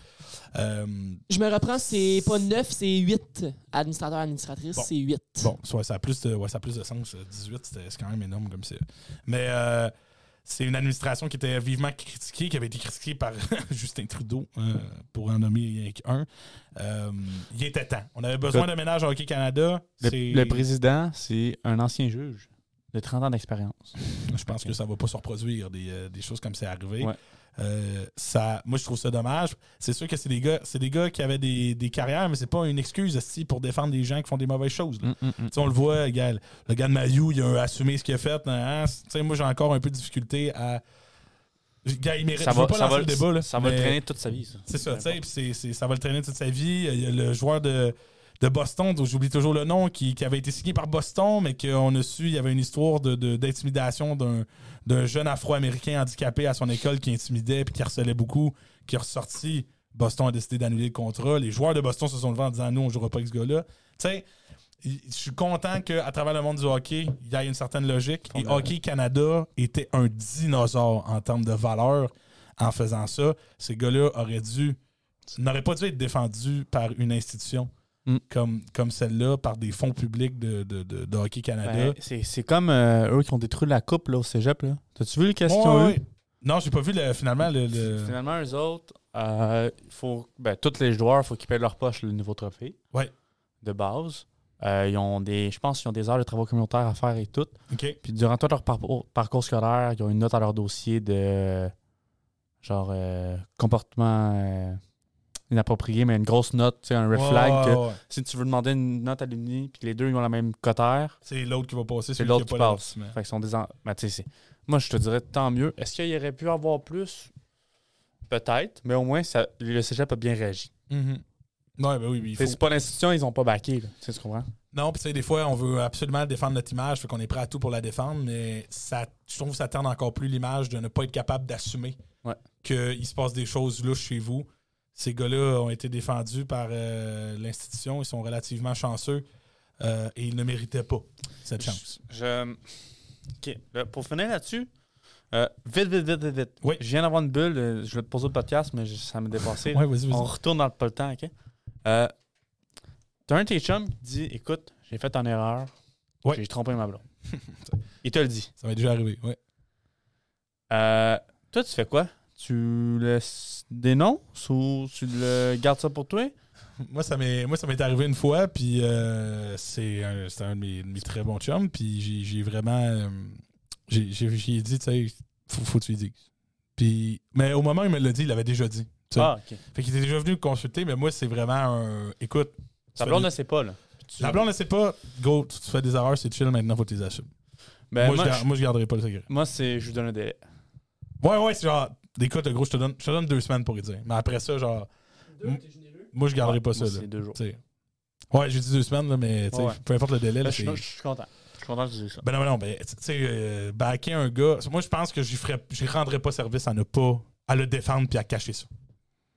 Euh, Je me reprends, c'est pas 9, c'est 8 administrateurs, administratrices, Bon. c'est 8. bon, soit ça a plus de, ouais, ça a plus de sens. euh, 18, c'était- c'est quand même énorme comme c'est. Mais c'est une administration qui était vivement critiquée, qui avait été critiquée par Justin Trudeau, euh, pour en nommer qu'un. Euh, il était temps. On avait besoin de ménage à Hockey Canada. Le, président, c'est un ancien juge de 30 ans d'expérience. Je pense que ça va pas se reproduire des, euh, des choses comme c'est arrivé. Ouais. Euh, ça, moi, je trouve ça dommage. C'est sûr que c'est des gars, c'est des gars qui avaient des, des carrières, mais c'est pas une excuse aussi pour défendre des gens qui font des mauvaises choses. là. Mm, mm, mm. On le voit, le gars de Mayou, il a assumé ce qu'il a fait. hein. Sais, moi, j'ai encore un peu de difficulté à. Gars, il mérite. Ça je va, pas ça va, le débat, là, ça va le traîner toute sa vie, ça. c'est ça, tu sais, ça va le traîner toute sa vie. Il y a le joueur de, de Boston, dont j'oublie toujours le nom, qui, qui avait été signé par Boston, mais qu'on a su, il y avait une histoire de- de- d'intimidation d'un jeune Afro-Américain handicapé à son école qui intimidait puis qui harcelait beaucoup, qui est ressorti. Boston a décidé d'annuler le contrat. Les joueurs de Boston se sont levés en disant Nous, on ne jouera pas avec ce gars-là. Tu sais, je suis content qu'à travers le monde du hockey, il y ait une certaine logique. Et Hockey Canada était un dinosaure en termes de valeur en faisant ça. Ces gars-là auraient dû n'auraient pas dû être défendus par une institution Mm. comme, comme celle-là, par des fonds publics de, de, de- de Hockey Canada. Ben, c'est c'est comme euh, eux qui ont détruit la coupe là, au cégep. là. T'as-tu vu Ouais, qu'ils ont ouais. eu? Non, j'ai pas vu le- finalement le. le- Finalement, eux autres, euh, faut, ben, tous les joueurs, il faut qu'ils paient de leur poche le nouveau trophée. Ouais. De base. Euh, ils ont des, je pense qu'ils ont des heures de travaux communautaires à faire et tout. OK. Puis durant tout leur parcours, parcours scolaire, ils ont une note à leur dossier de genre euh, comportement euh, inapproprié, mais une grosse note, tu sais, un red Ouais, flag. que ouais. si tu veux demander une note à l'uni, puis les deux ils ont la même cotère, C'est l'autre qui va passer, c'est l'autre qui, pas passe. Fait sont des en- ben, Moi, je te dirais tant mieux. Est-ce qu'il y aurait pu avoir plus? Peut-être, mais au moins, ça, le cégep a bien réagi. Mhm. Ouais, ben oui, C'est faut- c'est pas l'institution, ils ont pas backé. Tu sais, comprends? Non, puis tu sais, des fois, on veut absolument défendre notre image, fait qu'on est prêt à tout pour la défendre, mais ça, je trouve que ça terne encore plus l'image de ne pas être capable d'assumer Ouais. qu'il se passe des choses louches chez vous. Ces gars-là ont été défendus par euh, l'institution, ils sont relativement chanceux euh, et ils ne méritaient pas cette chance. Je. Là, pour finir là-dessus, Euh, vite, vite, vite, vite, vite. Oui. Je viens d'avoir une bulle. euh, Je vais te poser le podcast, mais je- ça m'a dépassé. Ouais, vas-y, vas-y. On retourne dans le pas le temps, OK? T'as un de tes chums qui dit Écoute, j'ai fait une erreur. Ouais. J'ai trompé ma blonde. Il te le dit. Ça m'est déjà arrivé. Euh, toi, tu fais quoi? Tu le dénonces ou tu le gardes ça pour toi? Moi, ça m'est moi, ça m'est arrivé une fois, puis euh, c'est un, c'est un de mes, de mes très bons chums, puis j'ai- j'ai vraiment... euh, j'ai j'ai- dit, tu sais, faut, faut que tu lui dises. Puis, mais au moment où il me l'a dit, il l'avait déjà dit. Ah, OK. Fait qu'il était déjà venu me consulter, mais moi, c'est vraiment un... Écoute... Ta blonde ne sait pas, là. Tu- La blonde ne sait pas, go, tu fais des erreurs, c'est chill, maintenant, faut que tu les assumes. Ben, moi, je, moi, je garderai pas le secret. moi, c'est je lui donne un délai. Ouais, ouais, c'est genre, écoute, gros, je te donne, je te donne deux semaines pour y dire. Mais après ça, genre, M- moi, je garderai Ouais, pas ça, là. C'est deux jours. Ouais, j'ai dit deux semaines, là, mais tu sais, Ouais. peu importe le délai, Là, je, suis, je suis content. Je suis content que tu dises ça. Ben non, ben non, ben, tu sais, euh, backer un gars. Moi, je pense que je ne rendrais pas service à ne pas. à le défendre puis à cacher ça.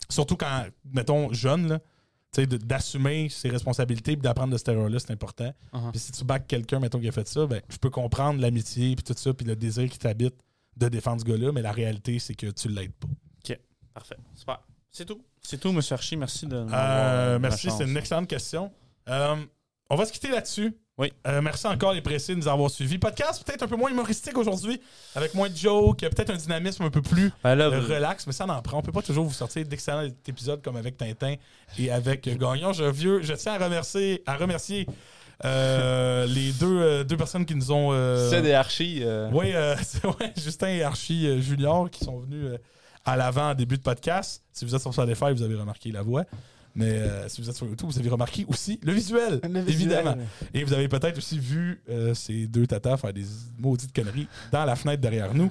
Surtout quand, mettons, jeune, là, tu sais, de- d'assumer ses responsabilités puis d'apprendre de cette erreur-là, c'est important. Uh-huh. Puis si tu back quelqu'un, mettons, qui a fait ça, ben, je peux comprendre l'amitié puis tout ça, puis le désir qui t'habite de défendre ce gars-là, mais la réalité, c'est que tu l'aides pas. Parfait. Super. C'est tout. C'est tout, monsieur Archie. Merci de. Euh, euh, merci, c'est une excellente question. Euh, on va se quitter là-dessus. Oui. Euh, merci encore les pressés de nous avoir suivis. Podcast peut-être un peu moins humoristique aujourd'hui, avec moins de jokes, peut-être un dynamisme un peu plus Ben là, relax, mais ça en prend. On peut pas toujours vous sortir d'excellents épisodes comme avec Tintin et avec Gagnon. Je, vieux, je tiens à remercier, à remercier euh, les deux, euh, deux personnes qui nous ont. euh, c'est des Archie. euh, oui, euh, c'est- ouais, Justin et Archie euh, Junior qui sont venus euh, à l'avant en début de podcast. Si vous êtes sur Spotify, vous avez remarqué la voix. Mais euh, si vous êtes sur YouTube, vous avez remarqué aussi le visuel, Le visuel. évidemment. Et vous avez peut-être aussi vu euh, ces deux tatas faire des maudites conneries dans la fenêtre derrière nous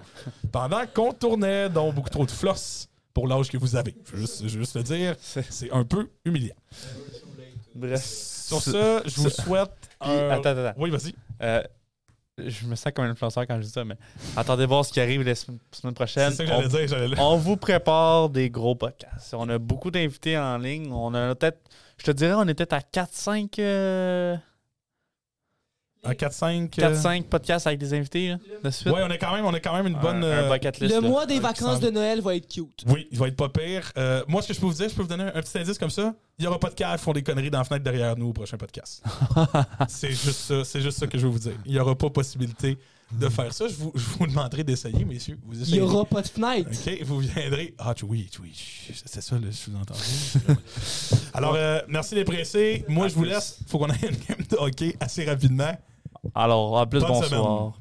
pendant qu'on tournait, dont beaucoup trop de floss pour l'âge que vous avez. Je veux juste, je veux juste le dire, C'est- c'est un peu humiliant. Bref. Sur ça, je vous souhaite attends, attends. Oui, vas-y. Euh, je me sens comme un influenceur quand je dis ça, mais attendez voir ce qui arrive la semaine, prochaine. C'est ça que On- j'allais dire. j'allais On vous prépare des gros podcasts. On a beaucoup d'invités en ligne. On a peut-être, je te dirais, on est peut-être à 4-5 euh, Un 4-5. 4-5 podcasts avec des invités là, de suite. Ouais, on a quand même, on a quand même une Un- bonne. un, euh, bucket list. Le là. mois des vacances de Noël va être cute. Oui, il va être pas pire. Euh, moi, ce que je peux vous dire, je peux vous donner un petit indice comme ça. Il n'y aura pas de cas qui font des conneries dans la fenêtre derrière nous au prochain podcast. c'est juste ça. C'est juste ça que je veux vous dire. Il n'y aura pas possibilité de faire ça. Je vous, je vous demanderai d'essayer, messieurs. Vous Il n'y aura pas de fenêtre. OK, vous viendrez. Ah, tu- oui, oui, c'est ça, le sous-entendu. Alors, euh, merci les pressés. Moi, je vous laisse. faut qu'on ait une game de hockey assez rapidement. Alors, à plus, Bonne bonsoir. semaine.